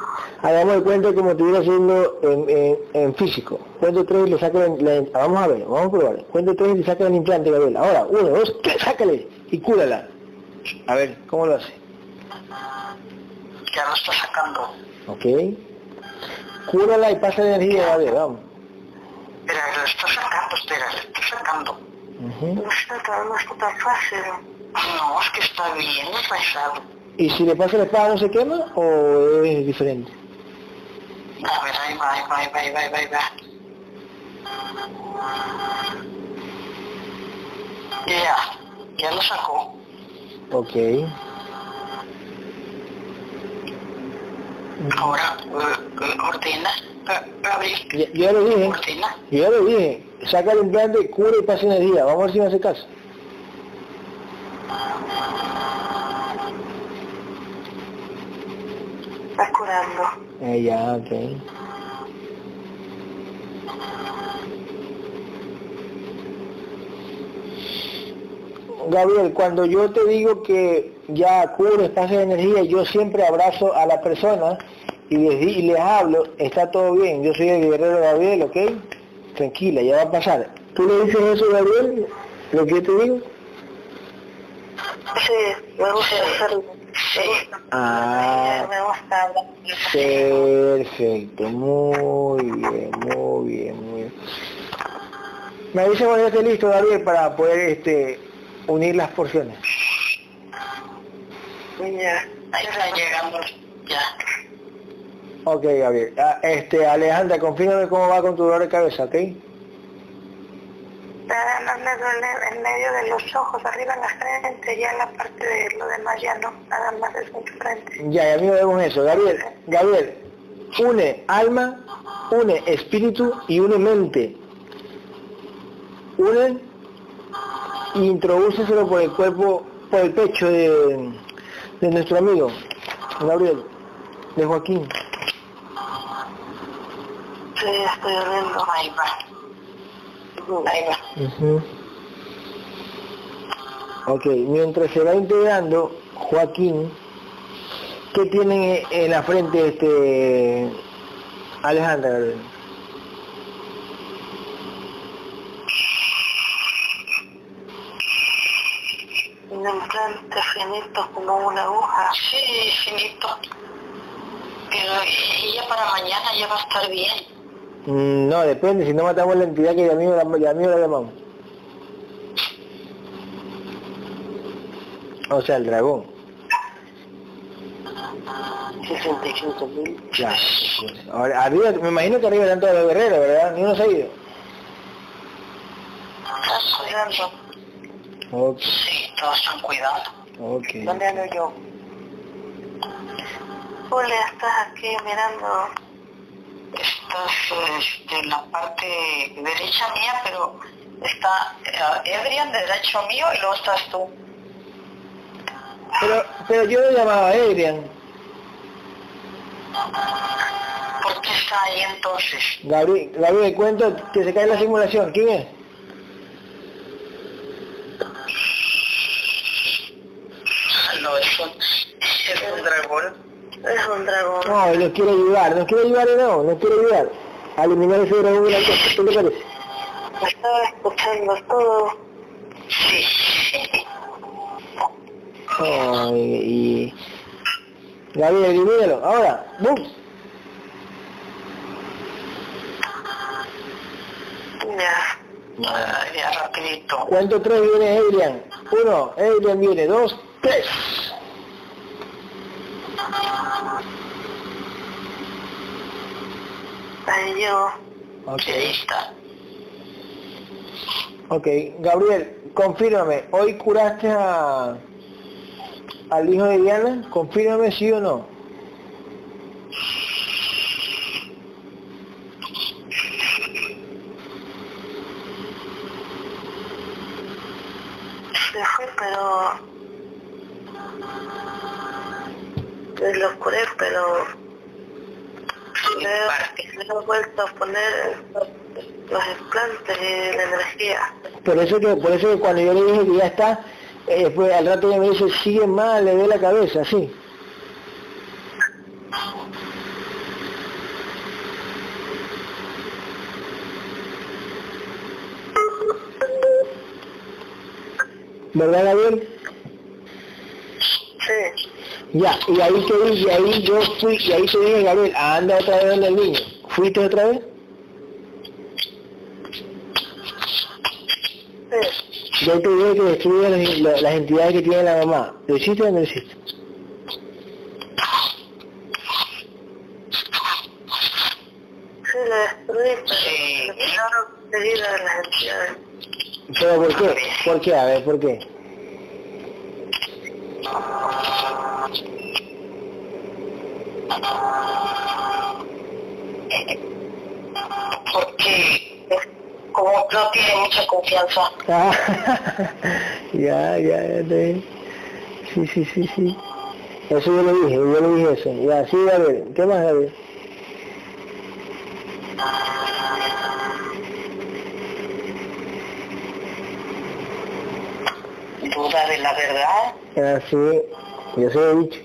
Speaker 1: Hagamos el cuento como estuviera haciendo en, en, en físico. Cuento tres y le saca la, la- Vamos a ver, vamos a probar. Cuento tres y le saca el implante, Gabriel. Ahora, uno, dos, tres, sácale y cúrala. A ver, ¿cómo lo hace?
Speaker 4: Ya lo está sacando.
Speaker 1: ¿Ok? Cúrala y pasa la energía, Gabriel, vamos.
Speaker 4: Espera, lo está sacando, espera, lo está sacando.
Speaker 3: No sé, pero no está tan fácil.
Speaker 4: No, es que está bien enraizado.
Speaker 1: ¿Y si le pasa la espada no se quema o es diferente?
Speaker 4: A ver, ahí va, ahí va, ahí va, ahí va, ahí va. Ya, ya lo sacó.
Speaker 1: Ok.
Speaker 4: Ahora, eh, ordena, Gabriel,
Speaker 1: Ya, lo dije.
Speaker 4: ordena.
Speaker 1: Ya lo dije. Saca el implante, cura y pasa energía. Vamos a ver si me hace caso.
Speaker 3: Está curando.
Speaker 1: Eh, ya, ok. Gabriel, cuando yo te digo que ya cubro espacio de energía, yo siempre abrazo a la persona y les, di- y les hablo, está todo bien, yo soy el guerrero Gabriel, ¿ok? Tranquila, ya va a pasar. ¿Tú le dices eso, Gabriel? ¿Lo que yo te digo?
Speaker 3: Sí, me gusta hacerlo.
Speaker 4: Sí.
Speaker 1: Ah, perfecto, muy bien, muy bien, muy bien. Me avisa cuando esté listo, Gabriel, para poder este, unir las porciones.
Speaker 3: Ya.
Speaker 4: Ahí está llegando, ya.
Speaker 1: Ok, Gabriel. Ah, este, Alejandra, confírmame cómo va con tu dolor de cabeza, ¿ok?
Speaker 3: Nada más me duele en medio de los ojos, arriba en la frente, ya en la parte de lo demás ya no, nada más es mi frente.
Speaker 1: Ya, ya mismo vemos eso. Gabriel, Gabriel, une alma, une espíritu y une mente. Une e introdúceselo por el cuerpo, por el pecho de, de nuestro amigo, Gabriel, de Joaquín.
Speaker 3: Sí, estoy oliendo.
Speaker 4: Ahí va.
Speaker 1: Ujú. Ok, mientras se va integrando Joaquín, ¿qué tiene en la frente este Alejandra? Gabriel?
Speaker 3: Un implante finito como una aguja.
Speaker 4: Sí, finito. Pero ella para mañana ya va a estar bien.
Speaker 1: Mm, No, depende, si no matamos la entidad que ya mismo la, la llamamos. O sea, el dragón.
Speaker 3: 65 mil.
Speaker 1: Ya. Ahora, arriba, me imagino que arriba están todos los guerreros, ¿verdad? Ni uno se ha ido.
Speaker 3: Estás cuidando.
Speaker 1: Ok,
Speaker 4: Sí, todos están cuidando.
Speaker 1: ok.
Speaker 3: ¿Dónde ando yo? Julia, estás aquí mirando.
Speaker 4: Estás este, en la parte derecha mía, pero está eh, Adrian derecho mío y luego estás tú.
Speaker 1: Pero, pero yo lo llamaba a Adrian.
Speaker 4: ¿Por qué está ahí entonces?
Speaker 1: Gabriel, Gabriel, cuento que se cae la simulación. ¿Quién es?
Speaker 4: No, es un, es un dragón.
Speaker 3: Es un dragón.
Speaker 1: No, nos quiere ayudar, nos quiere ayudar no, nos quiere ayudar a eliminar ese dragón de la cosa. ¿Qué te parece?
Speaker 3: Estaba escuchando todo.
Speaker 4: Sí.
Speaker 1: Oh, y, y... Gabriel, elimínalo. Ahora, ¡bum!
Speaker 3: Ya.
Speaker 4: Ya rapidito.
Speaker 1: ¿Cuánto tres viene Adrian? Uno, Adrian viene, dos, tres.
Speaker 3: Ahí llego.
Speaker 1: Ok. Gabriel, confírmame, ¿hoy curaste a al hijo de Diana? Confírmame sí o no.
Speaker 3: Se fue, pero... Me lo curé, pero... Le, le he vuelto a poner los implantes y la energía.
Speaker 1: Por eso que, por eso que cuando yo le dije que ya está, eh, después al rato ella me dice, sigue mal, le ve la cabeza, sí. ¿Verdad, Gabriel?
Speaker 3: Sí.
Speaker 1: Ya, y ahí te dije, y ahí yo fui, y ahí te dije, Gabriel, anda otra vez donde el niño. ¿Fuiste otra vez?
Speaker 3: Sí.
Speaker 1: Yo te dije que destruya las, la- las entidades que tiene la mamá. ¿Lo hiciste o no lo hiciste?
Speaker 3: Sí, destruí,
Speaker 4: Sí.
Speaker 3: pero quedaron seguidas las entidades.
Speaker 1: ¿Pero por qué? ¿Por qué? A ver, ¿por qué?
Speaker 4: Porque como no tiene mucha confianza.
Speaker 1: Ah, ya, ya, ya te... Sí, sí, sí, sí. Eso yo lo dije, yo lo dije eso. Ya, sí, Gabriel. ¿Qué más, Gabriel?
Speaker 4: Duda de la verdad.
Speaker 1: Ah, sí, yo se he dicho.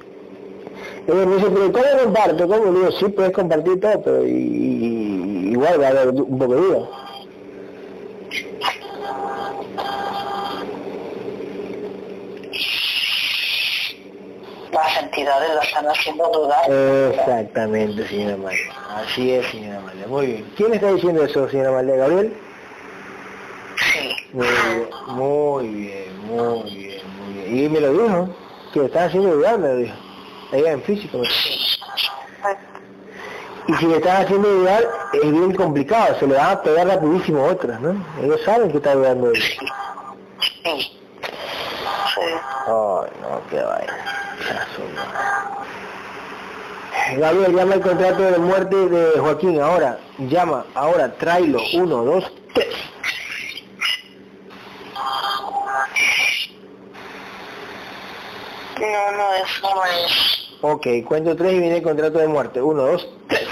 Speaker 1: Ella me dice, pero ¿cómo comparto? ¿Cómo? Le digo, sí, puedes compartir todo, pero y- y- igual va a haber un poco de duda.
Speaker 4: Las entidades la están haciendo dudar.
Speaker 1: Exactamente, señora María. Así es, señora María. Muy bien. ¿Quién está diciendo eso, señora María? ¿Gabriel?
Speaker 4: Sí.
Speaker 1: Muy bien, muy bien, muy bien. Y me lo dijo, que le están haciendo dudar, me lo dijo. Ella en físico. me. Y si le están haciendo dudar, es bien complicado, se le van a pegar rapidísimo otras, ¿no? Ellos saben que está dudando de. Ay, no, qué vaina. Gabriel, llama el contrato de muerte de Joaquín ahora. Llama, ahora, tráelo. Uno, dos, tres.
Speaker 3: No, no, eso no es.
Speaker 1: Ok, cuento tres y viene el contrato de muerte. Uno, dos, tres.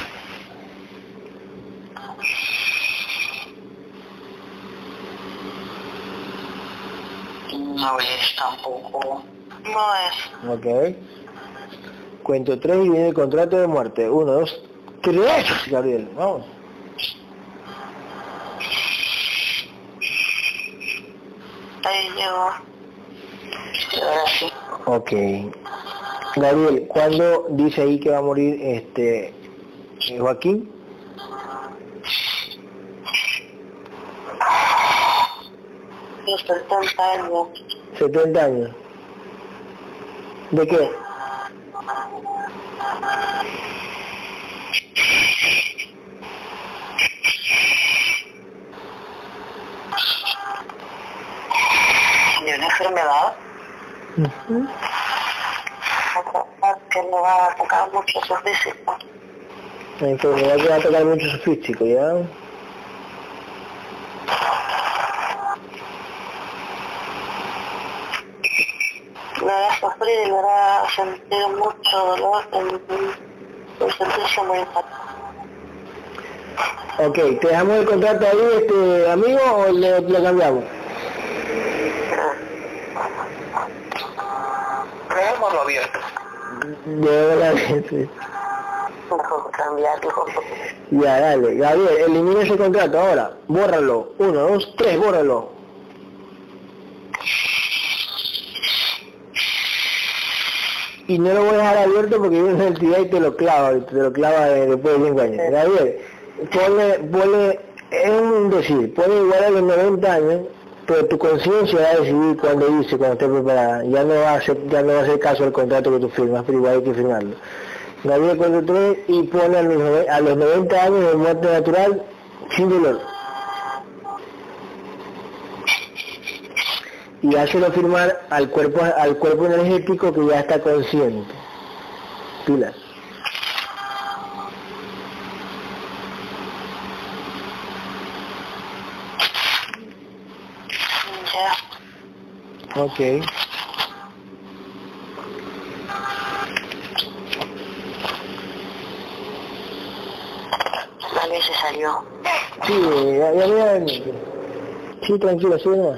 Speaker 4: No es tampoco.
Speaker 3: No es.
Speaker 1: Ok. Cuento tres y viene el contrato de muerte. Uno, dos, tres. Gabriel, vamos.
Speaker 3: Ahí llegó.
Speaker 4: Ahora sí.
Speaker 1: Ok. Gabriel, ¿cuándo dice ahí que va a morir este eh, Joaquín?
Speaker 3: Los 70 años.
Speaker 1: 70 años. ¿De qué?
Speaker 4: De una enfermedad.
Speaker 3: Que le va a tocar mucho su físico.
Speaker 1: Enfermedad que va a tocar mucho su físico, ¿ya?
Speaker 3: Le va a sufrir y le va a sentir mucho dolor en, en sentirse muy mal.
Speaker 1: Ok, ¿te dejamos el contrato ahí, este amigo, o le, lo cambiamos?
Speaker 4: Dejémoslo abierto.
Speaker 3: Mejor cambiarlo.
Speaker 1: Ya, dale. Gabriel, elimina ese contrato ahora. Bórralo. Uno, dos, tres, bórralo. y no lo voy a dejar abierto porque viene una entidad y te lo clava, te lo clava después de 5 años. Gabriel, ponle, ponle, es un decir, ponle igual a los 90 años, pero tu conciencia va a decidir cuando dice, cuando esté preparada. Ya no va a hacer, ya no va caso al contrato que tú firmas, pero igual hay que firmarlo. Gabriel 43 y pone a los, nove- a los 90 años de muerte natural sin dolor. Y hácelo firmar al cuerpo, al cuerpo energético que ya está consciente. Pilas.
Speaker 3: Ya.
Speaker 1: Ok.
Speaker 3: Vale, se salió.
Speaker 1: Sí, ya, ya, ya. Sí, tranquilo, sí, no.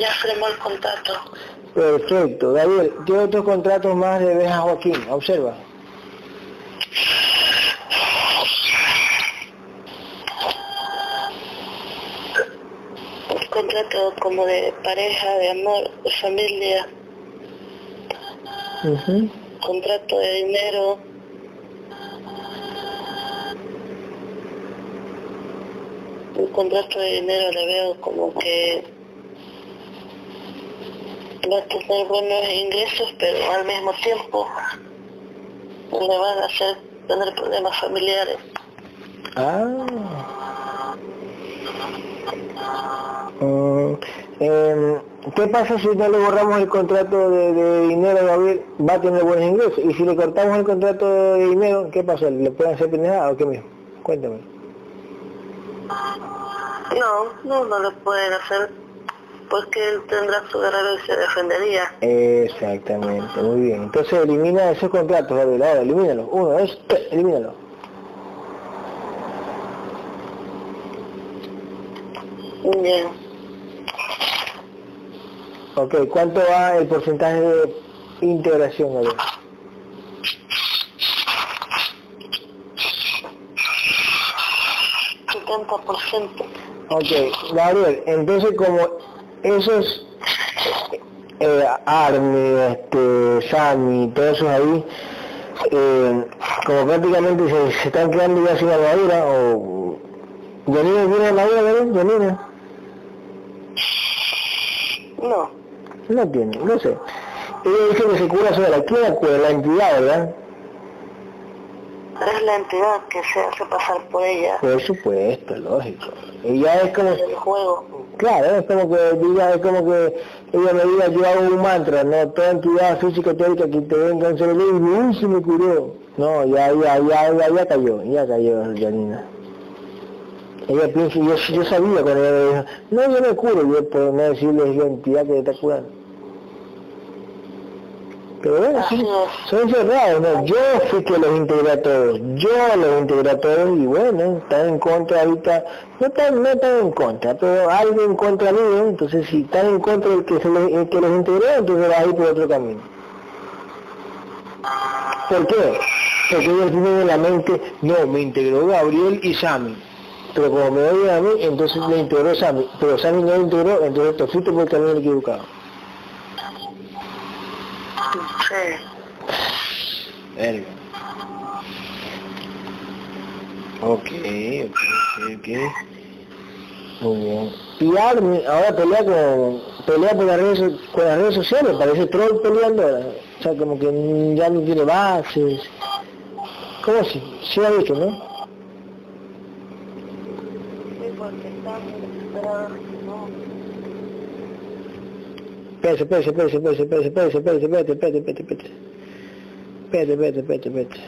Speaker 3: Ya firmó el contrato.
Speaker 1: Perfecto. Gabriel, ¿qué otros contratos más le ves a Joaquín? Observa.
Speaker 3: Contrato como de pareja, de amor, de familia, contrato de dinero. Un contrato de dinero le veo como que va a tener buenos ingresos, pero al mismo tiempo le van a hacer tener problemas familiares.
Speaker 1: Ah. Mm, em, ¿Qué pasa si no le borramos el contrato de, de dinero a Gabriel? Va a tener buenos ingresos. Y si le cortamos el contrato de dinero, ¿qué pasa? ¿Le pueden hacer pendejada o qué mismo? Cuéntame.
Speaker 3: No, no, no lo pueden hacer porque él tendrá su guerrero y se defendería.
Speaker 1: Exactamente, muy bien. Entonces elimina esos contratos, Gabriel. Ahora, elimínalo. Uno, dos, tres, elimínalo.
Speaker 3: Bien.
Speaker 1: Ok, ¿cuánto va el porcentaje de integración,
Speaker 3: ciento.
Speaker 1: Ok, Gabriel, entonces como esos eh, Army, este, Sammy, todos esos ahí, eh, como prácticamente se, se están quedando ya sin armadura, o... ¿Yanina tiene armadura, Gabriel? ¿Yanina?
Speaker 3: No,
Speaker 1: No tiene, no sé. Ella dice que se cura sola. ¿Quién la cura? La entidad, ¿verdad?
Speaker 3: es la entidad que se hace pasar por ella
Speaker 1: Por supuesto, lógico. Ella es como...
Speaker 3: el juego.
Speaker 1: Claro, es como que diga, es como que ella me diga yo hago un mantra, no, toda entidad física teórica que te venga en cerebro y uy, se me curó. No, ya, ya, ya, ya, ya cayó, ya cayó Janina. Ella piensa, yo, yo sabía cuando ella me dijo, no, yo me curo, yo por no decirle la entidad que te está curando. Pero bueno,
Speaker 3: Así
Speaker 1: son cerrados, ¿no? Yo fui que los integré a todos, yo los integré a todos y bueno, están en contra ahorita, no están, no están en contra, pero algo en contra mío, entonces si están en contra del que, se les, el que los integró, entonces va a ir por otro camino. ¿Por qué? Porque ellos tienen en la mente, no, me integró Gabriel y Sammy. Pero como me oyen a mí, entonces le integró Sammy. Pero Sammy no le integró, entonces te fuiste por el camino equivocado.
Speaker 3: Sí.
Speaker 1: Verga. Ok, ok, ok. Muy bien. Y Army ahora pelea con, pelea por las redes, con las redes sociales, parece troll peleando. O sea, como que ya no tiene bases. ¿Cómo así? Sí ha dicho, ¿no?
Speaker 3: Sí, porque están desesperados, ¿no?
Speaker 1: Espérate, espérate, espérate, espérate, espérate, espérate, espérate, espérate, espérate, espérate, espérate.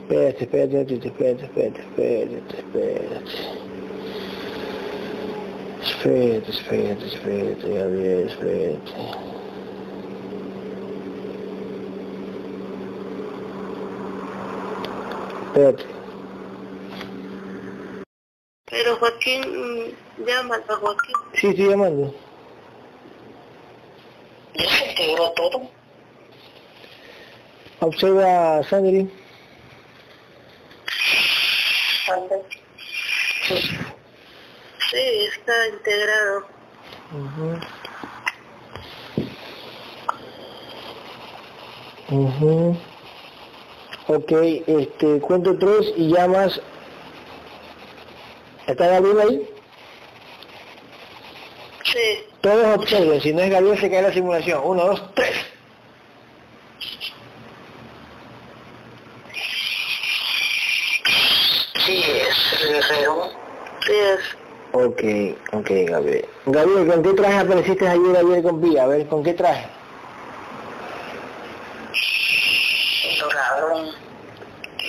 Speaker 1: Espérate, espérate, espérate, espérate. Espérate, espérate, espérate, espérate, espérate, espérate, espérate. Espérate, Gabriel, espérate. Espérate.
Speaker 3: Pero Joaquín, mm, llámalo, Joaquín.
Speaker 1: Sí, sí, llámalo.
Speaker 4: ¿Ya todo?
Speaker 1: Observa sangre.
Speaker 3: Sí, está integrado.
Speaker 1: Uh -huh. Uh. Ok, este, cuento tres y llamas ¿Está Gabriel ahí?
Speaker 3: Sí.
Speaker 1: Todos observen, si no es Gabriel se cae la simulación. Uno, dos, tres.
Speaker 4: Sí, es.
Speaker 3: Sí, es.
Speaker 1: Ok, ok, Gabriel. Gabriel, ¿con qué traje apareciste ayer, ayer con Vía? A ver, ¿con qué traje?
Speaker 4: Dorado.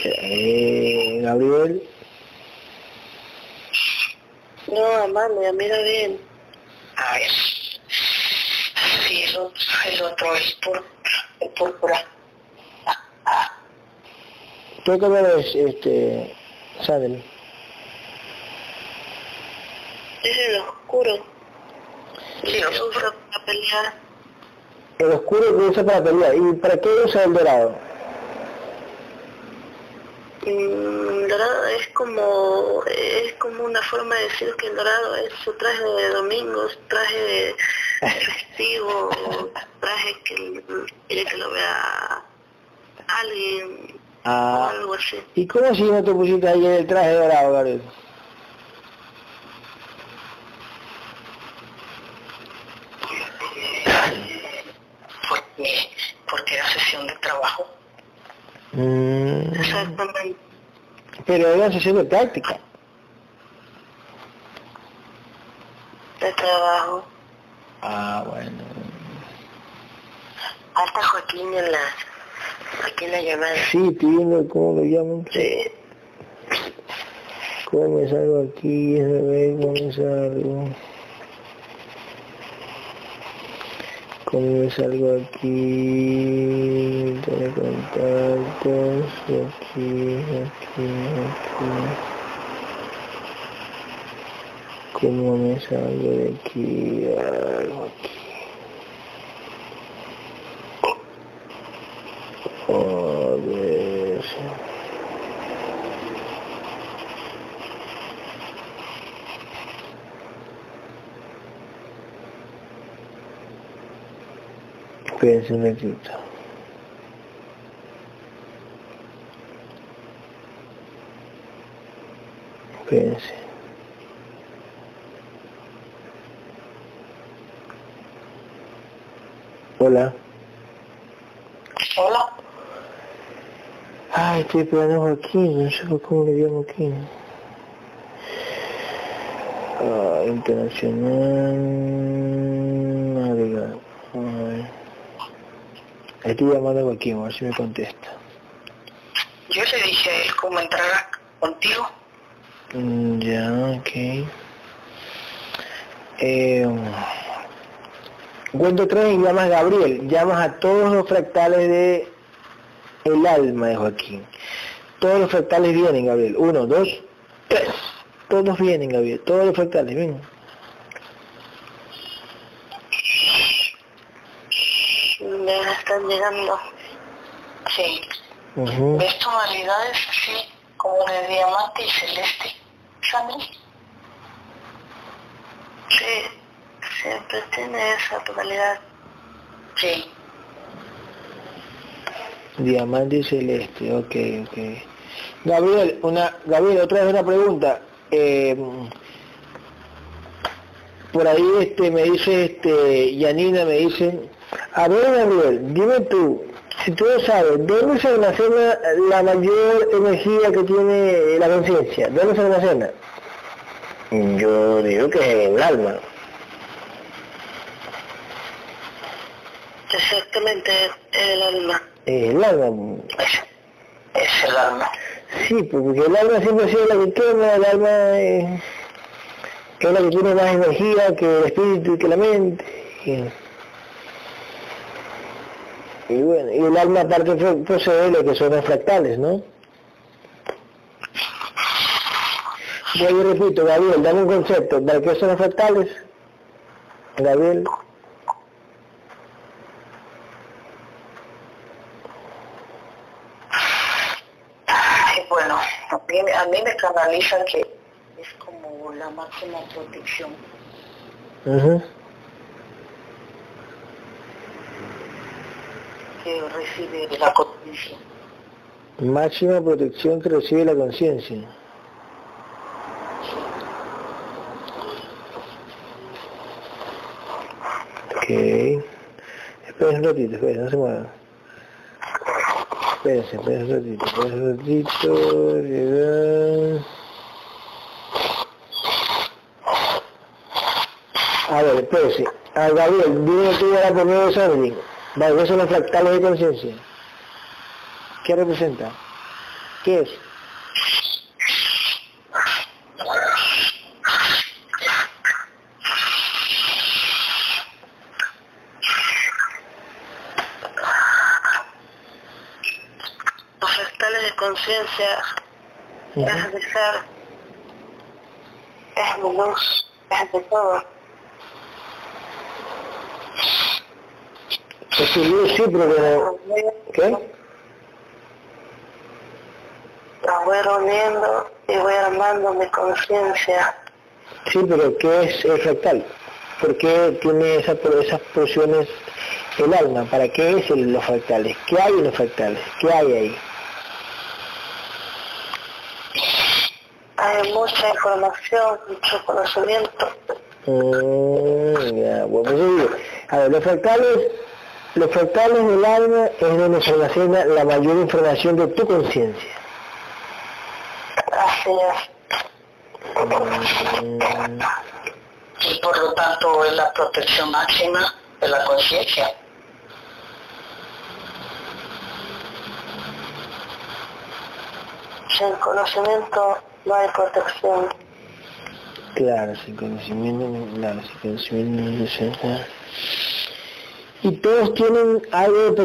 Speaker 1: Eh, Gabriel.
Speaker 3: No, Amalia, mira bien.
Speaker 4: A ver. Sí, el otro, el otro es púrpura. El púrpura.
Speaker 1: ¿Qué color es este Sadel?
Speaker 3: Es el oscuro.
Speaker 4: Sí,
Speaker 3: Se
Speaker 4: oscuro.
Speaker 3: para pelear.
Speaker 1: El oscuro que usa para pelear. ¿Y para qué usa el dorado?
Speaker 3: Mm, dorado es como es como una forma de decir que el dorado es su traje de domingo, su traje festivo, traje que quiere que lo vea alguien o
Speaker 1: Ah,
Speaker 3: algo así.
Speaker 1: ¿y cómo si no te pusiste ayer el traje dorado, Gabriel?
Speaker 4: Porque, porque era sesión de trabajo.
Speaker 1: Mm,
Speaker 3: Exactamente.
Speaker 1: pero era sesión de práctica.
Speaker 3: De trabajo.
Speaker 1: Ah, bueno.
Speaker 3: Falta Joaquín en la aquí en la llamada.
Speaker 1: Sí, estoy viendo cómo lo llaman.
Speaker 3: Sí.
Speaker 1: ¿Cómo me salgo aquí? A ver, ¿cómo me salgo? ¿Cómo me salgo aquí? De contactos, aquí, aquí, aquí. ¿Cómo me salgo de aquí? Algo aquí. A ver. Espérense un ratito. Espérense. Hola.
Speaker 4: Hola.
Speaker 1: Ay, estoy esperando a Joaquín, no sé cómo le llamo Joaquín. Ah, internacional. Navegar. A ver. Estoy llamando a Joaquín, a ver si me contesta.
Speaker 4: Yo le dije a él cómo entrar contigo.
Speaker 1: Mm, Ya, ok. Eh, cuento tres y llamas a Gabriel. Llamas a todos los fractales de el alma de Joaquín. Todos los fractales vienen, Gabriel. Uno, dos, tres. Todos vienen, Gabriel. Todos los fractales, ven.
Speaker 3: Ya están llegando.
Speaker 4: Sí.
Speaker 1: Ujú.
Speaker 4: ¿Ves tonalidades así como de diamante y celeste? Sandri?
Speaker 3: Sí, siempre tiene esa tonalidad.
Speaker 4: Sí.
Speaker 1: Diamante y celeste, ok, ok. Gabriel, una, Gabriel, otra vez una pregunta. Eh, por ahí este me dice este Yanina me dice, a ver Gabriel, dime tú, si tú sabes, ¿dónde se almacena la mayor energía que tiene la conciencia? ¿Dónde se almacena? Yo digo que es en el alma.
Speaker 3: Exactamente, el alma.
Speaker 1: El alma.
Speaker 4: Es, es el alma.
Speaker 1: Sí, porque el alma siempre ha sido la que quema, el alma eh, es la que tiene más energía que el espíritu y que la mente. Y, y bueno, y el alma aparte pro- posee lo que son fractales, ¿no? Yo repito, Gabriel, dame un concepto, ¿para qué son los fractales? Gabriel.
Speaker 4: Ay, bueno, a mí, a mí me canaliza que es como la máxima protección.
Speaker 1: Ujú.
Speaker 4: Que recibe la conciencia.
Speaker 1: Máxima protección que recibe la conciencia. Ok. Esperen un ratito, esperen, no se muevan. Espérense, esperen un ratito, esperen un ratito. llegar. A ver, espérense. A Gabriel, dime tú ahora por medio de Sandri. Vale, ¿qué son los fractales de conciencia? ¿Qué representa? ¿Qué es?
Speaker 3: Los fractales de conciencia es de ser, es de luz, es de todo.
Speaker 1: Es un sí, pero... ¿Qué?
Speaker 3: Las voy reuniendo y voy armando mi conciencia.
Speaker 1: Sí, pero ¿qué es el fractal? ¿Por qué tiene esa, esas porciones el alma? ¿Para qué es el- los fractales? ¿Qué hay en los fractales? ¿Qué hay ahí?
Speaker 3: Hay mucha información, mucho conocimiento.
Speaker 1: Mm, ya, bueno, pues a ver, los fractales, los fractales del alma es donde se almacena la mayor información de tu conciencia.
Speaker 3: Así es.
Speaker 1: Mm,
Speaker 4: Y por lo tanto es la protección máxima de la conciencia.
Speaker 3: Sin conocimiento no hay protección.
Speaker 1: claro, sin conocimiento, no- claro, sin conocimiento no se siente. ¿Y todos tienen algo de,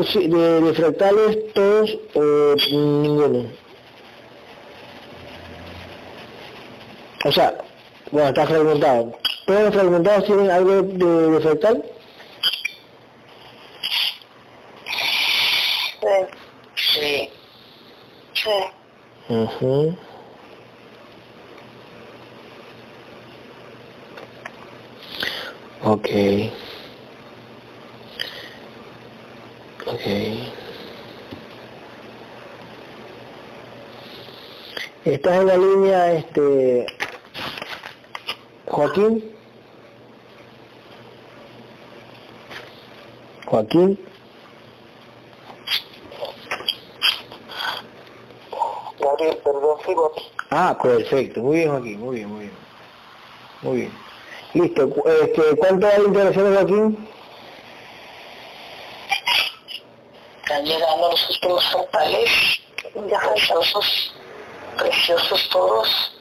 Speaker 1: de- fractales, todos o ninguno? O sea, bueno, está fragmentado. ¿Todos los fragmentados tienen algo de, de fractal?
Speaker 3: Sí,
Speaker 4: Sí.
Speaker 3: sí.
Speaker 1: Ujú. Ok. Ok. ¿Estás en la línea, este, Joaquín? Joaquín.
Speaker 2: Gabriel, perdón, sigo aquí.
Speaker 1: Ah, perfecto. Muy bien, Joaquín. Muy bien, muy bien. Muy bien. Listo. Este, ¿Cuánto hay de Joaquín?
Speaker 4: Están llegando los últimos fractales, ya preciosos, preciosos todos.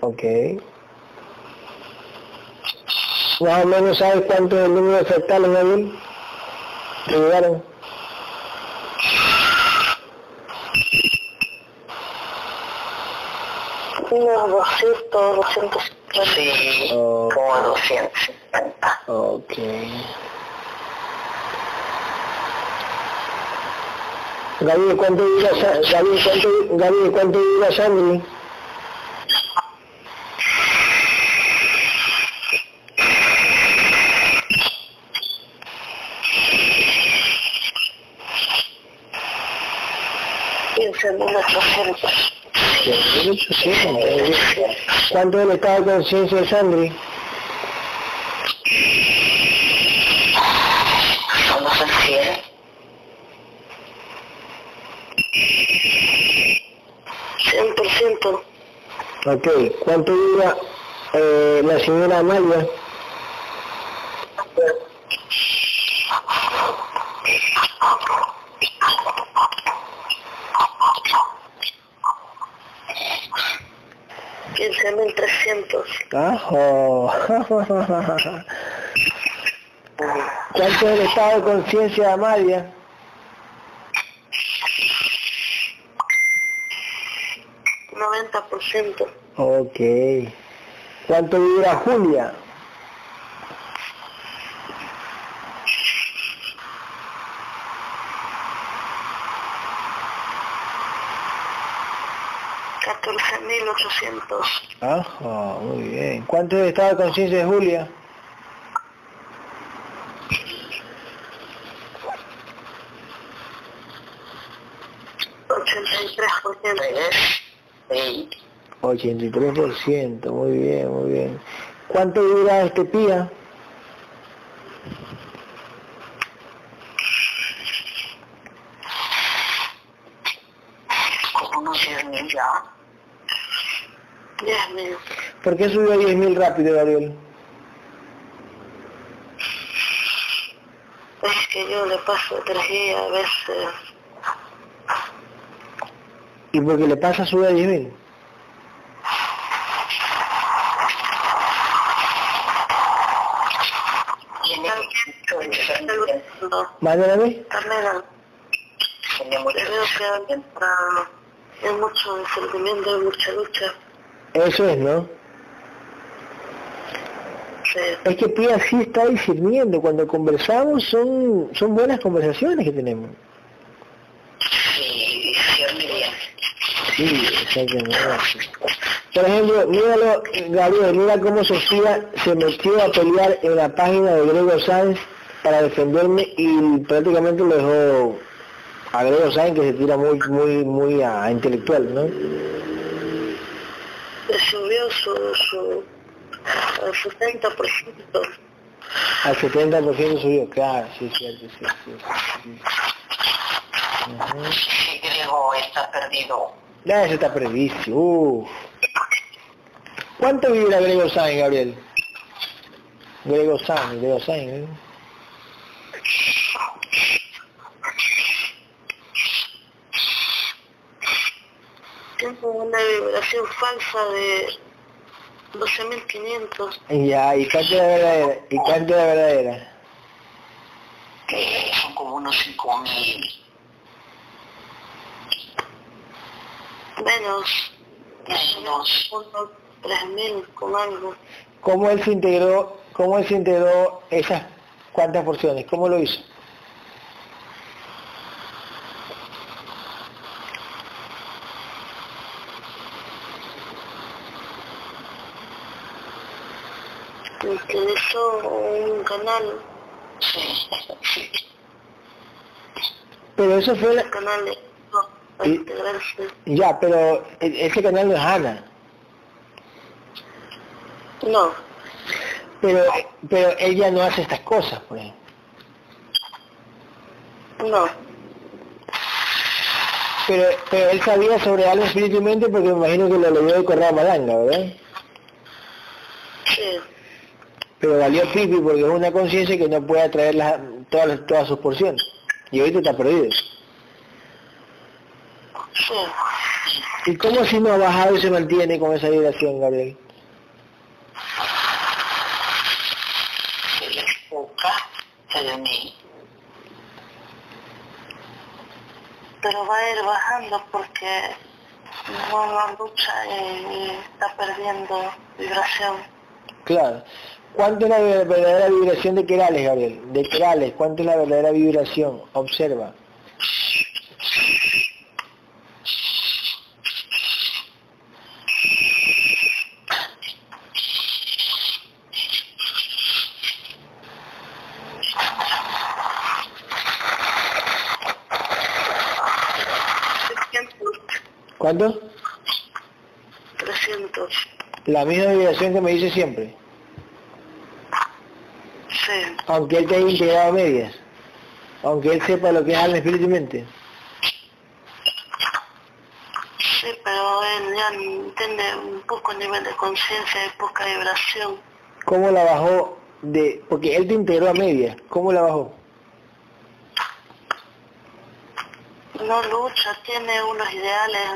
Speaker 1: Ok. Más o menos sabes cuánto es el número de fractales, Gabriel? Que llegaron.
Speaker 3: Unos 200, 250.
Speaker 4: Sí,
Speaker 1: Oh.
Speaker 4: como 250.
Speaker 1: Ok. Gabriel, ¿cuánto dura, Gabriel, cuánto, Gabriel, ¿cuánto dura. 1800. ¿Cuánto es el estado de conciencia de Sandri?
Speaker 4: 100%.
Speaker 1: Ok, ¿cuánto dura eh, la señora Amalia?
Speaker 3: $15,300.
Speaker 1: ¡Cajo! ¿Cuánto es el estado de conciencia de Amalia?
Speaker 3: Noventa por ciento.
Speaker 1: Ok. ¿Cuánto dura Julia?
Speaker 3: Catorce 1800.
Speaker 1: Ajá, muy bien. ¿Cuánto es el estado de conciencia de Julia?
Speaker 3: Sí.
Speaker 1: 83%, muy bien, muy bien. ¿Cuánto dura este pía?
Speaker 4: Como unos 10.000 ya.
Speaker 3: 10.000.
Speaker 1: ¿Por qué subió a 10.000 rápido, Gabriel?
Speaker 3: Es que yo le paso energía a veces.
Speaker 1: ¿Y por qué le pasa sube a 10.000?
Speaker 4: Tiene mucho discernimiento.
Speaker 1: Mándame.
Speaker 4: Mucho
Speaker 3: veo que mucho discernimiento, en mucha lucha.
Speaker 1: Eso es, ¿no?
Speaker 3: Sí.
Speaker 1: Es que Pía sí está discerniendo. Cuando conversamos son, son buenas conversaciones que tenemos.
Speaker 4: Sí.
Speaker 1: Por ejemplo, míralo, Gabriel, mira cómo Sofía se metió a pelear en la página de Grego Sáenz para defenderme y prácticamente lo dejó a Grego Sáenz que se tira muy, muy, muy a, a intelectual, ¿no?
Speaker 3: Subió su, su, al 70%.
Speaker 1: Al 70% subió, claro, sí, cierto, sí, sí. sí.
Speaker 4: Sí, Grego está perdido.
Speaker 1: Ya, eso está previsto, uff. ¿Cuánto vibra Grego Sáenz, Gabriel? Grego Sáenz, Grego Sáenz, ¿eh?
Speaker 3: Tengo una vibración falsa de 12.500.
Speaker 1: Ya, ¿y cuánto es la verdadera? ¿Y cuánto es la verdadera?
Speaker 4: Que son como unos 5.000.
Speaker 3: Menos.
Speaker 4: Menos.
Speaker 3: Unos 3.000 con algo.
Speaker 1: ¿Cómo él se integró, cómo él se integró esas cuántas porciones? ¿Cómo lo hizo?
Speaker 3: Utilizó un canal,
Speaker 4: Sí, sí.
Speaker 1: Pero eso fue,
Speaker 3: un canal de
Speaker 1: Y- ya, pero e- ese canal no es Ana.
Speaker 3: No,
Speaker 1: Pero, pero ella no hace estas cosas, por ejemplo.
Speaker 3: no.
Speaker 1: Pero, pero él sabía sobre algo espíritu mente porque me imagino que lo leyó de Correa Malanga, ¿verdad?
Speaker 3: Sí,
Speaker 1: Pero valió pipi porque es una conciencia que no puede atraer las- todas, todas sus porciones. Y ahorita está perdido.
Speaker 3: Sí.
Speaker 1: ¿Y cómo si no ha bajado y se mantiene con esa vibración, Gabriel?
Speaker 4: Se le enfoca en mí.
Speaker 3: Pero va a ir bajando porque no, no lucha y está perdiendo vibración.
Speaker 1: Claro. ¿Cuánto es la ver- verdadera vibración de Querales, Gabriel? De Querales, ¿cuánto es la verdadera vibración? Observa. ¿Cuánto?
Speaker 3: 300.
Speaker 1: La misma vibración que me dice siempre.
Speaker 3: Sí,
Speaker 1: Aunque él te haya integrado a medias. Aunque él sepa lo que es alma, espíritu y mente.
Speaker 3: sí, pero él ya entiende un poco el nivel de conciencia y poca vibración.
Speaker 1: ¿Cómo la bajó de...? Porque él te integró a medias. ¿Cómo la bajó?
Speaker 3: No lucha, tiene unos ideales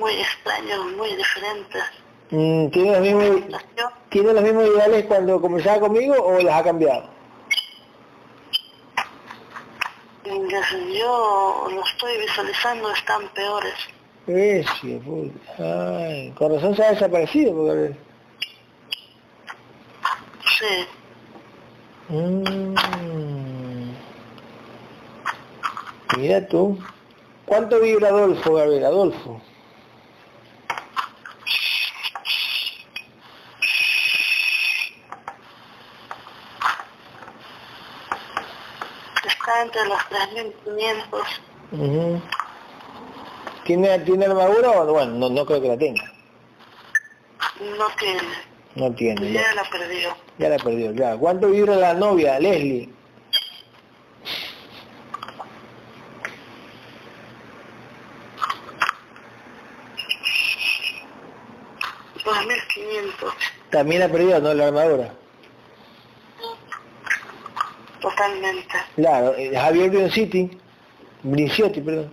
Speaker 3: muy extraños, muy diferentes.
Speaker 1: Mm, ¿Tiene los, mismos, ¿Tiene los mismos ideales cuando comenzaba conmigo o las ha cambiado?
Speaker 3: yo lo estoy visualizando, están peores.
Speaker 1: Ese, puta. Ay, con razón se ha desaparecido. Porque...
Speaker 3: Sí,
Speaker 1: Mm. Mira tú. ¿Cuánto vibra Adolfo, Gabriel? Adolfo.
Speaker 3: Está entre los 3.500.
Speaker 1: Uh -huh. ¿Tiene, ¿Tiene armadura o bueno? No, no creo que la tenga.
Speaker 3: No tiene.
Speaker 1: No tiene. Ya,
Speaker 3: ya la perdió.
Speaker 1: Ya la perdió, ya. ¿Cuánto vibra la novia, Leslie? También la perdió, ¿no? La armadura.
Speaker 3: Totalmente.
Speaker 1: Claro, eh, Javier Brionciti, Brinciotti, perdón.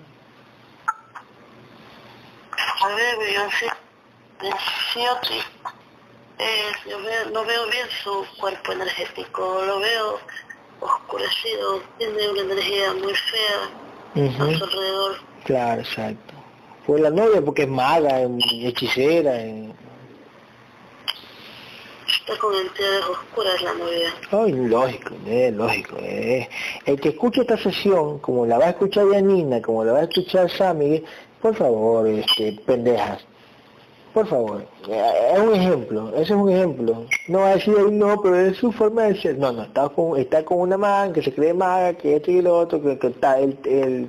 Speaker 3: Beyoncé, Beyoncé, eh, yo veo, no veo bien su cuerpo energético, lo veo oscurecido, tiene una energía muy fea a su alrededor.
Speaker 1: Claro, exacto. Fue la novia porque es maga, es hechicera. es-
Speaker 3: Está con entidades oscuras la novia.
Speaker 1: Ay, lógico, lógico. eh. El que escuche esta sesión, como la va a escuchar Yanina, como la va a escuchar Sammy, por favor, este, pendejas. Por favor, eh, es un ejemplo, ese es un ejemplo. No va a decir, "Ay, no, pero es su forma de ser. No, no, está con, está con una man que se cree maga, que esto y lo otro, que, está el, el,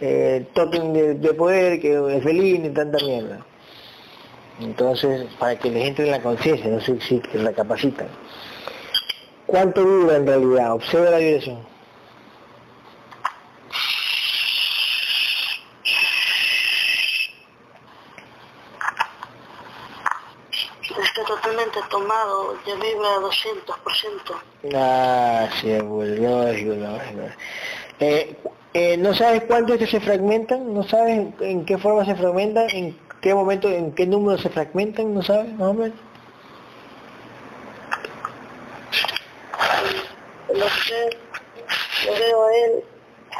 Speaker 1: el token de, de poder, que es feliz y tanta mierda. Entonces, para que les entre en la conciencia, no sé si que recapacitan. ¿Cuánto dura en realidad? Observa la vibración.
Speaker 3: Está totalmente tomado, ya vibra a 200%.
Speaker 1: Ah, sí, pues, lógico, lógico. Eh, eh, ¿No sabes cuánto es que se fragmentan? ¿No sabes en qué forma se fragmentan? ¿En qué momento, en qué número se fragmentan? ¿No sabes, más o menos?
Speaker 3: Lo sé, lo veo a él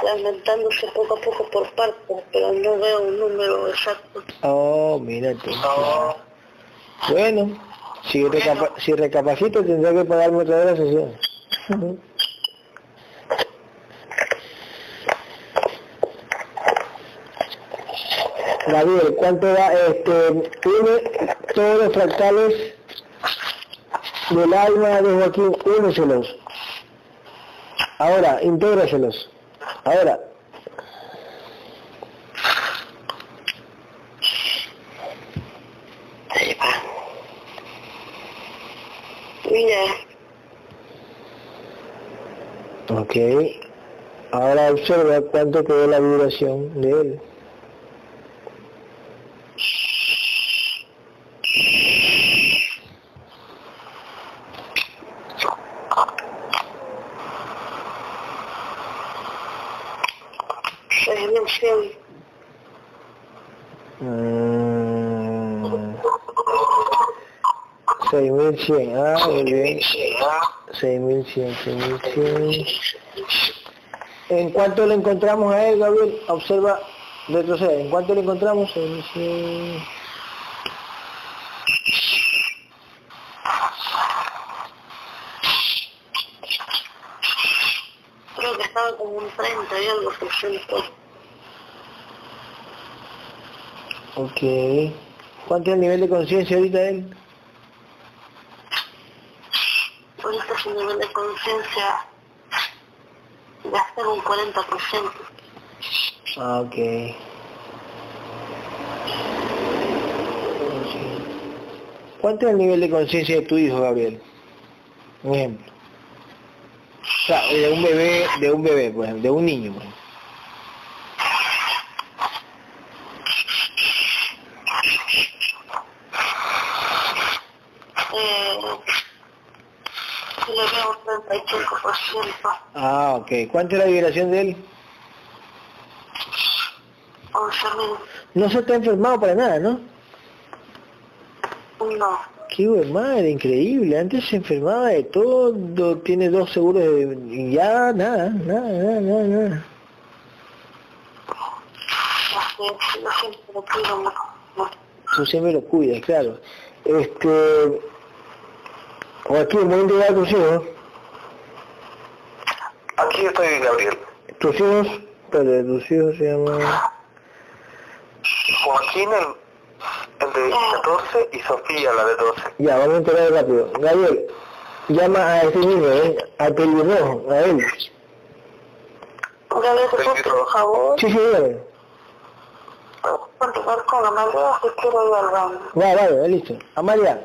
Speaker 3: fragmentándose poco a poco por partes, pero no veo un número exacto.
Speaker 1: Oh, mira tú. Bueno, si, recapa si recapacito tendrá que pagarme otra vez la sesión. Gabriel, ¿cuánto da? Este, tiene todos los fractales del alma de Joaquín, úneselos. Ahora, intégraselos. Ahora,
Speaker 3: Mira,
Speaker 1: ok. Ahora observa cuánto quedó la vibración de él.
Speaker 3: seis mil cien.
Speaker 1: Mm, 6100, ah, muy bien. 6100, 6100. ¿En cuánto le encontramos a él, Gabriel? Observa, retrocede. ¿En cuánto le encontramos? 6100.
Speaker 3: Creo que estaba como un 30 y algo por.
Speaker 1: Ok. ¿Cuánto es el nivel de conciencia ahorita él?
Speaker 3: Ahorita su nivel de conciencia está en un 40%.
Speaker 1: Ah, ok. ¿Cuánto es el nivel de conciencia de tu hijo, Gabriel? Un ejemplo. O sea, de un bebé, de un bebé, pues, de un niño, pues.
Speaker 3: Eh, yo le veo un 35%,
Speaker 1: Ah, ok. ¿Cuánto es la vibración de él?
Speaker 3: 11.000.
Speaker 1: No se está enfermado para nada, ¿no?
Speaker 3: No,
Speaker 1: Qué buen madre, increíble. Antes se enfermaba de todo, tiene dos seguros de... ya, nada, nada, nada, nada, nada.
Speaker 3: no.
Speaker 1: Tú siempre lo cuidas, claro. Este... Joaquín, voy a integrar a tus hijos.
Speaker 2: Aquí estoy, Gabriel.
Speaker 1: Tus hijos, pero tus hijos se llaman...
Speaker 2: Joaquín, el, el de 14, y Sofía, la de 12.
Speaker 1: Ya, vamos a integrar rápido. Gabriel, llama a ese niño, ¿eh? A pelirrojo, a él.
Speaker 3: Gabriel, ¿te puedo pedir un favor?
Speaker 1: Sí, sí.
Speaker 3: ¿Puedo continuar con Amalia si quiero ir al baño?
Speaker 1: Va, vale, listo. Amalia.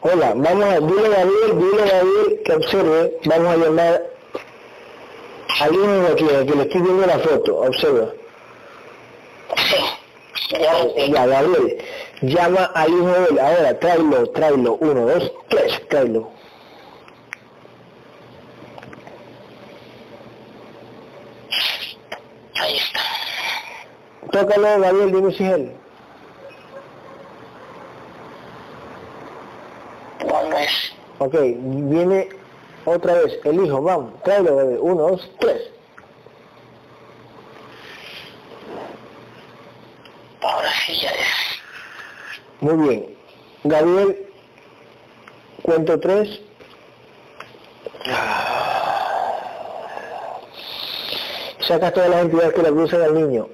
Speaker 1: Hola, vamos a, dile a Gabriel, dile a Gabriel que observe, vamos a llamar al hijo de aquí, que le estoy viendo la foto, observa.
Speaker 4: Ya,
Speaker 1: Gabriel, llama al hijo de él, ahora, tráelo, tráelo, uno, dos, tres, tráelo.
Speaker 4: Ahí está.
Speaker 1: Tócalo, Gabriel, dime si es él. Ok, viene otra vez el hijo, vamos, tráelo, Gabriel, uno, dos, tres.
Speaker 4: Ahora sí ya es.
Speaker 1: Muy bien. Gabriel, cuento tres. Saca todas las entidades que le cruzan al niño.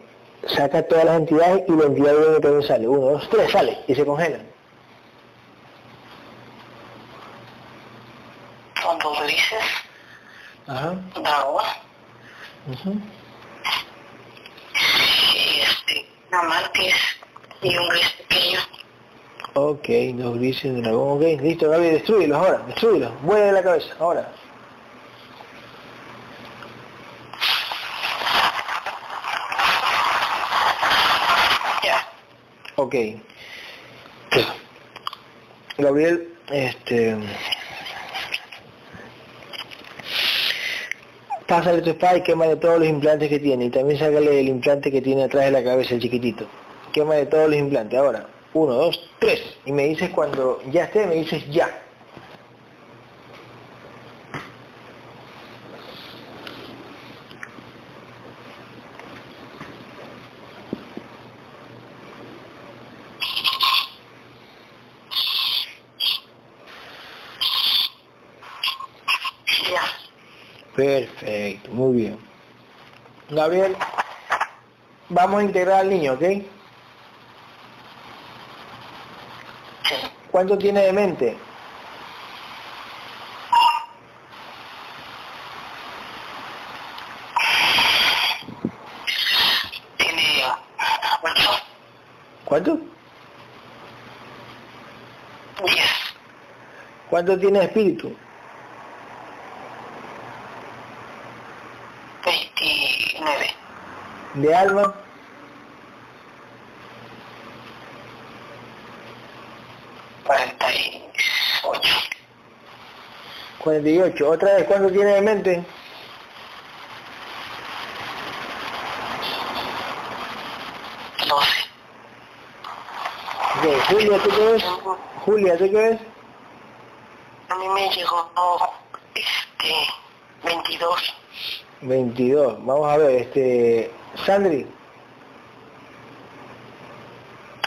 Speaker 1: Saca todas las entidades y la entidad viene también sale. Uno, dos, tres, sale y se congelan.
Speaker 4: Cuando lo dices,
Speaker 1: Ajá.
Speaker 4: dragón,
Speaker 1: ujú.
Speaker 4: y este, una mantis y un gris pequeño.
Speaker 1: Ok, dos grises de dragón. Ok, listo, Gabriel, destruyelos ahora, destruyelos. Vuelve de la cabeza, ahora.
Speaker 4: Ya.
Speaker 1: Ok. Gabriel, este... Pásale tu espada y quémale todos los implantes que tiene. Y también sácale el implante que tiene atrás de la cabeza, el chiquitito. Quémale todos los implantes. Ahora, uno, dos, tres. Y me dices cuando ya esté, me dices. Ya. Perfecto, muy bien. Gabriel, vamos a integrar al niño, ¿ok?
Speaker 4: Sí.
Speaker 1: ¿Cuánto tiene de mente?
Speaker 4: Tiene ocho,
Speaker 1: ¿Cuánto?
Speaker 4: diez,
Speaker 1: ¿Cuánto tiene espíritu? ¿De alma?
Speaker 4: cuarenta y ocho,
Speaker 1: 48. ¿Otra vez cuánto tiene de mente?
Speaker 4: doce,
Speaker 1: Ok, Julia, ¿tú qué ves? Julia, ¿tú qué ves?
Speaker 4: A mí me llegó este 22.
Speaker 1: 22. Vamos a ver, este... Sandri.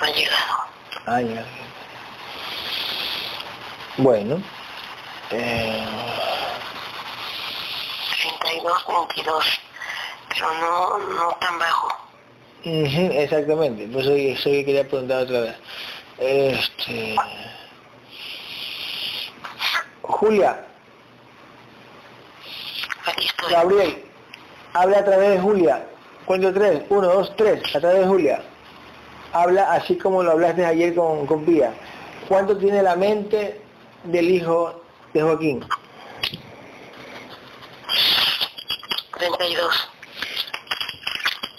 Speaker 4: Ha llegado.
Speaker 1: Ah, ya. Bueno. Eh,
Speaker 4: 32, 22. Pero no, no tan bajo.
Speaker 1: exactamente. Por eso, eso que quería preguntar otra vez. Este... Julia,
Speaker 4: Aquí estoy.
Speaker 1: Gabriel, habla a través de Julia. Cuento tres, uno, dos, tres, atrás de Julia. Habla así como lo hablaste ayer con, con Pía. ¿Cuánto tiene la mente del hijo de Joaquín?
Speaker 4: 32.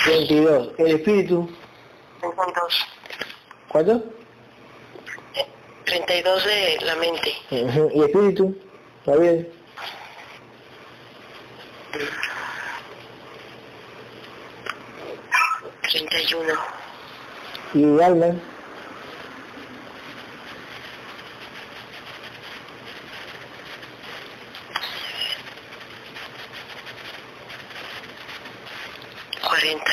Speaker 1: 32. ¿El espíritu?
Speaker 4: 32.
Speaker 1: ¿Cuánto?
Speaker 4: Eh, 32 de la mente.
Speaker 1: ¿Y espíritu?
Speaker 4: ¿Está bien? 31.
Speaker 1: ¿Y habla?
Speaker 4: Cuarenta.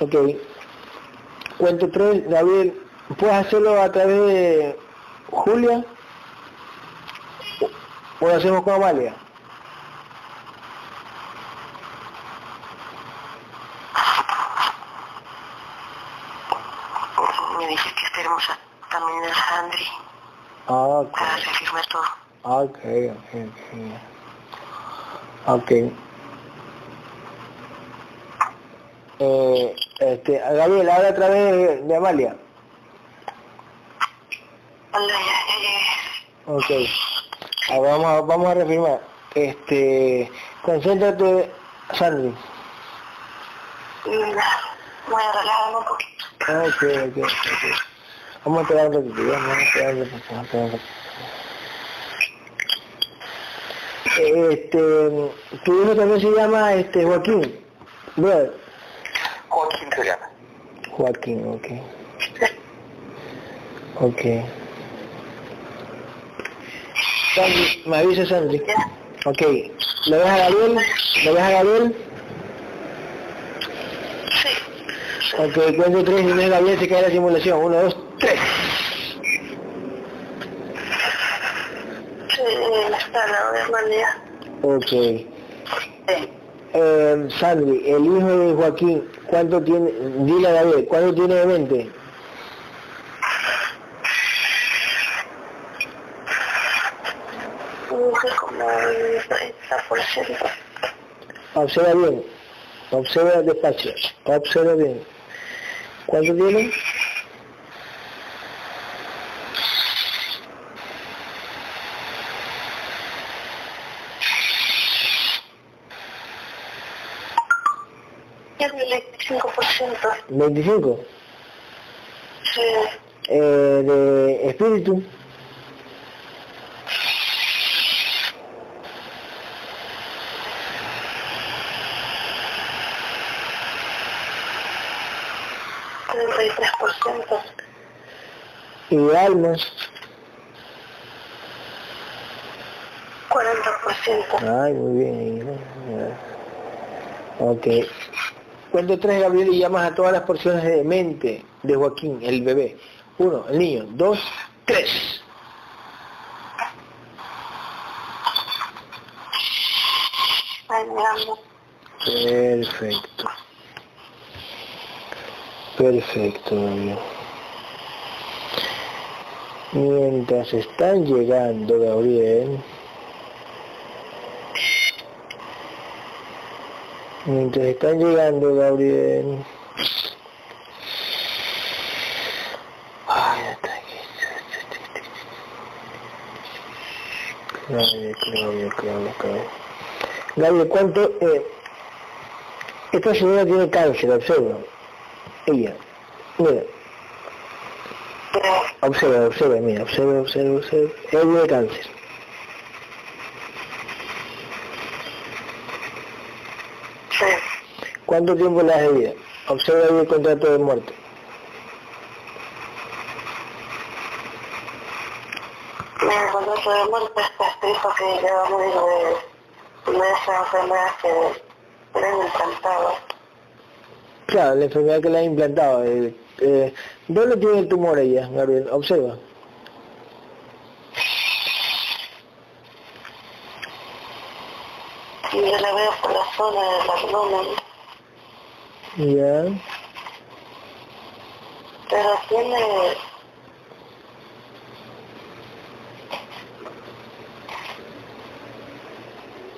Speaker 1: Ok. Cuento tres, David. ¿Puedes hacerlo a través de Julia? ¿O lo hacemos con Amalia?
Speaker 4: Me dice que esperemos a también a Sandri
Speaker 1: Ah, ok.
Speaker 4: para reafirmar todo.
Speaker 1: Ok, ok, ok. Ok. Eh, este, Gabriel, habla otra vez de Amalia.
Speaker 3: Hola, ya, llegué.
Speaker 1: Ok. Ahora vamos a, vamos a reafirmar. Este, concéntrate, Sandri.
Speaker 3: Voy a relajarme un poquito.
Speaker 1: Ok, ok, ok. Vamos a ya, vamos a ratito, vamos a ratito. Este, tu hijo también se llama este, Joaquín. Brother.
Speaker 2: Joaquín se llama.
Speaker 1: Joaquín, ok. Ok. Sandri, me avisa Sandri.
Speaker 3: Ya.
Speaker 1: Ok. ¿Lo ves a Gabriel? ¿Lo ves a Gabriel?
Speaker 3: Sí.
Speaker 1: Ok, cuento tres y no es Gabriel, se cae la simulación. Uno, dos, tres.
Speaker 3: Sí, está la de Amalia.
Speaker 1: Ok.
Speaker 3: Sí.
Speaker 1: Eh, Sandri, el hijo de Joaquín, ¿cuánto tiene? Dile a Gabriel, ¿cuánto tiene de mente?
Speaker 3: Como un 30%.
Speaker 1: Observa bien. Observa despacio. Observa bien. ¿Cuánto tiene?
Speaker 3: Tiene el 25%.
Speaker 1: 25.
Speaker 3: Sí.
Speaker 1: Eh, de espíritu.
Speaker 3: Treinta y tres por ciento. Por ciento.
Speaker 1: Ay, muy bien. Ok. Cuento tres, Gabriel, y llamas a todas las porciones de mente de Joaquín, el bebé. Uno, el niño. Dos, tres.
Speaker 3: Ay, mi amor.
Speaker 1: Perfecto. Perfecto, Gabriel. Mientras están llegando, Gabriel. Mientras están llegando, Gabriel. Ay, está aquí. Claudia, Claudia, Claudia, Claudia. Gabriel, ¿cuánto? Eh, esta señora tiene cáncer, observa. Ella. Mira,
Speaker 3: Pero,
Speaker 1: observa, observa, mira, observa, observa, observa. Ella tiene cáncer.
Speaker 3: sí.
Speaker 1: ¿Cuánto tiempo le das de vida? Observa ahí el contrato de muerte.
Speaker 3: Me contrato de muerte este dijo que va a morir de, de esa enfermedad que le han implantado.
Speaker 1: Claro, la enfermedad que le han implantado. eh, eh, ¿Dónde tiene el tumor ella, Gabriel? Observa.
Speaker 3: Yo la veo por la zona del abdomen,
Speaker 1: Ya.
Speaker 3: pero tiene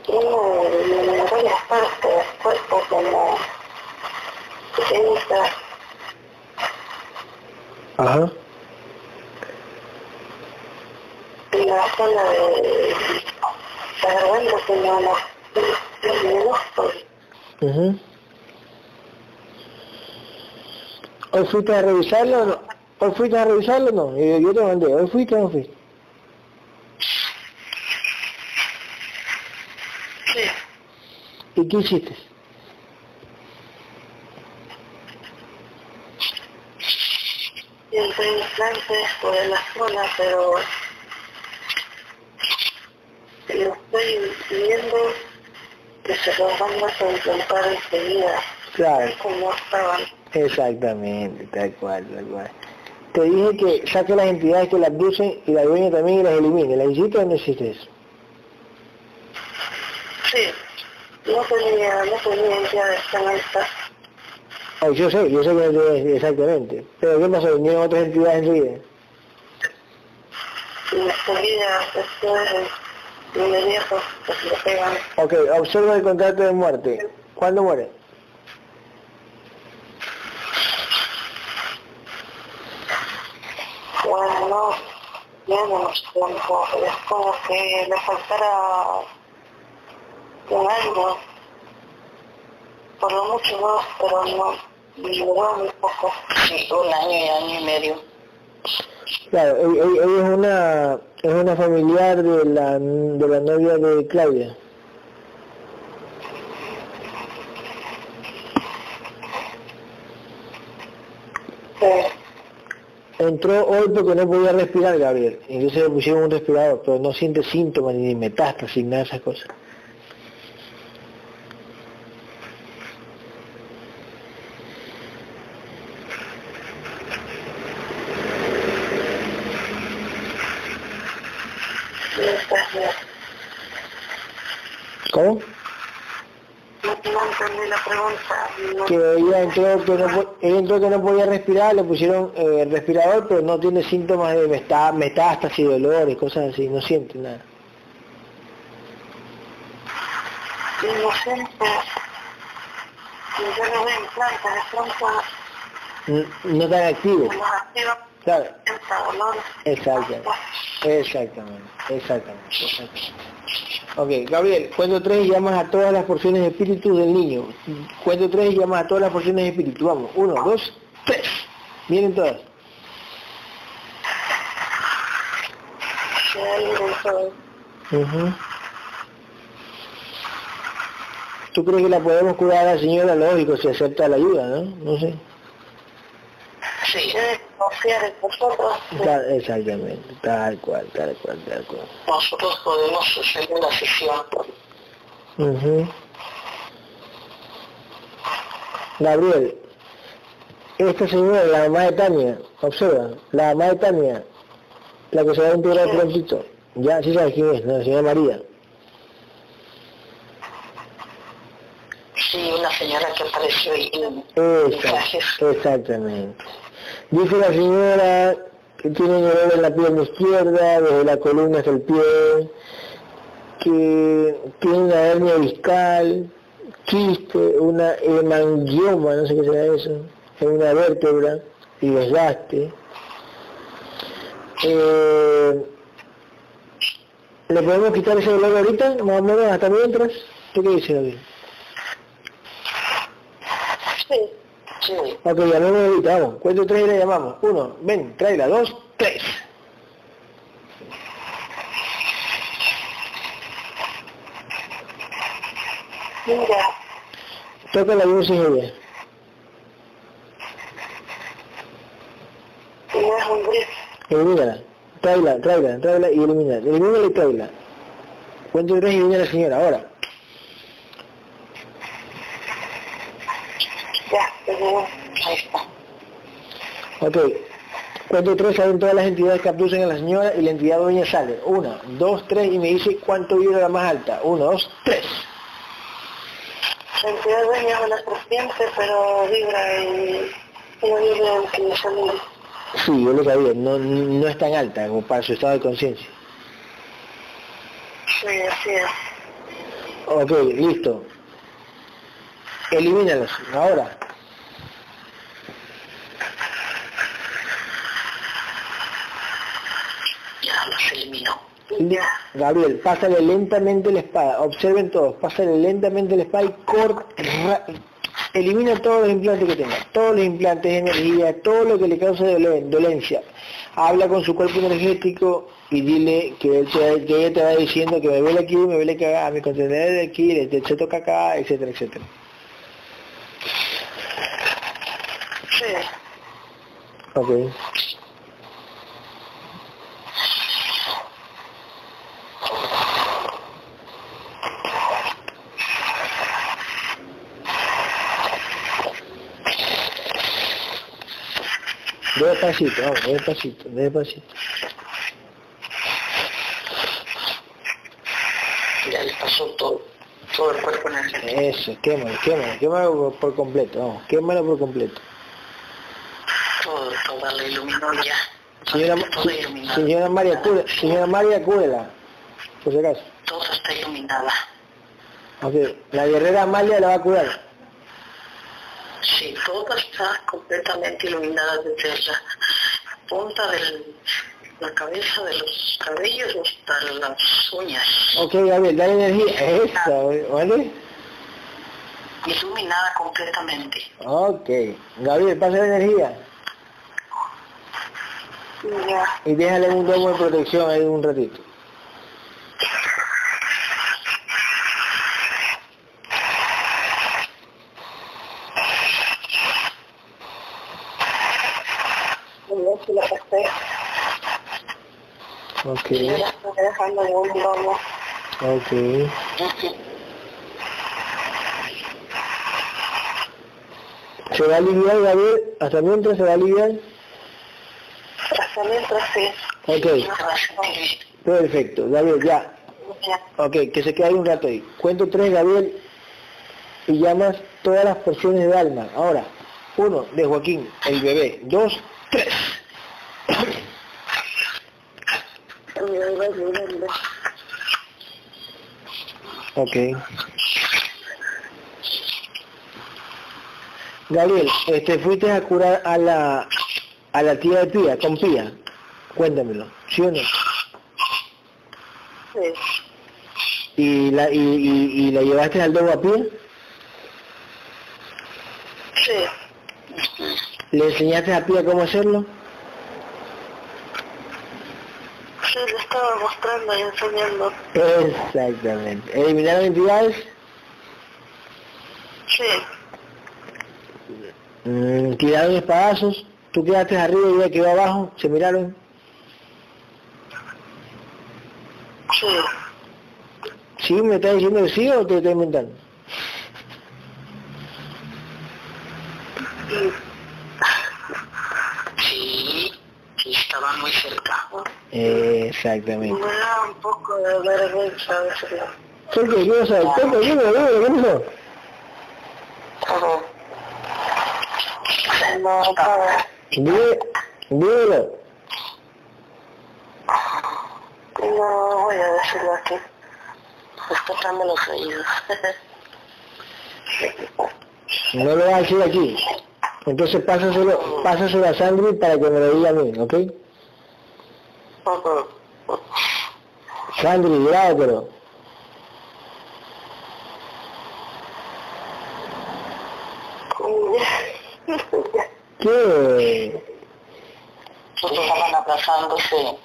Speaker 3: tiene en varias partes del cuerpo como
Speaker 1: Ajá.
Speaker 3: en la zona de la garganta un minúsculo
Speaker 1: Ujú. ¿Hoy fuiste a revisarlo o no? ¿Hoy fuiste a revisarlo o no? Eh, Yo te mandé. ¿Hoy fuiste o no fuiste?
Speaker 3: sí
Speaker 1: ¿Y qué hiciste?
Speaker 3: Entre implantes por la zona pero lo estoy viendo que se los vamos a implantar enseguida
Speaker 1: Claro.
Speaker 3: como estaban
Speaker 1: Exactamente, tal cual, tal cual. Te dije que saque las entidades que las abducen y la dueña también y las elimine. ¿La hiciste o no hiciste eso?
Speaker 3: sí no tenía no tenía idea de esta alta
Speaker 1: Oh, yo sé, yo sé que no te exactamente. Pero ¿qué pasó? ¿Vinieron otras entidades enseguida?
Speaker 3: enseguida después de le pegan.
Speaker 1: Ok, observa el contrato de muerte. ¿Cuándo muere?
Speaker 3: Bueno, no, ya no nos tiempo, es como que le faltara un año, por lo mucho dos, pero no, me duró muy poco.
Speaker 4: Sí, un año y año y medio.
Speaker 1: Claro, ella, ella- ella es una es una familiar de la de la novia de Claudia.
Speaker 3: Sí.
Speaker 1: Entró hoy porque no podía respirar, Gabriel. Entonces le pusieron un respirador, pero no siente síntomas ni metástasis, nada de esas cosas.
Speaker 3: Sí, está bien.
Speaker 1: ¿Cómo?
Speaker 3: No, no entendí la pregunta. No,
Speaker 1: Que ella entró que no, ella entró que no podía respirar, le pusieron eh, el respirador, pero no tiene síntomas de metá- metástasis, dolores, cosas así, no siente nada.
Speaker 3: no. Y yo le doy implantes, de pronto
Speaker 1: N- No tan activo. Claro, exactamente. Exactamente, exactamente, exactamente. Ok, Gabriel, cuento tres y llamas a todas las porciones de espíritu del niño. Cuento tres y llamas a todas las porciones de espíritu. Vamos, uno, dos, tres. Vienen todas.
Speaker 3: Dentro.
Speaker 1: Ujú. ¿Tú crees que la podemos curar a la señora? Lógico, si acepta la ayuda, ¿no? No sé.
Speaker 4: Sí,
Speaker 3: confiar en vosotros.
Speaker 1: Tal- exactamente, tal cual, tal cual, tal cual.
Speaker 4: nosotros podemos hacer una sesión.
Speaker 1: Ujú. Gabriel, esta señora, la mamá de Tania, observa, la mamá de Tania, la que se va a integrar prontito, ya sí sabes quién es. La señora María.
Speaker 4: Sí, una señora que apareció ahí en
Speaker 1: Esa,
Speaker 4: mensajes.
Speaker 1: exactamente. Dice la señora que tiene dolor en la pierna izquierda, desde la columna hasta el pie, que tiene una hernia discal, quiste, una hemangioma, no sé qué será eso, en una vértebra y desgaste. Eh, ¿Le podemos quitar ese dolor ahorita, más o menos, hasta mientras? ¿Tú qué dices, David?
Speaker 3: Sí.
Speaker 4: Sí,
Speaker 1: Ok, llamemos ahorita, vamos. Cuento tres y la llamamos. Uno, ven, tráela. Dos, tres.
Speaker 3: Mira,
Speaker 1: Toca la luz sin ella.
Speaker 3: tienes un gris.
Speaker 1: Elimínala. Tráela, tráela, tráela y elimínala. Elimínala y tráela. Cuento tres y viene la señora, ahora.
Speaker 4: Ahí está.
Speaker 1: Ok. Cuento tres, salen todas las entidades que abducen a la señora y la entidad dueña sale. Una, dos, tres y me dice cuánto vibra la más alta. Uno, dos, tres.
Speaker 3: la entidad dueña es una serpiente, pero vibra no vibra en que salir.
Speaker 1: Sí, yo lo sabía. No, no es tan alta como para su estado de conciencia.
Speaker 3: Sí, así es.
Speaker 1: Ok, listo. Elimínalos. Ahora.
Speaker 4: Ya los eliminó.
Speaker 1: Li- Gabriel, pásale lentamente la espada. Observen todos. Pásale lentamente la espada y corta. Elimina todos los implantes que tenga. Todos los implantes de energía, todo lo que le cause dolen- dolencia. Habla con su cuerpo energético y dile que, él te, que ella te va diciendo que me duele aquí, me duele acá, mi contenedor de aquí, le te, toca acá, etcétera, etcétera.
Speaker 3: Sí.
Speaker 1: Ok. Despacito, vamos, despacito, despacito.
Speaker 4: Ya le pasó todo, todo el cuerpo energético.
Speaker 1: Eso, quémalo, quémalo, quémalo por completo, vamos, quémalo por completo.
Speaker 4: Todo, toda la iluminó ya.
Speaker 1: Señora,
Speaker 4: Todo
Speaker 1: señora María, cure, señora María, cúrela. por si acaso.
Speaker 4: Toda está iluminada.
Speaker 1: Ok, la guerrera Amalia la va a curar.
Speaker 4: Sí, toda está completamente iluminada desde la punta de la cabeza de los cabellos hasta las uñas.
Speaker 1: Ok, Gabriel, dale energía. Eso, ¿vale?
Speaker 4: Iluminada completamente.
Speaker 1: Ok. Gabriel, pasa la energía.
Speaker 3: Ya.
Speaker 1: Y déjale un domo de protección ahí un ratito.
Speaker 3: Ya se la pasé.
Speaker 1: Ok,
Speaker 3: Ya la estoy dejando en un domo.
Speaker 1: ok. ¿Se va a aliviar, Gabriel? ¿Hasta mientras se va a aliviar?
Speaker 3: Hasta mientras sí.
Speaker 1: Ok, perfecto. Gabriel, ya.
Speaker 3: Ya.
Speaker 1: Ok, que se quede ahí un rato ahí. Cuento tres, Gabriel, y llamas todas las porciones de alma. Ahora, uno, de Joaquín, el bebé. Dos, tres. Ok. Gabriel, este, fuiste a curar a la, a la tía de Pía, con Pía. Cuéntamelo, ¿sí o no?
Speaker 3: Sí.
Speaker 1: ¿Y la, y, y, y la llevaste al dogo a Pía?
Speaker 3: Sí.
Speaker 1: ¿Le enseñaste a Pía cómo hacerlo?
Speaker 3: Sí, le estaba mostrando y enseñando.
Speaker 1: Exactamente. ¿Eliminaron entidades?
Speaker 3: Sí.
Speaker 1: Mm, ¿Tiraron espadazos? ¿Tú quedaste arriba y ella quedó abajo? ¿Se miraron?
Speaker 3: Sí.
Speaker 1: ¿Sí? ¿Me estás diciendo que sí o te estás inventando?
Speaker 4: Sí, sí, estaba muy cerca.
Speaker 1: Exactamente.
Speaker 3: Me da un poco de vergüenza decirlo.
Speaker 1: ¿Por qué? ¿Qué pasa? ¿Qué ¿Qué pasa? ¿Qué pasó?
Speaker 3: No, para.
Speaker 1: Dime- Dímelo.
Speaker 3: No voy a decirlo aquí. Escuchando los oídos.
Speaker 1: No lo vas a decir aquí. Entonces pásaselo, pásaselo a Sandri para que me lo diga a mí, ¿ok? Sandri, grábatelo. ¿Qué?
Speaker 4: Estaban abrazándose.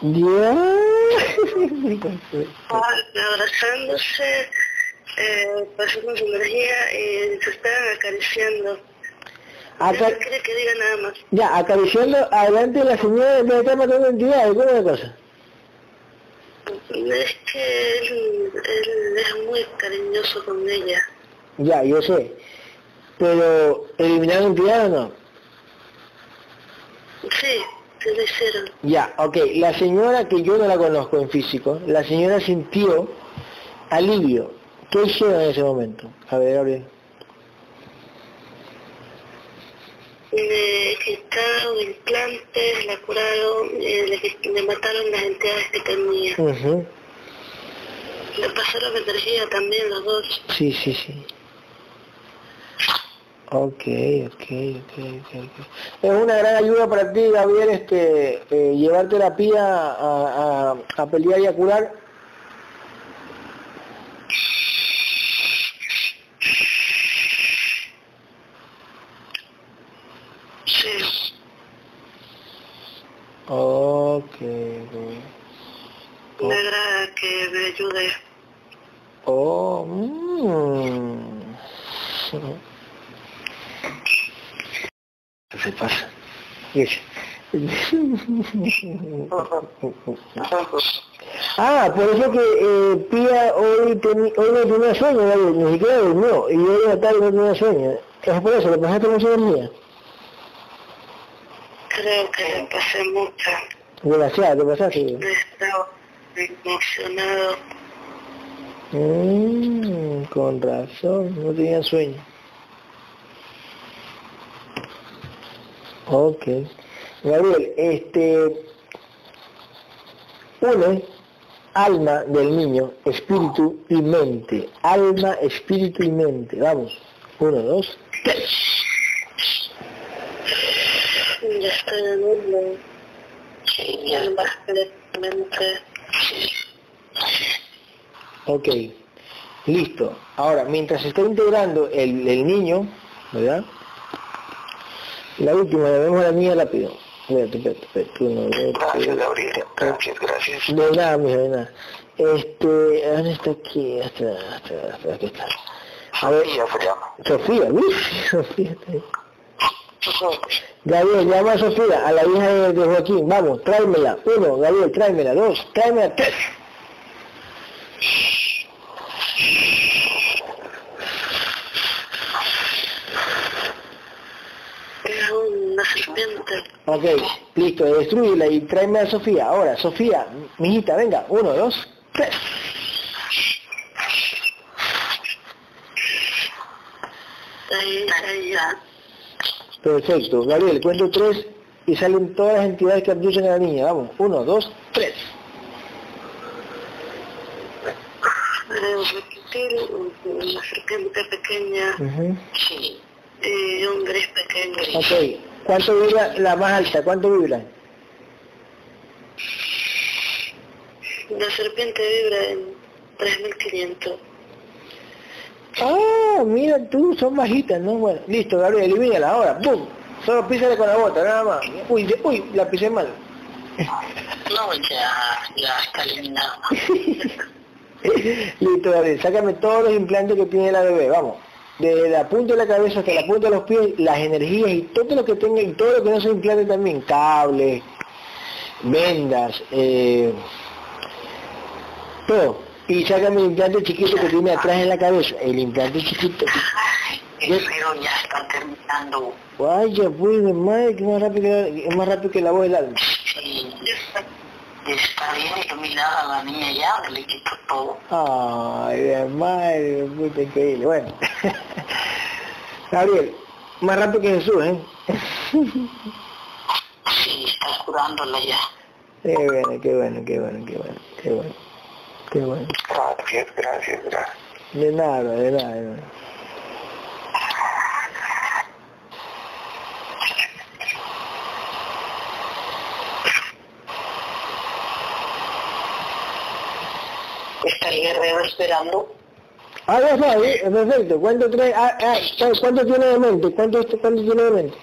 Speaker 1: Dios.
Speaker 3: abrazándose, eh, pasando su energía y se estaban acariciando.
Speaker 1: Acá,
Speaker 3: No quiere que diga nada más.
Speaker 1: ya, acariciando adelante de la señora de está matando entidades, ¿cómo es la cosa?
Speaker 3: Es que él, él es muy cariñoso con ella.
Speaker 1: Ya, yo sé. Pero, ¿eliminaron entidades o no?
Speaker 3: Sí, se lo hicieron.
Speaker 1: Ya, ok. La señora que yo no la conozco en físico, la señora sintió alivio. ¿Qué hicieron en ese momento? A ver, Gabriel.
Speaker 3: Le quitaron implantes, la curaron, eh, le, le mataron las entidades que tenía.
Speaker 1: Ujú.
Speaker 3: Le pasaron energía también los dos.
Speaker 1: Sí, sí, sí. Ok, ok, ok, ok, ok. Es una gran ayuda para ti, Gabriel, este, eh, llevar terapia a, a, a pelear y a curar. Ok, ok.
Speaker 3: Me agrada que me ayude.
Speaker 1: Oh, mm. Se pasa. Ah, por eso que eh, Pía hoy, teni- hoy no tenía sueño, ni siquiera durmió, y hoy en la tarde no tenía sueño. Es por eso, le pasaste mucha energía.
Speaker 3: Creo que pasé mucho.
Speaker 1: Demasiado, te pasaste.
Speaker 3: Estaba emocionado.
Speaker 1: Mm, con razón, no tenía sueño. Ok. Gabriel, este, une alma del niño, espíritu y mente. Alma, espíritu y mente. Vamos. Uno, dos, tres.
Speaker 3: Ya estoy en uno. Sí, ya mente.
Speaker 1: Ok. Listo. Ahora, mientras se está integrando el, el niño, ¿verdad? La última, la vemos a la niña rápido. Espérate, espérate, espérate. Uno,
Speaker 2: Gracias, Gabriel. Gracias, gracias.
Speaker 1: De nada, mija, de nada. Este, ¿dónde está aquí? Hasta, hasta, hasta, aquí está. A ver,
Speaker 2: Sofía se llama.
Speaker 1: Sofía, uy, Sofía está ahí. Gabriel, llama a Sofía, a la hija de, Joaquín, vamos, tráemela. Uno, Gabriel, tráemela. Dos, tráemela. Tres.
Speaker 3: Es una serpiente.
Speaker 1: Ok, listo, destruyela y tráeme a Sofía. Ahora, Sofía, mijita, venga, uno, dos, tres.
Speaker 3: Ahí, ahí ya.
Speaker 1: Perfecto, Gabriel, cuento tres y salen todas las entidades que abducen a la niña. Vamos, uno, dos, tres.
Speaker 3: Una serpiente pequeña
Speaker 1: Ujú.
Speaker 4: Sí,
Speaker 3: y un gris pequeño.
Speaker 1: Ok, ¿cuánto vibra la más alta? ¿Cuánto vibra?
Speaker 3: La serpiente vibra en 3500.
Speaker 1: Ah, mira tú, son bajitas, ¿no? Bueno, listo, Gabriel, elimínala ahora, ¡pum! Solo písale con la bota, nada más. Uy, de- uy, la pisé mal.
Speaker 4: no, ya, ya está eliminado.
Speaker 1: Listo, Gabriel, sácame todos los implantes que tiene la bebé, vamos. Desde la punta de la cabeza hasta la punta de los pies, las energías y todo lo que tenga y todo lo que no se implante también, cables, vendas, eh, todo. Y sácame el implante chiquito que tiene atrás en la cabeza, el implante chiquito.
Speaker 4: Ay, pero ya está terminando.
Speaker 1: Vaya, pues, de madre, que más rápido que, es más rápido que la voz del alma.
Speaker 4: Sí, está bien iluminada la niña ya, le quito todo.
Speaker 1: Ay, de madre, puta increíble. Bueno. Gabriel, más rápido que Jesús, ¿eh?
Speaker 4: Sí, está curándola ya.
Speaker 1: Qué bueno, qué bueno, qué bueno, qué bueno, qué bueno. Qué bueno.
Speaker 2: Gracias, gracias, gracias.
Speaker 1: De nada, de nada, de nada.
Speaker 4: Está el guerrero esperando.
Speaker 1: Ah, ya está, ¿eh? perfecto. ¿Cuánto trae? Ah, ah, ¿cuánto tiene de mente? ¿Cuánto, cuánto tiene de mente?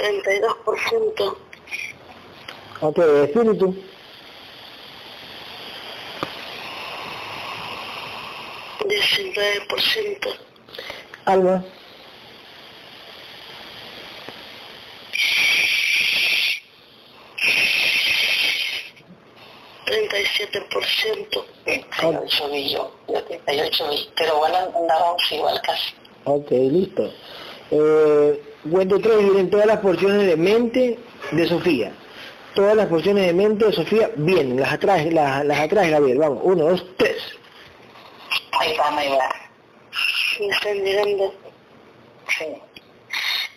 Speaker 3: Treinta y dos por ciento.
Speaker 1: Ok, espíritu.
Speaker 3: Ciento.
Speaker 1: Alma.
Speaker 3: Treinta y siete por ciento.
Speaker 4: 38 vi yo, yo 38 vi, pero bueno, andábamos igual casi.
Speaker 1: Ok, listo. Eh, cuento tres vienen todas las porciones de mente de Sofía. Todas las porciones de mente de Sofía vienen, las atrae, las, las atrae Gabriel. Vamos, uno, dos, tres.
Speaker 4: Ahí va, ahí va.
Speaker 3: Me están llegando.
Speaker 4: Sí.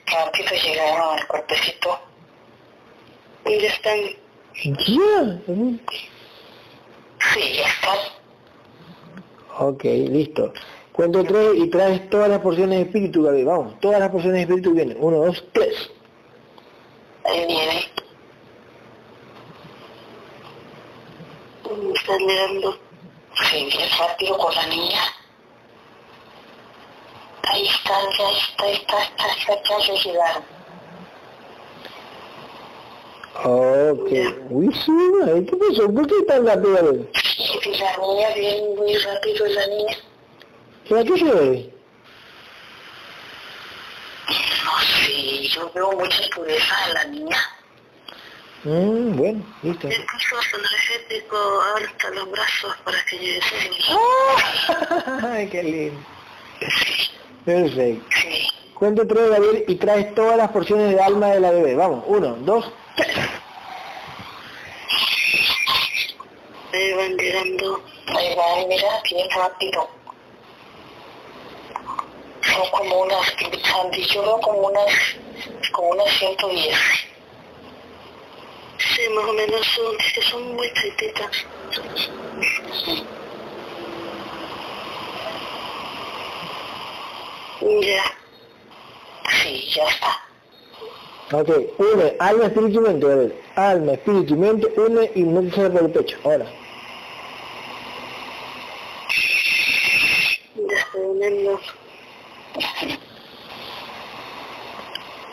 Speaker 4: Rápido llegaron al cuerpecito.
Speaker 3: Y ya están.
Speaker 1: Ya.
Speaker 4: Sí, ya está.
Speaker 1: Ok, listo. Cuento tres y traes todas las porciones de espíritu, Gabriel. Vamos, todas las porciones de espíritu vienen. Uno, dos, tres.
Speaker 4: Ahí viene.
Speaker 3: Me están llegando.
Speaker 4: Sí, bien rápido con la niña. Ahí está, ya está, está, está, está, ya ya llegaron.
Speaker 1: Ok. Uy, sí, ¿qué pasó? ¿Por qué tan rápido?
Speaker 4: Y la niña viene muy rápido, la niña.
Speaker 1: ¿A qué se debe?
Speaker 4: No sé, yo veo mucha pureza en la niña.
Speaker 1: Mm, bueno, listo.
Speaker 3: El curso energético alta los brazos para que llegue
Speaker 1: ¡Ay, qué lindo! Perfecto.
Speaker 4: Sí.
Speaker 1: Cuento tres, Gabriel, y traes todas las porciones de alma de la bebé. Vamos, uno, dos, tres.
Speaker 3: Ahí van llegando.
Speaker 4: Ahí va, mira, bien rápido. Son como unas, Sandy, yo veo como unas, como unas 110.
Speaker 3: Sí, más o menos son, es que son muy chiquititas. Ya.
Speaker 4: Sí, ya está.
Speaker 1: Ok, une alma, espíritu y mente, a ver. Alma, espíritu y mente, une y no te sale por el pecho. Ahora.
Speaker 3: Ya estoy uniendo.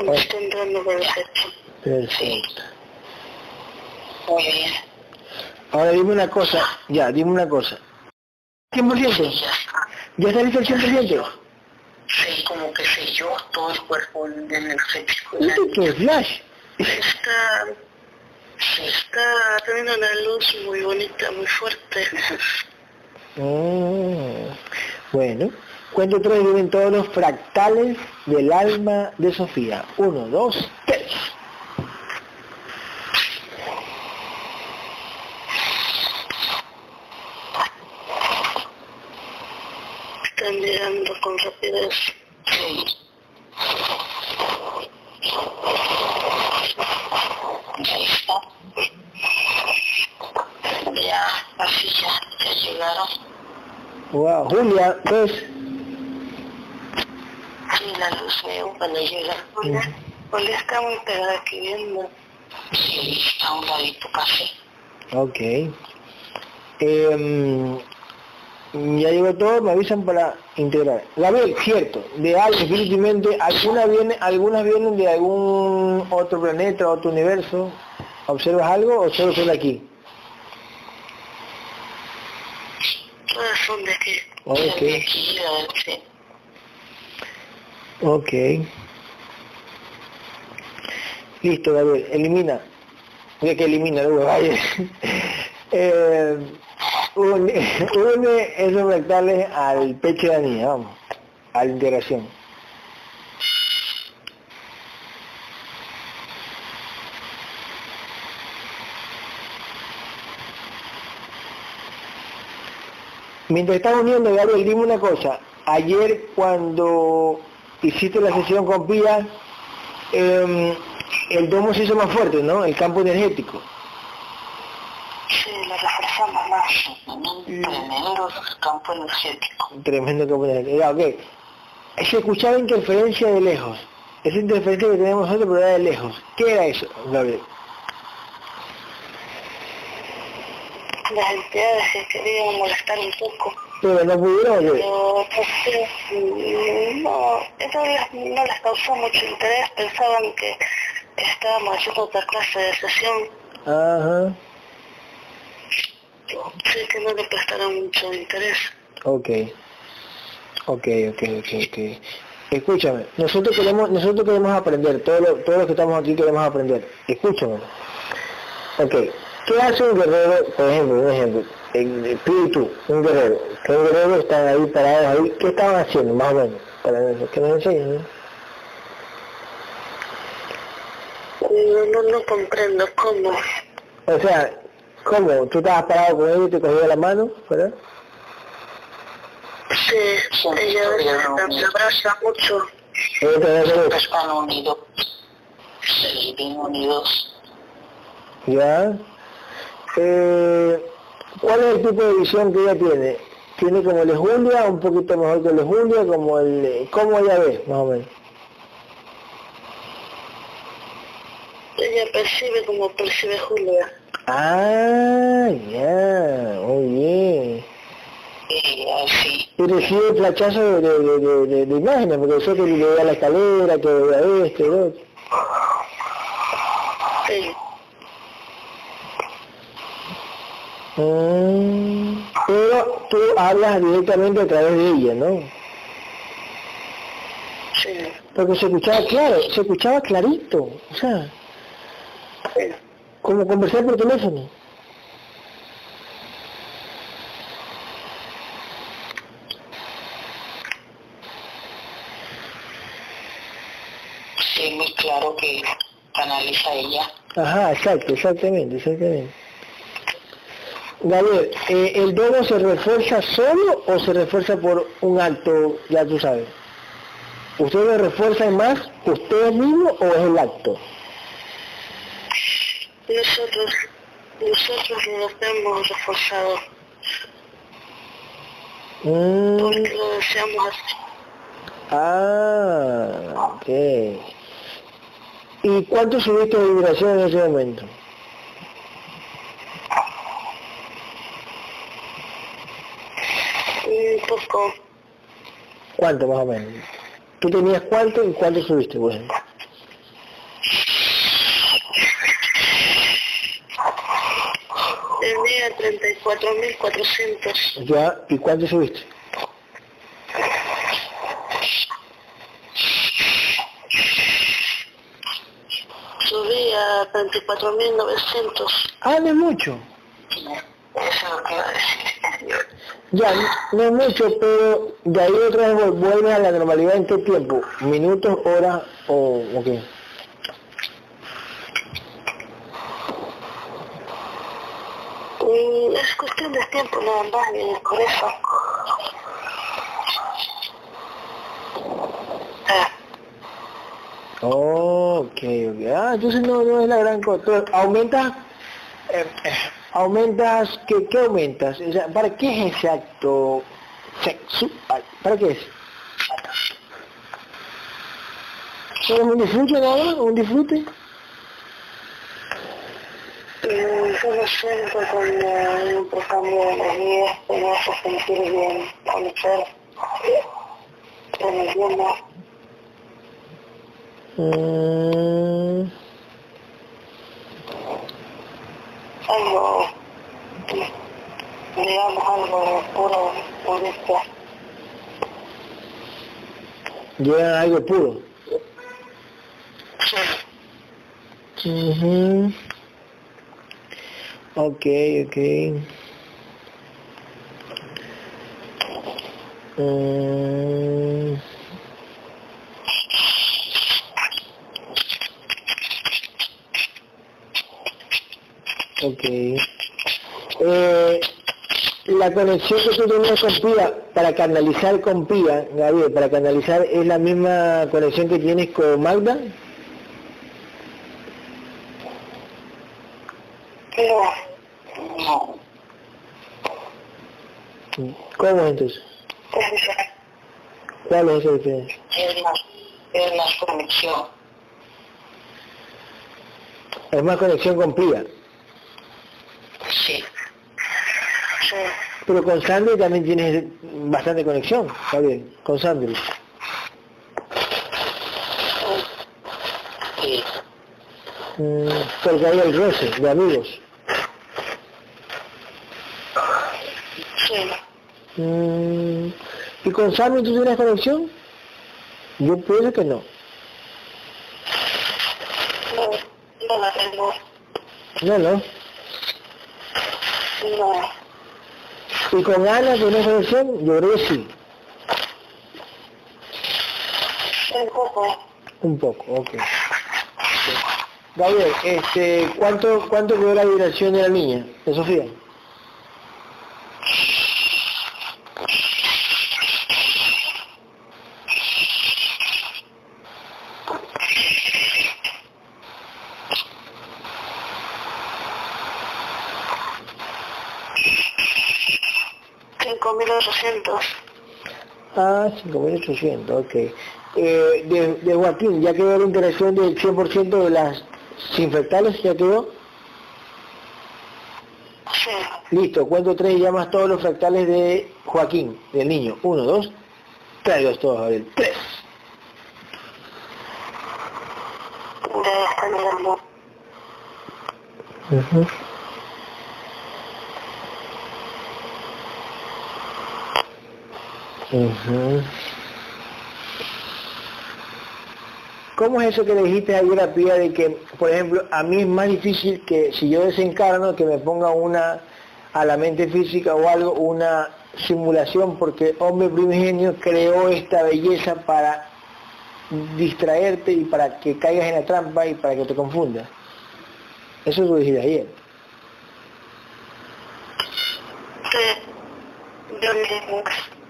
Speaker 3: Me está entrando pecho.
Speaker 1: Perfecto.
Speaker 4: Muy bien.
Speaker 1: Ahora dime una cosa, ya, dime una cosa. 100%.
Speaker 4: Sí, ya está.
Speaker 1: ¿Ya está listo el 100%?
Speaker 4: Sí, como que sé yo, todo el cuerpo energético.
Speaker 1: ¿Esto qué flash?
Speaker 3: Está, está teniendo una luz muy bonita, muy fuerte.
Speaker 1: Mm, Bueno, cuento tres vienen todos los fractales del alma de Sofía. Uno, dos, tres.
Speaker 3: Están llegando con rapidez.
Speaker 4: sí. Ya está. Ya, así ya, ya llegaron.
Speaker 1: Wow, Julia, ¿ves?
Speaker 4: Sí, la luz veo cuando llega.
Speaker 3: Hola, hola, está muy pegada aquí viendo.
Speaker 4: Sí, está un ladito casi.
Speaker 1: Ok. Em, ya llegó todo, me avisan para integrar. Gabriel, cierto, de algo, espíritu y mente, algunas vienen, algunas vienen de algún otro planeta, otro universo. ¿Observas algo o solo son de aquí?
Speaker 3: Todas son de aquí.
Speaker 1: Ok,
Speaker 4: De aquí, a ver, sí.
Speaker 1: Ok. Listo, Gabriel, elimina. Mira que elimina, luego vaya. eh, une, une esos fractales al pecho de la niña, vamos, a la integración. Mientras estás uniendo, Gabriel, dime una cosa. Ayer cuando hiciste la sesión con Pía, em, el domo se hizo más fuerte, ¿no? El campo energético.
Speaker 3: Sí, lo reforzamos más.
Speaker 4: Un tremendo campo energético.
Speaker 1: Tremendo campo energético. Ya, ok. Se escuchaba interferencia de lejos. Esa interferencia que tenemos nosotros, pero era de lejos. ¿Qué era eso, Gabriel?
Speaker 3: Las entidades que querían molestar un poco.
Speaker 1: Pero no pudieron, ¿o qué?
Speaker 3: Pero pues, sí, no, no les causó mucho interés, pensaban que estábamos haciendo otra clase de sesión,
Speaker 1: Ajá.
Speaker 3: sí que no le prestaron mucho interés.
Speaker 1: Ok. Ok, ok, ok, ok. Escúchame, nosotros queremos, nosotros queremos aprender, todos los, todos los que estamos aquí queremos aprender. Escúchame. Ok, ¿qué hace un guerrero, por ejemplo, un ejemplo, el espíritu, un guerrero, que un guerrero están ahí parados ahí, ¿qué estaban haciendo más o menos? Para que nos enseñen, ¿no?
Speaker 3: No, no, no comprendo cómo.
Speaker 1: O sea, ¿cómo? ¿Tú estabas parado con él y te cogía la mano, verdad?
Speaker 3: Sí, ella me abraza mucho.
Speaker 1: Eso.
Speaker 4: Están unidos. Sí, bien unidos.
Speaker 1: ¿Ya? Eh, ¿Cuál es el tipo de visión que ella tiene? ¿Tiene como el de Julia, un poquito mejor que el de Julia, como el... ¿Cómo ella ve, más o menos?
Speaker 3: Ella percibe como percibe Julia.
Speaker 1: Ah, ya, muy bien.
Speaker 4: Y
Speaker 1: recibe flachazo de, de, de, imágenes, porque sé que le veía la escalera, que veía este, otro.
Speaker 3: Sí,
Speaker 1: Mm, pero tú hablas directamente a través de ella, ¿no?
Speaker 3: sí,
Speaker 1: Porque se escuchaba claro, se escuchaba clarito, o sea,
Speaker 3: sí.
Speaker 1: como conversar por teléfono.
Speaker 4: Sí, muy claro que canaliza ella.
Speaker 1: Ajá, exacto, exactamente, exactamente. Gabriel, eh, ¿el domo se refuerza solo o se refuerza por un acto, ya tú sabes? ¿Ustedes refuerzan más ustedes mismos o es el acto?
Speaker 3: Nosotros, nosotros nos hemos reforzado
Speaker 1: Mm,
Speaker 3: porque lo deseamos así.
Speaker 1: ah, ok. ¿Y cuánto subiste de vibración en ese momento?
Speaker 3: Un poco,
Speaker 1: ¿Cuánto más o menos? ¿Tú tenías cuánto y cuánto subiste, por ejemplo?
Speaker 3: tenía 34.400.
Speaker 1: Ya, ¿y cuánto subiste?
Speaker 3: Subí a 34.900.
Speaker 1: Ah, no es mucho.
Speaker 4: Eso es lo que iba a decir.
Speaker 1: Ya, no es mucho, pero de ahí otra vez vuelve a la normalidad en qué tiempo? ¿Minutos, horas o, o qué?
Speaker 3: Mm, Es cuestión de tiempo nada más, y por eso. Ah,
Speaker 1: Ok, ok. Ah, entonces no, no es la gran cosa. ¿Aumentas? eh, eh, ¿Aumentas? ¿qué, ¿Qué aumentas? O sea, ¿Para qué es ese acto sexual? ¿Para qué es? ¿Solo un disfrute nada más? ¿Un disfrute?
Speaker 3: yo lo siento un intercambio de energías que me hace sentir bien, conocer, me llena.
Speaker 1: Mm,
Speaker 3: algo, digamos, algo puro, purista.
Speaker 1: Llegan a algo puro. Ujú. Ok, ok. Mm. Ok. Eh, la conexión que tú tenías con Pía, para canalizar con Pía, Gabriel, para canalizar, ¿es la misma conexión que tienes con Magda?
Speaker 3: No,
Speaker 4: No,
Speaker 1: ¿Cómo es entonces? ¿Cuál es esa diferencia?
Speaker 4: es más, es más conexión.
Speaker 1: Es más conexión con Pía.
Speaker 4: Sí,
Speaker 3: Sí,
Speaker 1: Pero con Sandy también tienes bastante conexión, Gabriel, con Sandy.
Speaker 4: sí,
Speaker 1: Mm, porque hay el roce de amigos.
Speaker 3: sí.
Speaker 1: Mm, ¿Y con Sammy tú tienes conexión? Yo pienso que no.
Speaker 3: No, no la tengo.
Speaker 1: No, no. ¿Y con Ana tienes conexión? Yo creo que sí.
Speaker 3: un poco.
Speaker 1: Un poco, ok. Gabriel, este, ¿cuánto, cuánto quedó la vibración de la niña, de Sofía?
Speaker 3: Cinco mil ochocientos.
Speaker 1: Ah, 5.800, ok. Eh, de, de Joaquín, ¿ya quedó la interacción del 100% de las sinfectales? ¿Ya quedó?
Speaker 3: Sí,
Speaker 1: Listo, cuento tres y llamas todos los fractales de Joaquín, del niño. Uno, dos, tráelos todos, Gabriel. Tres.
Speaker 3: de esta
Speaker 1: ¿Cómo es eso que dijiste ayer a Pía de que, por ejemplo, a mí es más difícil que si yo desencarno que me ponga una a la mente física o algo, una simulación porque hombre primigenio creó esta belleza para distraerte y para que caigas en la trampa y para que te confundas? Eso lo dijiste ayer.
Speaker 3: Sí, yo.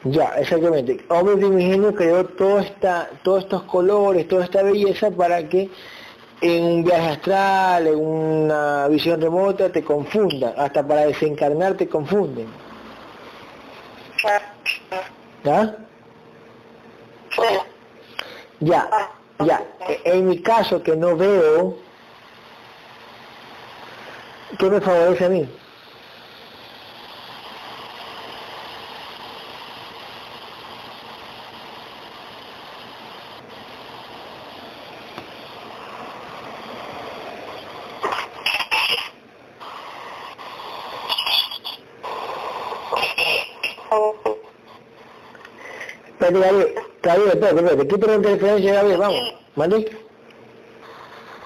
Speaker 1: Ya, exactamente. Hombre primigenio creó toda esta, todos estos colores, toda esta belleza para que en un viaje astral, en una visión remota te confundan, hasta para desencarnar te confunden. ¿Ya? Ya, ya. En mi caso que no veo, ¿qué me favorece a mí? Gabriel, espérate, espérate, interferencia, Gabriel, vamos.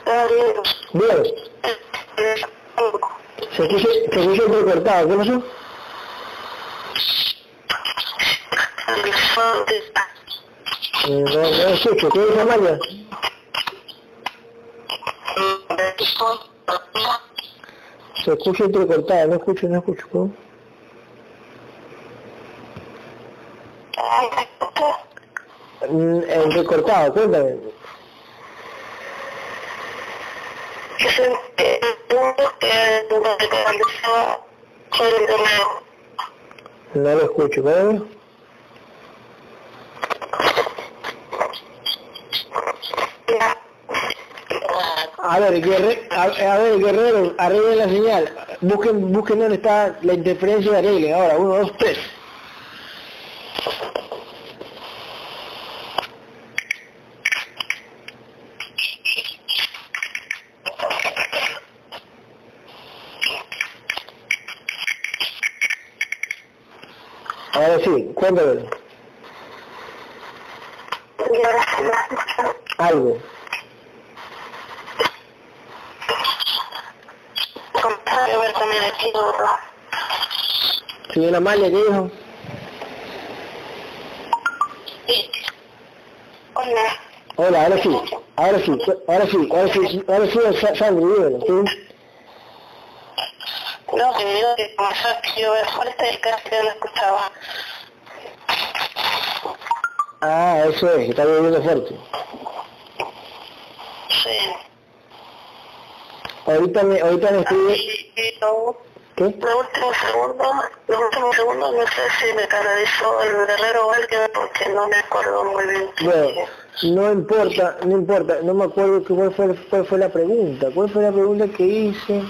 Speaker 3: Gabriel,
Speaker 1: Bien, se escucha, se escucha entrecortado, ¿qué pasó? No, no escucho, ¿qué dice Amalia? Se escucha no escucho, no escucho, ¿cómo? Mm, Entrecortado, cuéntame.
Speaker 3: que se que
Speaker 1: No lo escucho, ¿cómo? A ver, guerre, a, a ver, guerrero, arreglen la señal. Busquen, busquen dónde está la interferencia y arreglen. Ahora, uno, dos, tres. Ahora sí, cuéntame. Algo. Señora Amalia, ¿qué dijo?
Speaker 3: Hola.
Speaker 1: Hola, ahora sí, ahora sí, ahora sí, ahora sí, ahora sí, Sa- Sandro, dímelo, ¿sí?
Speaker 3: No, que digo que comenzó a llover fuerte casi no escuchaba.
Speaker 1: Ah, eso es, está lloviendo fuerte.
Speaker 3: Sí.
Speaker 1: Ahorita me, ahorita me estoy...
Speaker 3: Lo,
Speaker 1: ¿Qué?
Speaker 3: lo último segundo, los últimos segundos no sé si me canalizó el guerrero o alguien porque no me acuerdo muy bien.
Speaker 1: Bueno, no importa, no importa, no me acuerdo cuál fue, cuál fue la pregunta. ¿Cuál fue la pregunta que hice?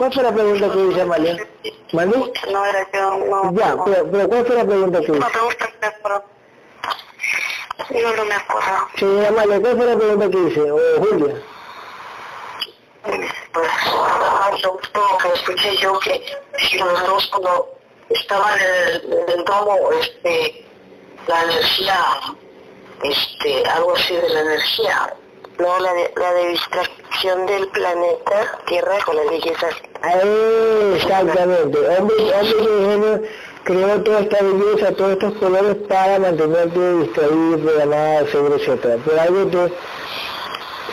Speaker 1: ¿Cuál fue la pregunta que hice, Amalia? ¿Mande?
Speaker 3: No era yo, no.
Speaker 1: Ya,
Speaker 3: no.
Speaker 1: pero, pero ¿cuál fue la pregunta que hice?
Speaker 3: pregunta que me acuerdo. No, no me acuerdo.
Speaker 1: Señora Amalia, ¿cuál fue la pregunta que hice? O Julia.
Speaker 3: Pues, lo último que escuché yo que si los dos cuando estaban en el, en domo, este, la energía, este, algo así de la energía, no la de, la de distracción del planeta Tierra con la belleza.
Speaker 1: Exactamente. Hombre, hombre ingenio creó toda esta belleza, todos estos colores para mantenerte distraído, programado, etcétera, etcétera. Pero algo que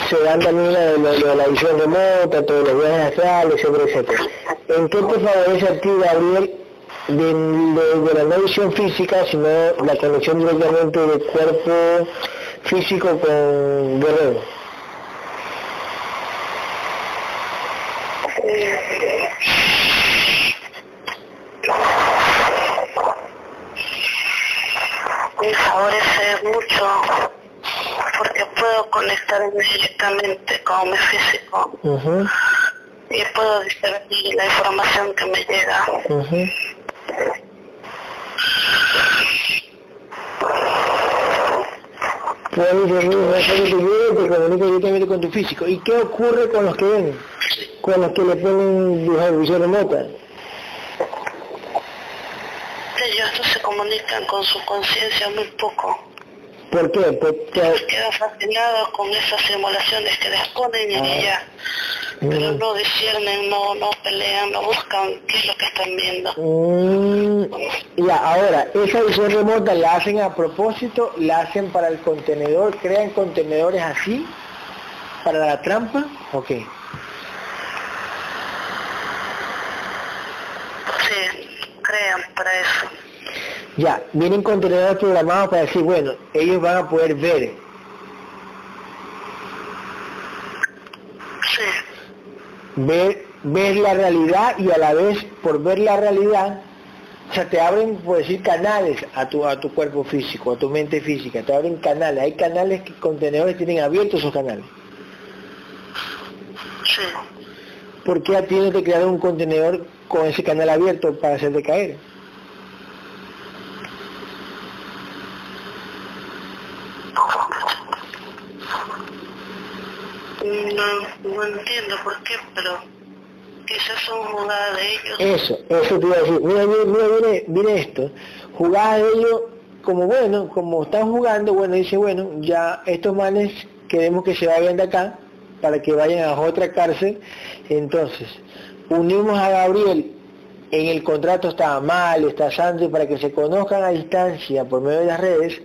Speaker 1: se dan también de la- visión remota, todos los viajes astrales, etcétera, etcétera. ¿En qué te favorece a ti, Gabriel, de la no visión física, sino la conexión directamente del cuerpo físico con Guerrero?
Speaker 3: Me favorece mucho porque puedo conectarme directamente con mi físico y puedo discernir la información que me llega.
Speaker 1: Discernir una cosa que te llega y te comunica directamente con tu físico. ¿Y qué ocurre con los que ven? Con los que le ponen dijo, visión remota.
Speaker 3: Ellos no se comunican con su conciencia muy poco.
Speaker 1: ¿Por qué? Porque,
Speaker 3: Quedan fascinados con esas simulaciones que les ponen y ya. Pero
Speaker 1: mm,
Speaker 3: no disciernen, no, no pelean, no buscan qué es lo que están viendo.
Speaker 1: mm, ya, ahora, esa visión remota la hacen a propósito, la hacen para el contenedor, crean contenedores así, para la trampa, ok.
Speaker 3: Sí, crean para eso.
Speaker 1: Ya, vienen contenedores programados para decir, bueno, ellos van a poder ver.
Speaker 3: Sí.
Speaker 1: Ver, ver la realidad y a la vez por ver la realidad, o sea, te abren, por decir, canales a tu, a tu cuerpo físico, a tu mente física, te abren canales. Hay canales que contenedores tienen abiertos esos canales.
Speaker 3: Sí.
Speaker 1: ¿Por qué a ti no te crearon un contenedor con ese canal abierto para hacerte caer?
Speaker 3: No, no entiendo por qué, pero quizás son jugadas de ellos.
Speaker 1: Eso, eso te iba a decir. Mira, mira, mira, viene esto. Jugadas de ellos, como bueno, como están jugando, bueno, dice, bueno, ya estos manes queremos que se vayan de acá para que vayan a otra cárcel. Entonces, unimos a Gabriel, en el contrato está mal, está Santos, para que se conozcan a distancia por medio de las redes,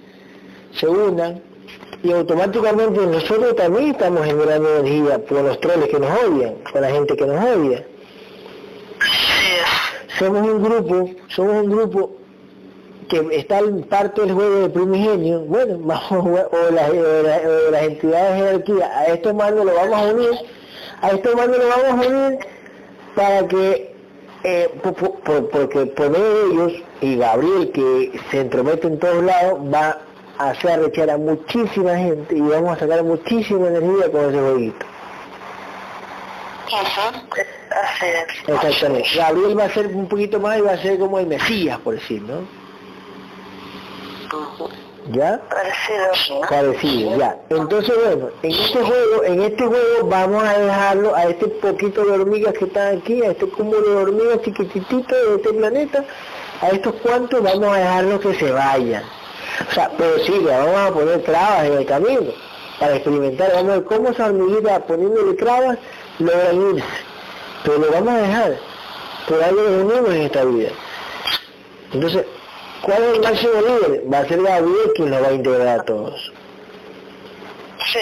Speaker 1: se unan y automáticamente nosotros también estamos generando energía por los troles que nos odian, por la gente que nos odia. Somos un grupo, somos un grupo que está en parte del juego de primigenio, bueno, o las, entidades de jerarquía, a estos mandos lo vamos a unir, a estos mandos lo vamos a unir para que, eh, po- po- por- porque por ellos, y Gabriel que se entromete en todos lados, va hacer arrechar a muchísima gente y vamos a sacar muchísima energía con ese jueguito. Exactamente. Gabriel va a ser un poquito más y va a ser como el Mesías, por decir, ¿no? ¿Ya?
Speaker 3: Parecido.
Speaker 1: Parecido, ya. Entonces, bueno, en este juego, en este juego vamos a dejarlo a este poquito de hormigas que están aquí, a este cúmulo de hormigas chiquitititos de este planeta, a estos cuantos vamos a dejarlos que se vayan. O sea, pero sí, le vamos a poner trabas en el camino para experimentar, vamos a ver cómo esa hormiguita poniéndole trabas logran irse. Pero lo vamos a dejar, por algo lo venimos en esta vida. Entonces, ¿cuál es el máximo líder? Va a ser Gabriel quien lo va a integrar a todos.
Speaker 3: Sí.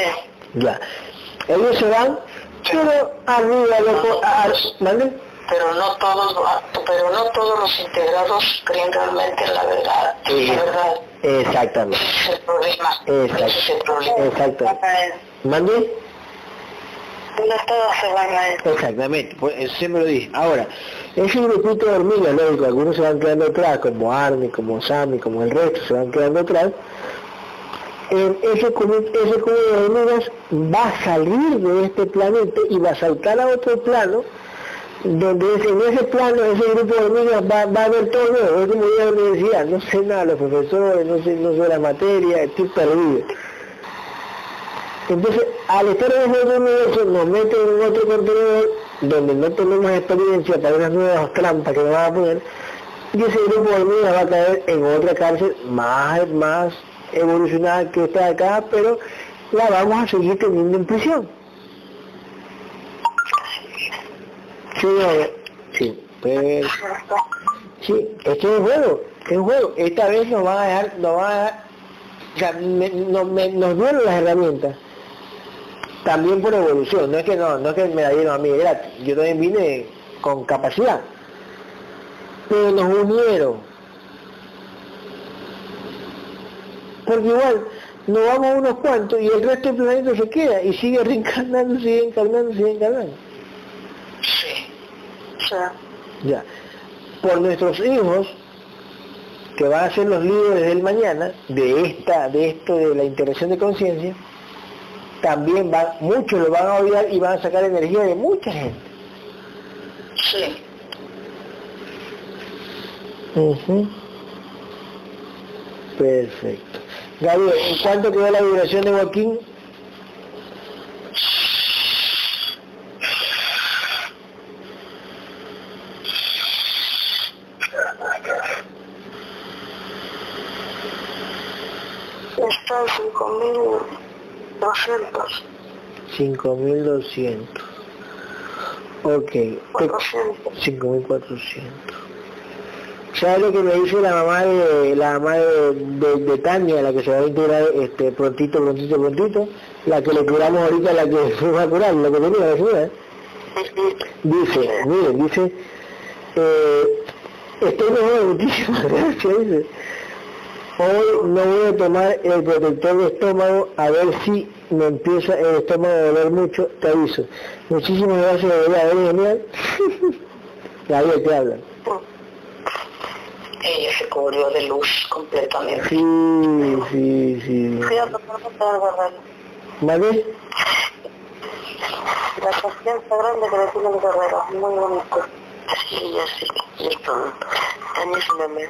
Speaker 1: Ya. Ellos se van, pero arriba, loco, a- ¿mande?
Speaker 4: pero no todos pero no todos los integrados creen realmente en la verdad
Speaker 1: Sí.
Speaker 4: la verdad
Speaker 1: Exactamente,
Speaker 4: ese es el problema
Speaker 1: Exacto.
Speaker 4: ese es el problema
Speaker 1: exactamente. ¿Mande?
Speaker 3: No todos se van a ir.
Speaker 1: Exactamente, pues eso siempre lo dije. Ahora, ese grupito de hormigas, lógico, algunos se van quedando atrás, como Army, como Sammy, como el resto, se van quedando atrás. Eh, ese, ese cubo de hormigas va a salir de este planeta y va a saltar a otro plano, donde en ese plano, ese grupo de hormigas va, va a ver todo. Es como universidad, no sé nada, los profesores, no sé, no sé la materia, estoy perdido. Entonces, al estar en ese otro universo, nos meten en otro contenedor donde no tenemos experiencia para unas nuevas trampas que nos van a poner, y ese grupo de hormigas va a caer en otra cárcel más, más evolucionada que esta de acá, pero la vamos a seguir teniendo en prisión. Sí, pero, sí, esto es un juego, es un juego. Esta vez nos van a dejar, nos van a dejar, o sea, me- no- me- nos dieron las herramientas, también por evolución, no es que no, no es que me la dieron a mí yo también vine con capacidad, pero nos unieron, porque igual nos vamos unos cuantos y el resto del planeta se queda y sigue reencarnando, sigue encarnando, sigue encarnando.
Speaker 4: sí
Speaker 1: Ya. Por nuestros hijos, que van a ser los líderes del mañana, de esta, de esto de la integración de conciencia, también van, muchos lo van a odiar y van a sacar energía de mucha gente.
Speaker 4: sí
Speaker 1: Ujú. Perfecto. Gabriel, ¿en cuánto quedó la vibración de Joaquín?
Speaker 3: Está en 5.200.
Speaker 1: 5200. Ok. Te-
Speaker 3: 400.
Speaker 1: 5400. ¿Sabes lo que me dice la mamá de la mamá de, de, de Tania, la que se va a integrar este prontito, prontito, prontito? La que le curamos ahorita, la que se va a curar, la que tenía la señora. ¿eh? Dice, miren, dice, eh, estoy mejor, muchísimas gracias, dice. Hoy no voy a tomar el protector de estómago a ver si me empieza el estómago a doler mucho, te aviso. Muchísimas gracias, de verdad, eres genial. Gabriel, te habla.
Speaker 4: Ella se cubrió de luz completamente.
Speaker 1: Sí, sí, sí.
Speaker 3: Por favor, guardarlo.
Speaker 1: ¿Vale?
Speaker 3: La confianza grande que le tiene el guerrero, muy bonito.
Speaker 4: Sí, ya sé, y también es una meme.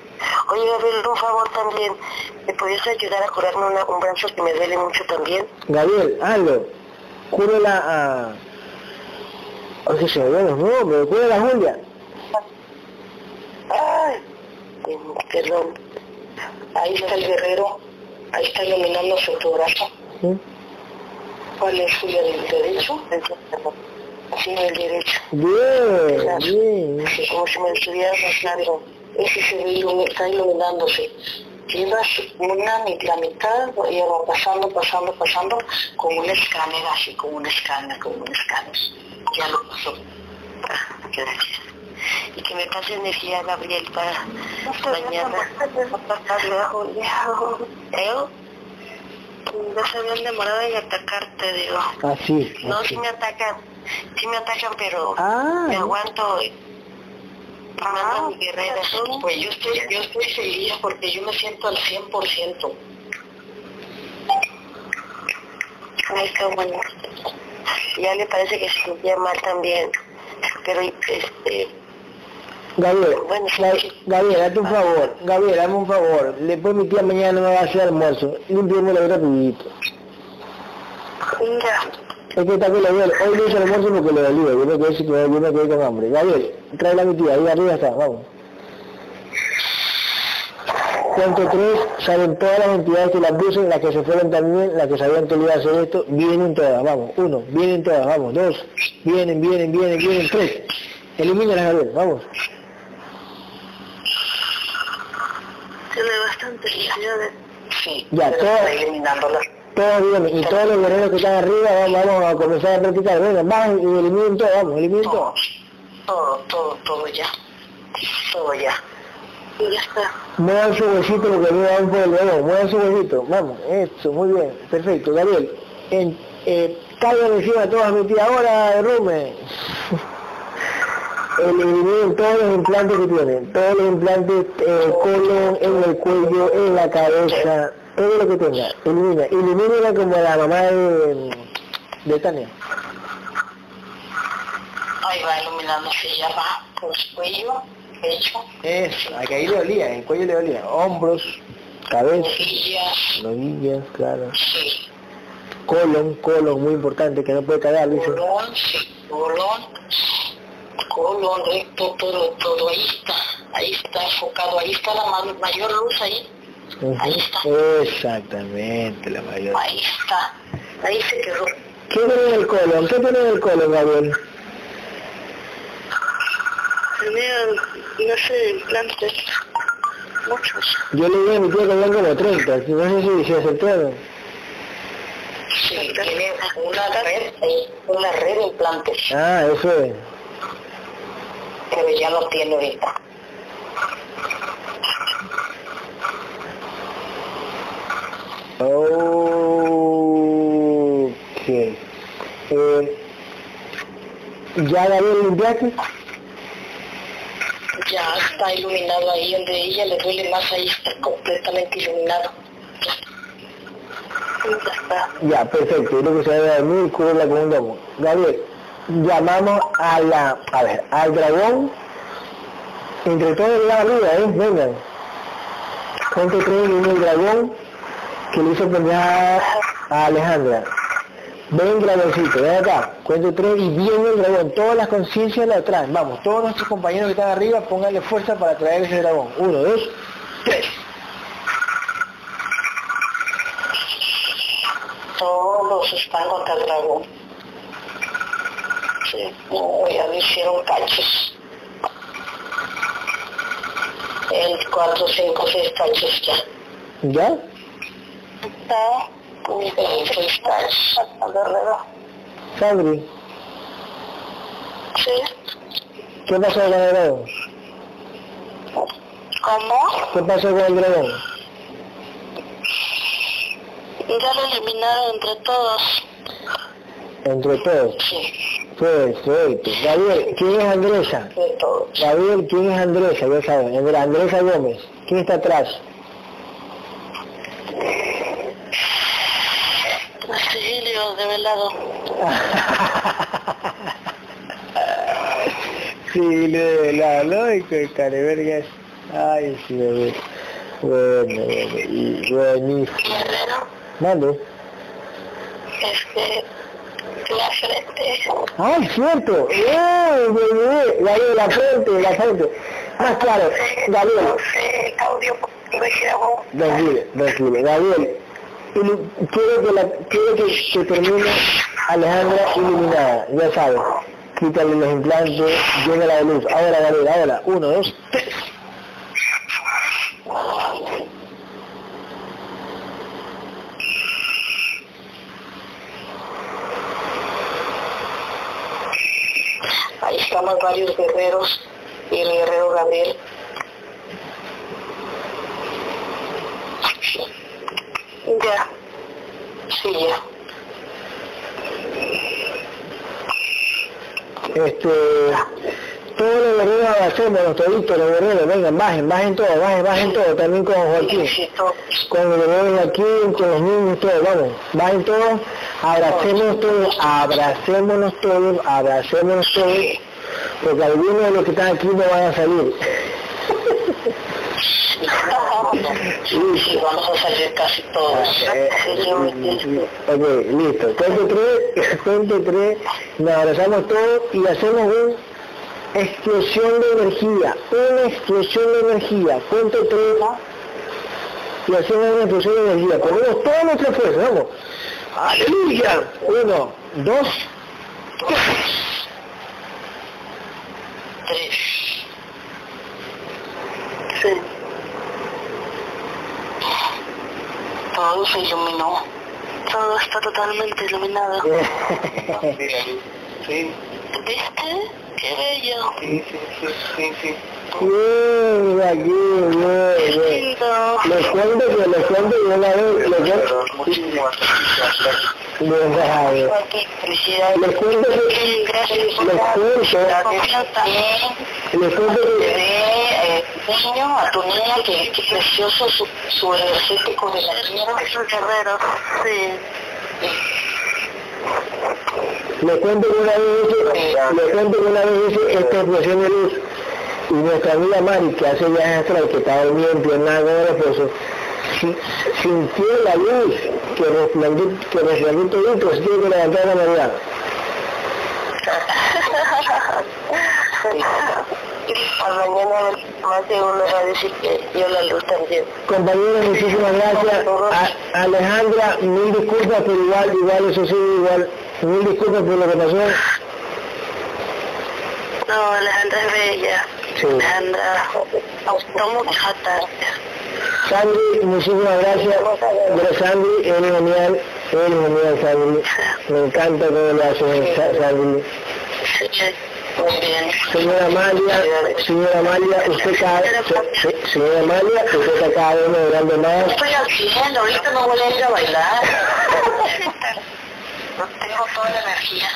Speaker 4: Oye, Gabriel, un favor también, ¿me podías ayudar a curarme una, un brazo que me duele mucho también?
Speaker 1: Gabriel, hazlo. Cúrela a... Oye, se me ven los nombres, cúrela a Julia.
Speaker 4: Ay, perdón. Ahí está el guerrero, ahí está iluminándose tu brazo.
Speaker 1: ¿Sí?
Speaker 4: ¿Cuál es Julia del derecho? Sí, el derecho.
Speaker 1: Bien, bien.
Speaker 4: Sí, como si me estuviera pasando. Ese se ve está iluminándose. Llevas una, la mitad, y va pasando, pasando, pasando, como un escáner, así, como un escáner, como un escáner. Ya lo pasó. Ah, gracias. Y que me pase energía, Gabriel, para mañana. ¿Eh?
Speaker 3: No se habían demorado en atacarte, digo.
Speaker 1: Así,
Speaker 4: No,
Speaker 1: así.
Speaker 4: sí me atacan, sí me atacan, pero
Speaker 1: Ah,
Speaker 4: me aguanto. Ah, mi guerrera. Pues yo estoy, yo estoy feliz porque yo me siento al 100%.
Speaker 3: Ay, qué bueno.
Speaker 4: Ya le parece que se sentía mal también. Pero, este,
Speaker 1: Gabriel,
Speaker 4: Bueno.
Speaker 1: Gabriel, hazte un favor, Gabriel, hazme un favor. Después mi tía mañana me va a hacer almuerzo. Limpiémoslo rapidito.
Speaker 3: Mira,
Speaker 1: Es que está que Gabriel, hoy no hice almuerzo porque le dolía. Yo me quedé, sin- yo me quedé con hambre. Gabriel, tráela a mi tía, ahí arriba está, vamos. Cuento tres, salen todas las entidades que las puse, las que se fueron también, las que sabían que le iba a hacer esto, vienen todas, vamos. Uno, vienen todas, vamos. Dos, vienen, vienen, vienen, vienen. Tres, elimínalas, Gabriel, vamos.
Speaker 3: Tiene bastante
Speaker 4: sí,
Speaker 1: Ya, todo- vienen, y todos los guerreros que están arriba, vamos, vamos a comenzar a practicar. Venga, bajen y eliminen todo, vamos, eliminen todo.
Speaker 4: Todo, todo, todo, todo ya. Todo ya.
Speaker 3: Y ya está.
Speaker 1: Muevan su huesito lo que por el muevan su huesito, vamos, eso, muy bien, perfecto, Gabriel. En, eh, caigan encima todas metidas ahora. Eliminen todos los implantes que tienen, todos los implantes, eh, colon, en el cuello, en la cabeza, todo lo que tenga, elimina, elimínela como la mamá de, de Tania.
Speaker 4: Ahí va iluminándose, ya va. Pues cuello, pecho,
Speaker 1: Eso, a que ahí le dolía, en el cuello le dolía, hombros, cabeza,
Speaker 4: rodillas,
Speaker 1: rodillas, claro,
Speaker 4: sí.
Speaker 1: colon, colon, muy importante, que no puede cagar, dice.
Speaker 4: colon, sí, colon, colon, recto, todo, todo, ahí está, ahí está enfocado, ahí está la ma- mayor luz ahí. Ahí está.
Speaker 1: Exactamente, la mayor.
Speaker 4: ahí está, ahí se quedó.
Speaker 1: ¿Qué tiene en el colon? ¿Qué tiene en el colon, Gabriel?
Speaker 3: Tenía, no sé, implantes. Muchos.
Speaker 1: Yo le dije a mi tía que habían como 30, no sé si se acertaron.
Speaker 4: Sí, tiene una red, ahí, una red de implantes,
Speaker 1: Ah, eso es.
Speaker 4: Pero ya no tiene ahorita.
Speaker 1: Ok. Eh, ¿Ya Gabriel limpiaste?
Speaker 4: Ya está iluminado ahí donde ella le duele más, ahí está completamente iluminado.
Speaker 3: Ya,
Speaker 1: perfecto. Yo creo que se debe dormir y cubrirla con un domo. Gabriel, llamamos a la, a ver, al dragón. Entre todos la arriba, ¿eh? Vengan. Cuento tres viene el dragón que le hizo pendeja a Alejandra. Ven dragoncito, ven acá. Cuento tres y viene el dragón. Todas las conciencias la traen. Vamos, todos nuestros compañeros que están arriba, pónganle fuerza para traer ese dragón. Uno, dos, tres.
Speaker 4: Todos están contra el dragón. Ya me hicieron cachos. El 4, 5, 6 cachos ya.
Speaker 1: ¿Ya?
Speaker 3: Está.
Speaker 4: Seis cachos.
Speaker 3: Al guerrero.
Speaker 1: Sabri,
Speaker 3: Sí.
Speaker 1: ¿qué pasó con el dragón?
Speaker 3: ¿Cómo?
Speaker 1: ¿Qué pasó con el dragón?
Speaker 3: Ya lo eliminaron entre todos.
Speaker 1: Entre todos.
Speaker 4: Sí,
Speaker 1: Perfecto. Gabriel, ¿quién es Andresa?
Speaker 4: de todos.
Speaker 1: Gabriel, ¿quién es Andresa? Ya saben, Andre- Andresa Gómez. ¿Quién está atrás?
Speaker 3: Sigilio de velado.
Speaker 1: sí, le la lógico de carevergas. Ay, sí, bebé. Bueno, bueno, y buenísimo. Mande.
Speaker 3: Este. La frente.
Speaker 1: ¡Ah, cierto! ¡Eh, bebé! Gabriel, la frente, la frente. Más claro, Gabriel.
Speaker 3: No sé, Claudio,
Speaker 1: tranquilo. Gabriel, ilu- quiero que, la, quiero que, que termine Alejandra iluminada, ya sabes. Quítale los implantes, llena la luz. Ahora, Gabriel, ahora. Uno, dos, tres.
Speaker 4: Ahí estamos varios guerreros y el guerrero Gabriel.
Speaker 3: Ya.
Speaker 4: Sí, ya.
Speaker 1: Este, todos los guerreros abracémonos, toditos los guerreros, vengan, bajen, bajen todo, bajen, bajen todo, también con Joaquín, con los guerreros aquí, con los niños, todos, vamos, bajen todos, abracémonos todos, abracémonos todos, abracémonos todos, porque algunos de los que están aquí no van a salir.
Speaker 4: Sí, vamos a salir casi todos.
Speaker 1: Eh, ok, listo. Cuento tres, cuento tres, nos abrazamos todos y hacemos una explosión de energía, una explosión de energía. Cuento tres y hacemos una explosión de energía. Ponemos toda nuestra fuerza, vamos. Aleluya. Uno, dos,
Speaker 4: Tres.
Speaker 3: Sí.
Speaker 4: Todo se iluminó.
Speaker 3: Todo está totalmente iluminado.
Speaker 2: Sí,
Speaker 3: ¿Viste? Qué bello.
Speaker 2: sí, sí, sí, sí, sí.
Speaker 1: Bien, aquí, bien,
Speaker 3: Qué
Speaker 1: bien.
Speaker 3: lindo.
Speaker 1: Les cuento que les cuento que una vez, les cuento,
Speaker 2: muchísimas gracias.
Speaker 1: bien, déjame.
Speaker 4: Joaquín, felicidades.
Speaker 1: Les cuento que,
Speaker 3: Gracias.
Speaker 1: les cuento, les cuento que,
Speaker 4: niño, a tu niña, que, que precioso su, su energético de la tierra.
Speaker 3: Es un guerrero. Sí.
Speaker 1: Les cuento que una vez les cuento que una vez esta explosión de luz y nuestra amiga Mari, que hace viajes astral, que estaba dormida en pierna con el esposo, si- sintió la luz que resplandó, que resplandó todito, se tiene que levantar la mañana.
Speaker 3: A mañana más de uno va a decir que yo la luz también.
Speaker 1: Compañeros, muchísimas gracias. A- Alejandra, mil disculpas, pero igual, igual, eso sí, igual, mil disculpas por lo que pasó.
Speaker 3: No, Alejandra es bella.
Speaker 1: Sí.
Speaker 3: Alejandra, gustó mucho.
Speaker 1: Sandy, muchísimas gracias. Pero Sandy, eres genial, eres genial, Sandy. Me encanta todo lo haces, Sa-
Speaker 3: Sí.
Speaker 1: Señora Amalia, señora Amalia, usted cada, se- se- señora Amalia, usted está cada vez mejorando más.
Speaker 4: Estoy haciendo, ahorita no voy a ir a bailar. No tengo toda la energía.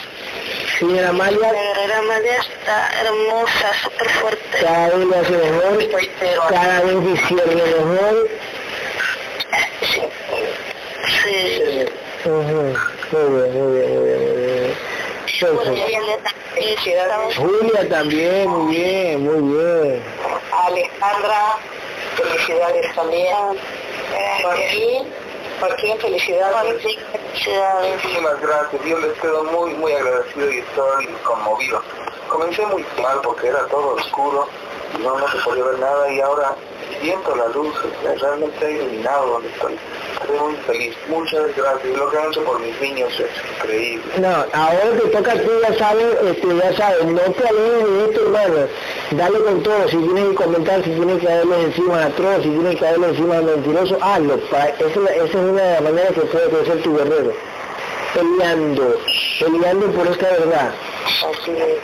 Speaker 1: Señora
Speaker 3: La
Speaker 1: Amalia,
Speaker 3: guerrera María está hermosa, súper fuerte.
Speaker 1: cada vez lo hace mejor, cada vez discierne mejor.
Speaker 3: Sí.
Speaker 1: Bien, muy bien, muy bien, muy bien. Julia también, muy bien, muy bien.
Speaker 4: Alejandra, felicidades también. Joaquín, Joaquín, felicidades.
Speaker 3: Felicidades.
Speaker 2: Muchísimas gracias, yo les quedo muy, muy agradecido y estoy conmovido. Comencé muy mal porque era todo oscuro no, no se podía ver nada y ahora siento la luz, eh, realmente he iluminado donde estoy. Estoy muy feliz, muchas gracias. Lo que han hecho por mis niños es increíble.
Speaker 1: No, ahora te toca a ti, ya sabes, este, ya sabes, no te alejes de esto, hermano. Dale con todo, si tienes que comentar, si tienes que darle encima a atroz, si tienes que darle encima al mentiroso, hazlo. Para- esa, esa es una de las maneras que puede crecer tu guerrero. Peleando, peleando por esta verdad.
Speaker 4: Así es.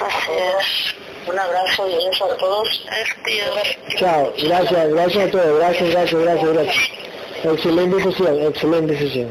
Speaker 3: Así es. Un abrazo y a todos.
Speaker 1: Chao, gracias, gracias a todos, gracias, gracias, gracias, gracias. Excelente sesión, excelente sesión.